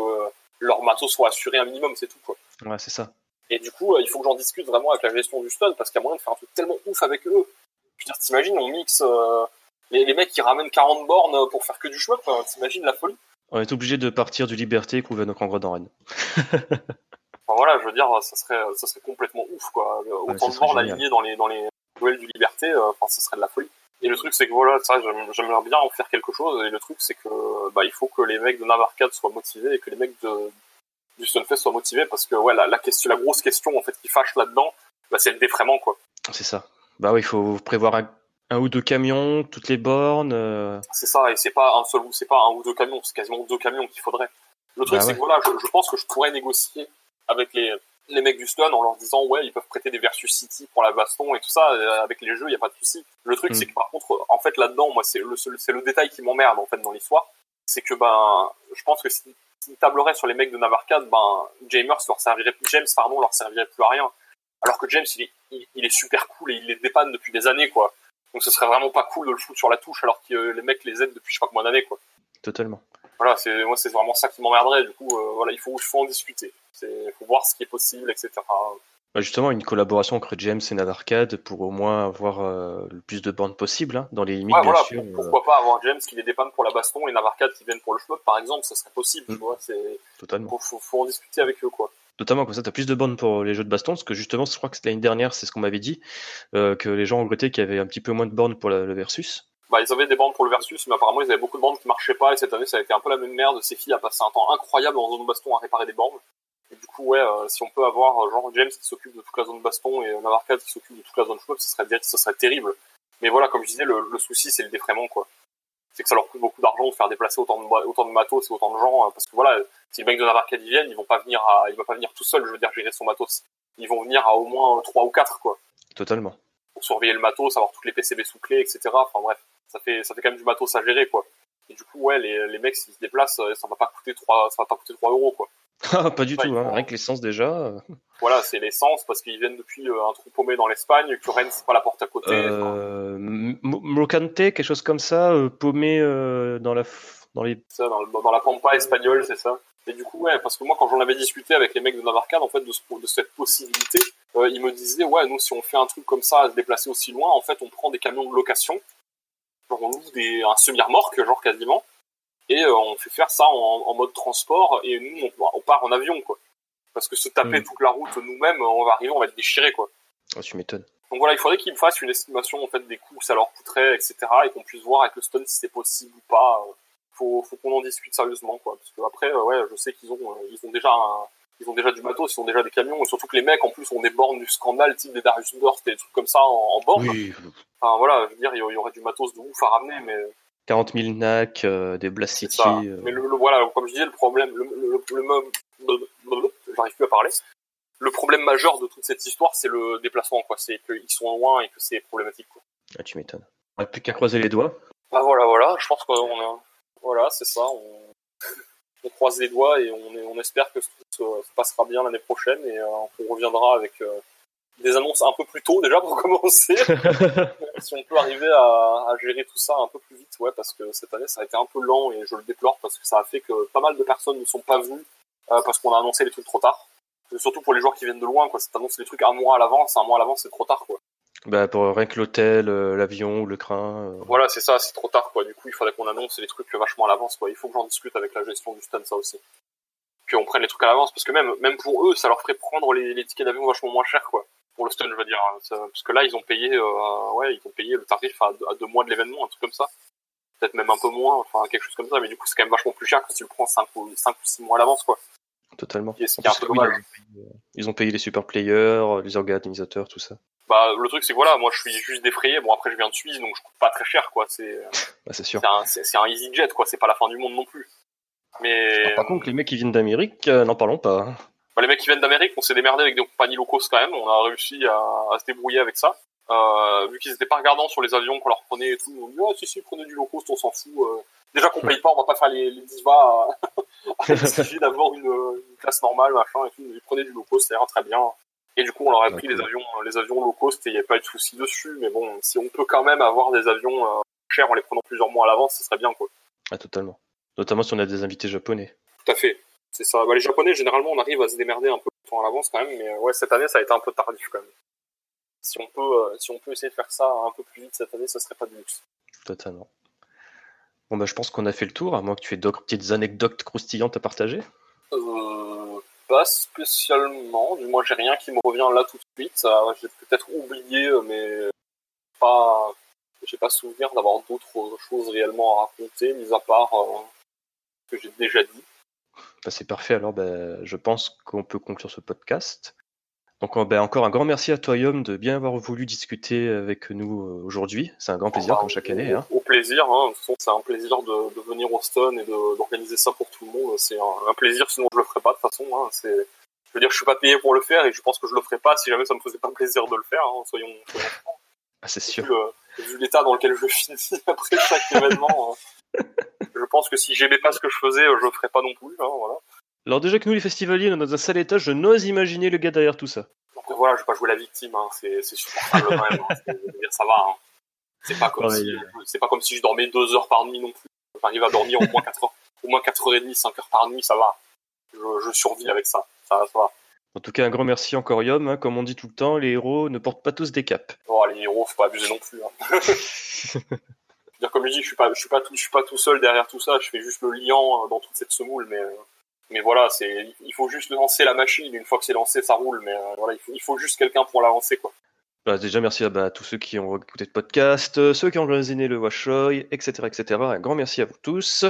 Speaker 2: leur matos soit assuré un minimum, c'est tout quoi.
Speaker 1: Ouais, c'est ça.
Speaker 2: Et du coup, il faut que j'en discute vraiment avec la gestion du stun parce qu'il y a moyen de faire un truc tellement ouf avec eux. Je veux dire, t'imagines, on mixe euh, les, les, mecs qui ramènent 40 bornes pour faire que du choix, t'imagines la folie
Speaker 1: on est obligé de partir du Liberté qu'on nos nos dans Rennes.
Speaker 2: enfin, voilà, je veux dire, ça serait, ça serait complètement ouf, quoi. Autant de gens alignés dans les, dans les duels du Liberté, euh, enfin, ça serait de la folie. Et le truc, c'est que voilà, ça, j'aimerais bien en faire quelque chose. Et le truc, c'est que, bah, il faut que les mecs de Navarcade soient motivés et que les mecs de, du Stunfest soient motivés parce que, ouais, la, la, question, la grosse question, en fait, qui fâche là-dedans, bah, c'est le défraiement, quoi.
Speaker 1: C'est ça. Bah oui, il faut prévoir un un ou deux camions, toutes les bornes. Euh.
Speaker 2: C'est ça, et c'est pas un seul, c'est pas un ou deux camions, c'est quasiment deux camions qu'il faudrait. Le truc, bah c'est que voilà, je, pense que je pourrais négocier avec les, les mecs du stun en leur disant ouais, ils peuvent prêter des versus city pour la baston et tout ça. Euh, avec les jeux, il y a pas de souci. Le truc, hmm. c'est que par contre, en fait, là-dedans, moi, c'est le, c'est le détail qui m'emmerde en fait dans l'histoire, c'est que ben, je pense que s'ils si, tableraient sur les mecs de Navarcade, ben, Jamers leur servirait, James, pardon, leur servirait plus à rien. Alors que James, il est, il est super cool et il les dépanne depuis des années, quoi. Donc ce serait vraiment pas cool de le foutre sur la touche alors que les mecs les aident depuis je sais pas combien d'années quoi.
Speaker 1: Totalement.
Speaker 2: Voilà, c'est moi c'est vraiment ça qui m'emmerderait. Du coup, euh, voilà, il faut, faut en discuter. Il faut voir ce qui est possible, etc.
Speaker 1: Justement, une collaboration entre James et Navarcade pour au moins avoir euh, le plus de bornes possible, hein, dans les limites, bien sûr.
Speaker 2: Euh. Pourquoi pas avoir James qui les dépanne pour la baston et Navarcade qui vienne pour le shmup, par exemple, ça serait possible, tu mm. vois. C'est...
Speaker 1: Totalement.
Speaker 2: Faut, faut, en discuter avec eux, quoi.
Speaker 1: Totalement, comme ça, tu as plus de bornes pour les jeux de baston, parce que justement, je crois que l'année dernière, c'est ce qu'on m'avait dit, euh, que les gens regrettaient qu'il y avait un petit peu moins de bornes pour le versus.
Speaker 2: Bah, ils avaient des bornes pour le versus, mais apparemment, ils avaient beaucoup de bornes qui marchaient pas, et cette année, ça a été un peu la même merde. Ces filles a passé un temps incroyable en zone baston à réparer des bornes. Et du coup, ouais, euh, si on peut avoir euh, genre James qui s'occupe de toute la zone baston et Navarcade qui s'occupe de toute la zone shmup, ce serait, ce serait terrible. Mais voilà, comme je disais, le, le souci, c'est le défraiement, quoi. C'est que ça leur coûte beaucoup d'argent de faire déplacer autant de, autant de matos et autant de gens, hein, parce que voilà, si les mecs de Navarcade y viennent, ils vont pas venir à, il va pas venir tout seul, je veux dire, gérer son matos. Ils vont venir à au moins trois ou quatre, quoi.
Speaker 1: Totalement.
Speaker 2: Pour surveiller le matos, avoir toutes les PCB sous clé, etc. Enfin bref, ça fait, ça fait quand même du matos à gérer, quoi. Et du coup, ouais, les, les mecs, s'ils se déplacent, ça va pas coûter 3, ça va pas coûter 3 euros, quoi. *laughs*
Speaker 1: Ah, pas du tout, hein. rien que l'essence déjà.
Speaker 2: Voilà, c'est l'essence parce qu'ils viennent depuis euh, un trou paumé dans l'Espagne, que Rennes c'est pas la porte à côté.
Speaker 1: Euh, Mocante, quelque chose comme ça, euh, paumé euh, dans la dans les.
Speaker 2: Ça, dans, dans, la pampa espagnole, c'est ça. Et du coup, ouais, parce que moi, quand j'en avais discuté avec les mecs de Navarcade, en fait, de, ce, de cette possibilité, euh, ils me disaient, ouais, nous, si on fait un truc comme ça, à se déplacer aussi loin, en fait, on prend des camions de location, genre on loue des, un semi-remorque, genre quasiment, et euh, on fait faire ça en, en, mode transport et nous on, part en avion quoi parce que se taper mm. toute la route nous-mêmes on va arriver on va être déchiré quoi
Speaker 1: oh, tu m'étonnes
Speaker 2: donc voilà il faudrait qu'ils me fassent une estimation en fait des coûts que ça leur coûterait etc et qu'on puisse voir avec le stun si c'est possible ou pas faut faut qu'on en discute sérieusement quoi parce que après euh, ouais je sais qu'ils ont euh, ils ont déjà ils ont déjà du matos, ils ont déjà des camions, et surtout que les mecs, en plus, ont des bornes du scandale, type des Darius Burst et des trucs comme ça en, en borne. Oui. Enfin, voilà, je veux dire, il y aurait du matos de ouf à ramener, mais
Speaker 1: 40 000 NAC, euh, des Blast City.
Speaker 2: Euh. Mais le, voilà, comme je disais, le problème, le, le, j'arrive plus à parler. Le problème majeur de toute cette histoire, c'est le déplacement, quoi. C'est qu'ils sont loin et que c'est problématique, quoi.
Speaker 1: Ah, tu m'étonnes. On n'a plus qu'à croiser les doigts.
Speaker 2: Bah voilà, voilà. Je pense qu'on a, voilà, c'est ça. On... *laughs* on... croise les doigts et on, est... on espère que tout se passera bien l'année prochaine et euh, on reviendra avec des annonces un peu plus tôt déjà pour *laughs* commencer. *laughs* si on peut arriver à, à, gérer tout ça un peu plus vite, ouais, parce que cette année ça a été un peu lent et je le déplore parce que ça a fait que pas mal de personnes ne sont pas venues euh, parce qu'on a annoncé les trucs trop tard. surtout pour les joueurs qui viennent de loin, quoi. Si t'annonces les trucs un mois à l'avance, un mois à l'avance, c'est trop tard, quoi.
Speaker 1: Bah pour rien que l'hôtel, euh, l'avion ou le train. Euh.
Speaker 2: Voilà, c'est ça, c'est trop tard, quoi. Du coup, il faudrait qu'on annonce les trucs vachement à l'avance, quoi. Il faut que j'en discute avec la gestion du stand, ça aussi. Puis on prenne les trucs à l'avance parce que même, même pour eux, ça leur ferait prendre les, les tickets d'avion vachement moins cher, quoi pour le stun, je veux dire. Hein, parce que là, ils ont payé, euh, ouais, ils ont payé le tarif à, deux mois de l'événement, un truc comme ça. Peut-être même un peu moins, enfin quelque chose comme ça. Mais du coup, c'est quand même vachement plus cher que si tu le prends 5 ou, 5 ou 6 mois à l'avance, quoi.
Speaker 1: Totalement.
Speaker 2: un
Speaker 1: Ils ont payé les super players, les organisateurs, tout ça.
Speaker 2: Bah, le truc, c'est que voilà, moi, je suis juste défrayé. Bon, après, je viens de Suisse, donc je coûte pas très cher, quoi. C'est, *laughs*
Speaker 1: bah, c'est sûr.
Speaker 2: C'est un, un easy jet, quoi. C'est pas la fin du monde non plus. Mais.
Speaker 1: par contre, les mecs qui viennent d'Amérique, euh, n'en parlons pas.
Speaker 2: Bah, les mecs qui viennent d'Amérique, on s'est démerdé avec des compagnies low cost quand même. On a réussi à, à se débrouiller avec ça. Euh, vu qu'ils étaient pas regardants sur les avions qu'on leur prenait et tout, on dit, oh, si, si, prenez du low cost, on s'en fout. Euh. déjà qu'on paye pas, on va pas faire les, les divas Il suffit d'avoir une, une, classe normale, machin, et tout. Ils prenaient du low cost, ça très bien. Et du coup, on leur a pris les avions, les avions low cost et il n'y avait pas eu de souci dessus. Mais bon, si on peut quand même avoir des avions euh, chers en les prenant plusieurs mois à l'avance, ce serait bien, quoi.
Speaker 1: Ah, totalement. Notamment si on a des invités japonais.
Speaker 2: Tout à fait. C'est ça. Bah, les japonais, généralement, on arrive à se démerder un peu à l'avance quand même, mais euh, ouais, cette année, ça a été un peu tardif quand même. Si on peut, euh, si on peut essayer de faire ça un peu plus vite cette année, ça serait pas du luxe.
Speaker 1: Totalement. Bon, bah, je pense qu'on a fait le tour, à moins que tu aies d'autres petites anecdotes croustillantes à partager.
Speaker 2: Euh, pas spécialement, du moins j'ai rien qui me revient là tout de suite. J'ai peut-être oublié, mais pas, j'ai pas souvenir d'avoir d'autres choses réellement à raconter, mis à part que j'ai déjà dit.
Speaker 1: Bah, c'est parfait. Alors, bah, je pense qu'on peut conclure ce podcast. Donc, bah, encore un grand merci à toi, Yom, de bien avoir voulu discuter avec nous euh, aujourd'hui. C'est un grand plaisir, comme chaque année. Hein.
Speaker 2: Au plaisir. Hein. c'est un plaisir de, de venir au Stone et d'organiser ça pour tout le monde. C'est un, plaisir, sinon je le ferais pas de toute façon. Hein. C'est, je veux dire, je suis pas payé pour le faire et je pense que je le ferais pas si jamais ça me faisait pas plaisir de le faire. Hein. Soyons, soyons
Speaker 1: ah, c'est sûr.
Speaker 2: Vu, l'état dans lequel je finis *laughs* après chaque événement. Je pense que si j'aimais pas ce que je faisais, je le ferais pas non plus. Hein, voilà.
Speaker 1: Alors déjà que nous, les festivaliers, on est dans un sale état, je n'ose imaginer le gars derrière tout ça.
Speaker 2: Donc voilà, je vais pas jouer la victime, hein, c'est supportable quand même. Hein, dire, ça va. Hein. C'est pas comme si, c'est pas comme si je dormais deux heures par nuit non plus. J'arrive à dormir au moins quatre heures, *laughs* au moins quatre heures et demie, cinq heures par nuit, ça va. Je, je survis avec ça. Ça, ça va.
Speaker 1: En tout cas, un grand merci encore, Yom. Hein. Comme on dit tout le temps, les héros ne portent pas tous des capes.
Speaker 2: Oh, les héros, faut pas abuser non plus. Hein. *laughs* dire comme je dis, je suis pas, je suis pas tout, suis pas tout seul derrière tout ça. Je fais juste le liant euh, dans toute cette semoule, mais, euh, voilà, il faut juste lancer la machine. Une fois que c'est lancé, ça roule. Mais euh, voilà, il faut, juste quelqu'un pour la lancer.
Speaker 1: Bah, déjà, merci à, bah, tous ceux qui ont écouté le podcast, ceux qui ont résigné le Washoy, etc., etc. Un grand merci à vous tous.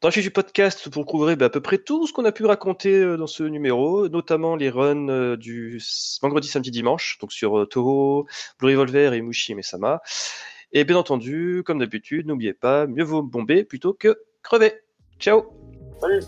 Speaker 1: Dans fiche du podcast, vous trouverez bah, à peu près tout ce qu'on a pu raconter dans ce numéro, notamment les runs du vendredi, samedi, dimanche, donc sur Toho, Blue Revolver et Mushi Mesama. Et bien entendu, comme d'habitude, n'oubliez pas, mieux vaut bomber plutôt que crever. Ciao
Speaker 2: Salut